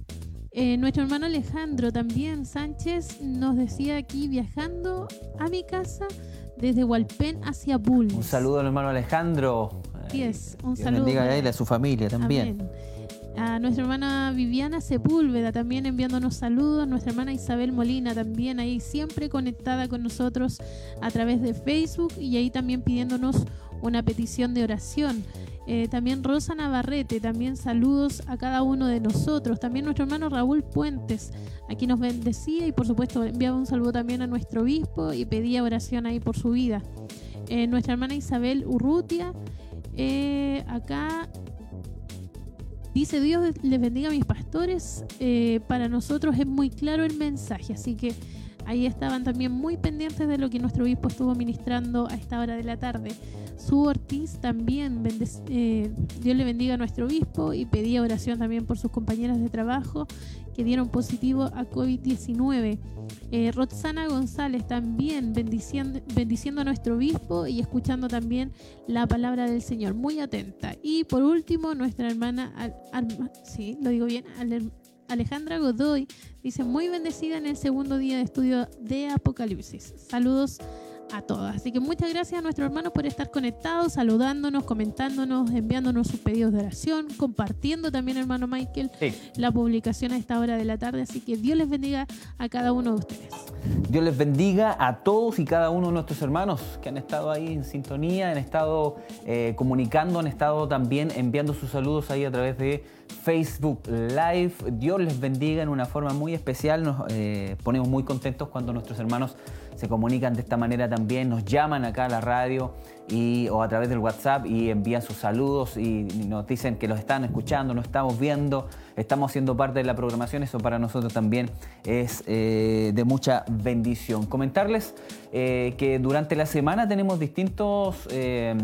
Eh, nuestro hermano Alejandro también Sánchez nos decía aquí viajando a mi casa desde Hualpén hacia Bulnes. Un saludo al hermano Alejandro. Así es, un saludo. bendiga a él y a su familia también. A nuestra hermana Viviana Sepúlveda también enviándonos saludos, nuestra hermana Isabel Molina también ahí siempre conectada con nosotros a través de Facebook y ahí también pidiéndonos una petición de oración. Eh, también Rosa Navarrete, también saludos a cada uno de nosotros. También nuestro hermano Raúl Puentes, aquí nos bendecía y por supuesto enviaba un saludo también a nuestro obispo y pedía oración ahí por su vida. Eh, nuestra hermana Isabel Urrutia, eh, acá dice Dios les bendiga a mis pastores. para nosotros es muy claro el mensaje, así que ahí estaban también muy pendientes de lo que nuestro obispo estuvo ministrando a esta hora de la tarde. Su Ortiz también, eh, Dios le bendiga a nuestro obispo y pedía oración también por sus compañeras de trabajo que dieron positivo a COVID-19. Eh, Roxana González también bendiciendo, bendiciendo a nuestro obispo y escuchando también la palabra del Señor, muy atenta. Y por último, nuestra hermana, sí, lo digo bien, Alejandra Godoy dice muy bendecida en el segundo día de estudio de Apocalipsis. Saludos a todas. Así que muchas gracias a nuestros hermanos por estar conectados, saludándonos, comentándonos, enviándonos sus pedidos de oración, compartiendo también, hermano Michael, la publicación a esta hora de la tarde. Así que Dios les bendiga a cada uno de ustedes. Dios les bendiga a todos y cada uno de nuestros hermanos que han estado ahí en sintonía, han estado eh, comunicando, han estado también enviando sus saludos ahí a través de Facebook Live. Dios les bendiga en una forma muy especial. Nos eh, ponemos muy contentos cuando nuestros hermanos se comunican de esta manera también, nos llaman acá a la radio y, o a través del WhatsApp y envían sus saludos y nos dicen que los están escuchando, nos estamos viendo, estamos siendo parte de la programación, eso para nosotros también es eh, de mucha bendición. Comentarles eh, que durante la semana tenemos distintos, eh,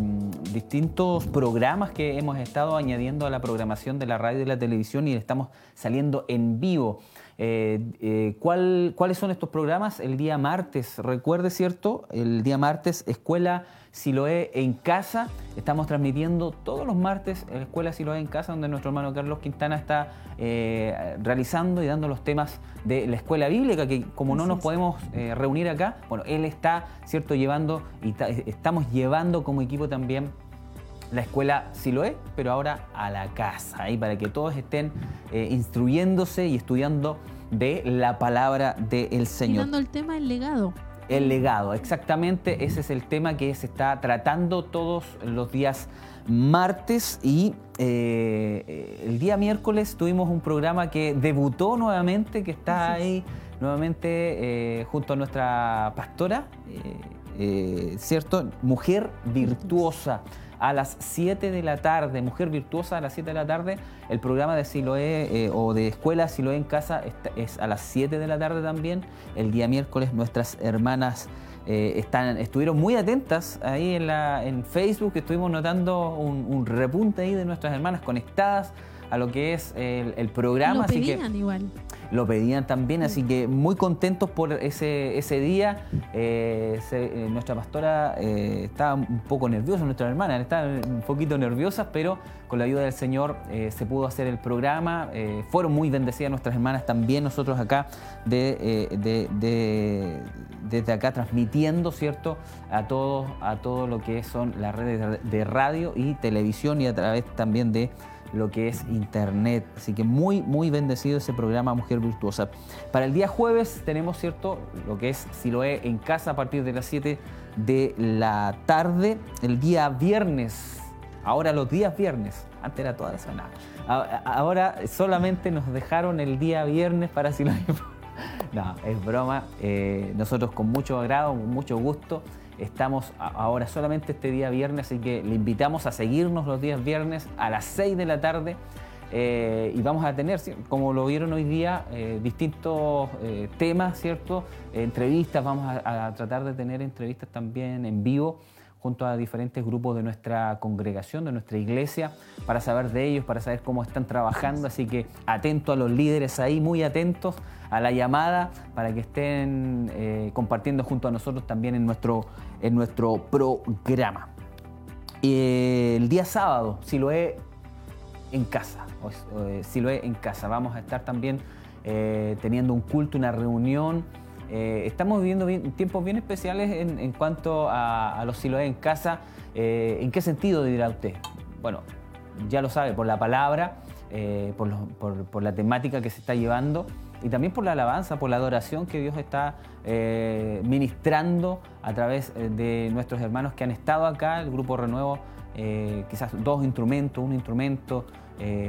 distintos programas que hemos estado añadiendo a la programación de la radio y la televisión y estamos saliendo en vivo. Eh, eh, ¿Cuáles son estos programas? El día martes, recuerde, ¿cierto? El día martes, Escuela Siloé en Casa. Estamos transmitiendo todos los martes en Escuela Siloé en Casa, donde nuestro hermano Carlos Quintana está eh, realizando y dando los temas de la escuela bíblica, que como no nos podemos reunir acá, bueno, él está, ¿cierto?, llevando y estamos llevando como equipo también la escuela Siloé, pero ahora a la casa, ahí para que todos estén eh, instruyéndose y estudiando de la palabra del Señor. Y dando el tema del legado. El legado, exactamente, ese es el tema que se está tratando todos los días martes y eh, el día miércoles tuvimos un programa que debutó nuevamente, que está ahí nuevamente eh, junto a nuestra pastora, ¿cierto? Mujer Virtuosa a las 7 de la tarde, Mujer Virtuosa a las 7 de la tarde. El programa de Siloé eh, o de Escuela Siloé en Casa es a las 7 de la tarde también. El día miércoles nuestras hermanas eh, están, estuvieron muy atentas ahí en, la, en Facebook, estuvimos notando un, repunte ahí de nuestras hermanas conectadas a lo que es el, programa. Lo pedían igual lo pedían también, así que muy contentos por ese, ese día. Eh, eh, nuestra pastora eh, estaba un poco nerviosa, nuestra hermana estaba un poquito nerviosa, pero con la ayuda del Señor se pudo hacer el programa. fueron muy bendecidas nuestras hermanas también, nosotros acá de, desde acá transmitiendo, ¿cierto? A todo, a todo lo que son las redes de radio y televisión y a través también de lo que es Internet. Así que muy, muy bendecido ese programa Mujer Virtuosa. Para el día jueves tenemos, ¿cierto? Lo que es Siloé en casa a partir de las 7 de la tarde. El día viernes, ahora los días viernes, antes era toda la semana. Ahora solamente nos dejaron el día viernes para Siloé. No, es broma. Eh, nosotros con mucho agrado, con mucho gusto Estamos ahora solamente este día viernes, así que le invitamos a seguirnos los días viernes a las 6 de la tarde. Eh, y vamos a tener, como lo vieron hoy día, eh, distintos eh, temas, ¿cierto? entrevistas, vamos a, tratar de tener entrevistas también en vivo junto a diferentes grupos de nuestra congregación, de nuestra iglesia, para saber de ellos, para saber cómo están trabajando. Así que atento a los líderes ahí, muy atentos a la llamada para que estén compartiendo junto a nosotros también en nuestro, en nuestro programa. el día sábado, si lo he en casa, eh, si lo en casa, vamos a estar también eh, teniendo un culto, una reunión eh, estamos viviendo tiempos bien especiales en, cuanto a, los Siloé en casa. ¿En qué sentido dirá usted? Bueno, ya lo sabe, por la palabra, por, la temática que se está llevando y también por la alabanza, por la adoración que Dios está eh, ministrando a través eh, de nuestros hermanos que han estado acá, el Grupo Renuevo, quizás dos instrumentos, un instrumento,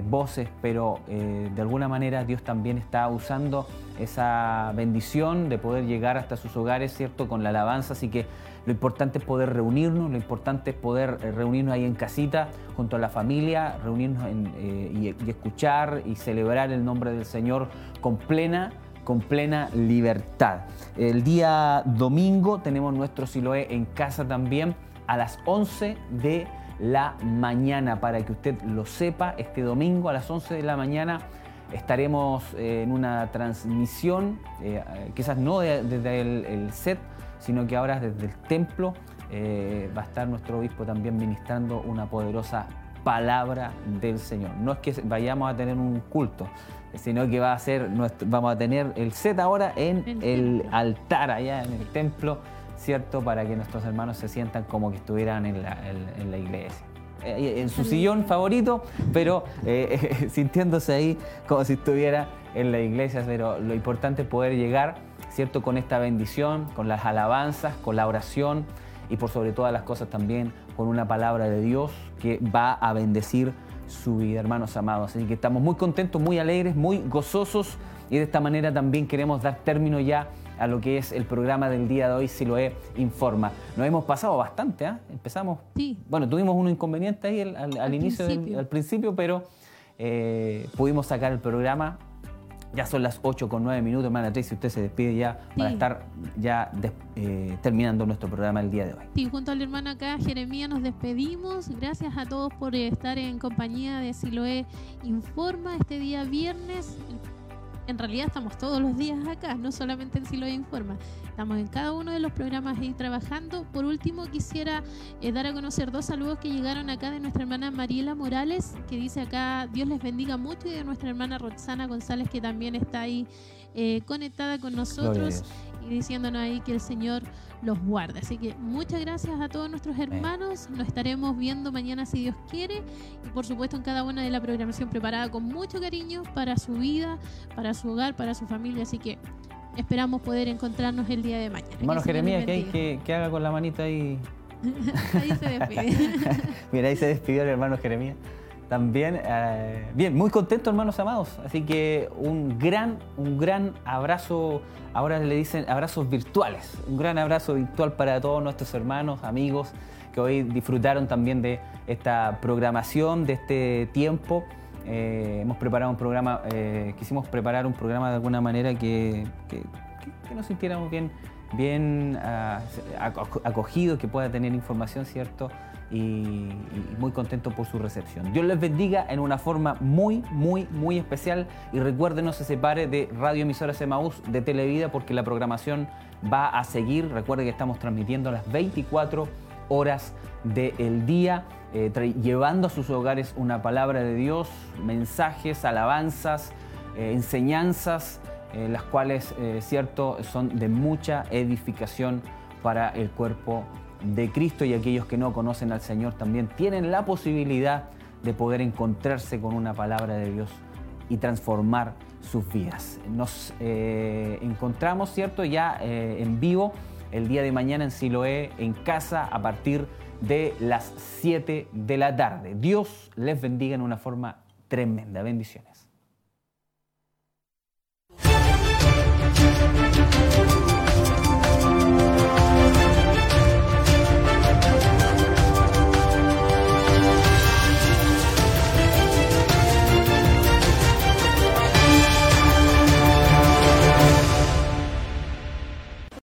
voces, pero de alguna manera Dios también está usando esa bendición de poder llegar hasta sus hogares, ¿cierto? Con la alabanza, así que lo importante es poder reunirnos, lo importante es poder eh, reunirnos ahí en casita junto a la familia, reunirnos eh, y, escuchar y celebrar el nombre del Señor con plena con plena libertad. El día domingo tenemos nuestro Siloé en casa también a las 11 de la mañana para que usted lo sepa. Este domingo a las 11 de la mañana estaremos eh, en una transmisión, quizás no desde el set, sino que ahora desde el templo eh, va a estar nuestro obispo también ministrando una poderosa palabra del Señor. No es que vayamos a tener un culto, sino que va a ser vamos a tener el set ahora en el, altar allá en el templo, ¿cierto? Para que nuestros hermanos se sientan como que estuvieran en la, iglesia. Eh, en su sillón favorito, pero eh, sintiéndose ahí como si estuviera en la iglesia. Pero lo importante es poder llegar ¿cierto? Con esta bendición, con las alabanzas, con la oración y por sobre todas las cosas también con una palabra de Dios que va a bendecir su vida, hermanos amados. Así que estamos muy contentos, muy alegres, muy gozosos y de esta manera también queremos dar término ya a lo que es el programa del día de hoy, si lo he informa. Nos hemos pasado bastante, ¿ah? Empezamos. Sí. Bueno, tuvimos un inconveniente ahí al, inicio, al principio, pero eh, pudimos sacar el programa ya son las 8 con 9 minutos, hermana Tracy, usted se despide ya para estar ya eh, terminando nuestro programa el día de hoy. Sí, junto al hermano acá, Jeremías, nos despedimos. Gracias a todos por estar en compañía de Siloé Informa este día viernes, en realidad estamos todos los días acá, no solamente en Silo Informa. Estamos en cada uno de los programas ahí trabajando. Por último, quisiera eh, dar a conocer dos saludos que llegaron acá de nuestra hermana Mariela Morales, que dice acá, Dios les bendiga mucho, y de nuestra hermana Roxana González, que también está ahí eh, conectada con nosotros y diciéndonos ahí que el Señor los guarde. Así que muchas gracias a todos nuestros hermanos. Nos estaremos viendo mañana si Dios quiere. Y por supuesto en cada una de la programación preparada con mucho cariño para su vida, para su hogar, para su familia. Así que esperamos poder encontrarnos el día de mañana. Hermano Jeremías, ¿qué hay que, que haga con la manita ahí? ahí se despide. Mira, ahí se despidió el hermano Jeremías. También, eh, bien, muy contento, hermanos amados. Así que un gran, un gran abrazo. Ahora le dicen abrazos virtuales. Un gran abrazo virtual para todos nuestros hermanos, amigos que hoy disfrutaron también de esta programación, de este tiempo. Eh, hemos preparado un programa, eh, quisimos preparar un programa de alguna manera que, que, nos sintiéramos bien, bien ah, acogidos, que pueda tener información, ¿cierto? Y, muy contento por su recepción. Dios les bendiga en una forma muy, muy, muy especial y recuerden no se separe de Radio Emisoras Emaús de Televida porque la programación va a seguir. Recuerde que estamos transmitiendo las 24 horas del día, eh, llevando a sus hogares una palabra de Dios, mensajes, alabanzas, eh, enseñanzas, eh, las cuales, cierto, son de mucha edificación para el cuerpo de Cristo y aquellos que no conocen al Señor también tienen la posibilidad de poder encontrarse con una palabra de Dios y transformar sus vidas. Nos eh, encontramos, ¿cierto?, ya eh, en vivo el día de mañana en Siloé, en casa, a partir de las 7 de la tarde. Dios les bendiga en una forma tremenda. Bendiciones.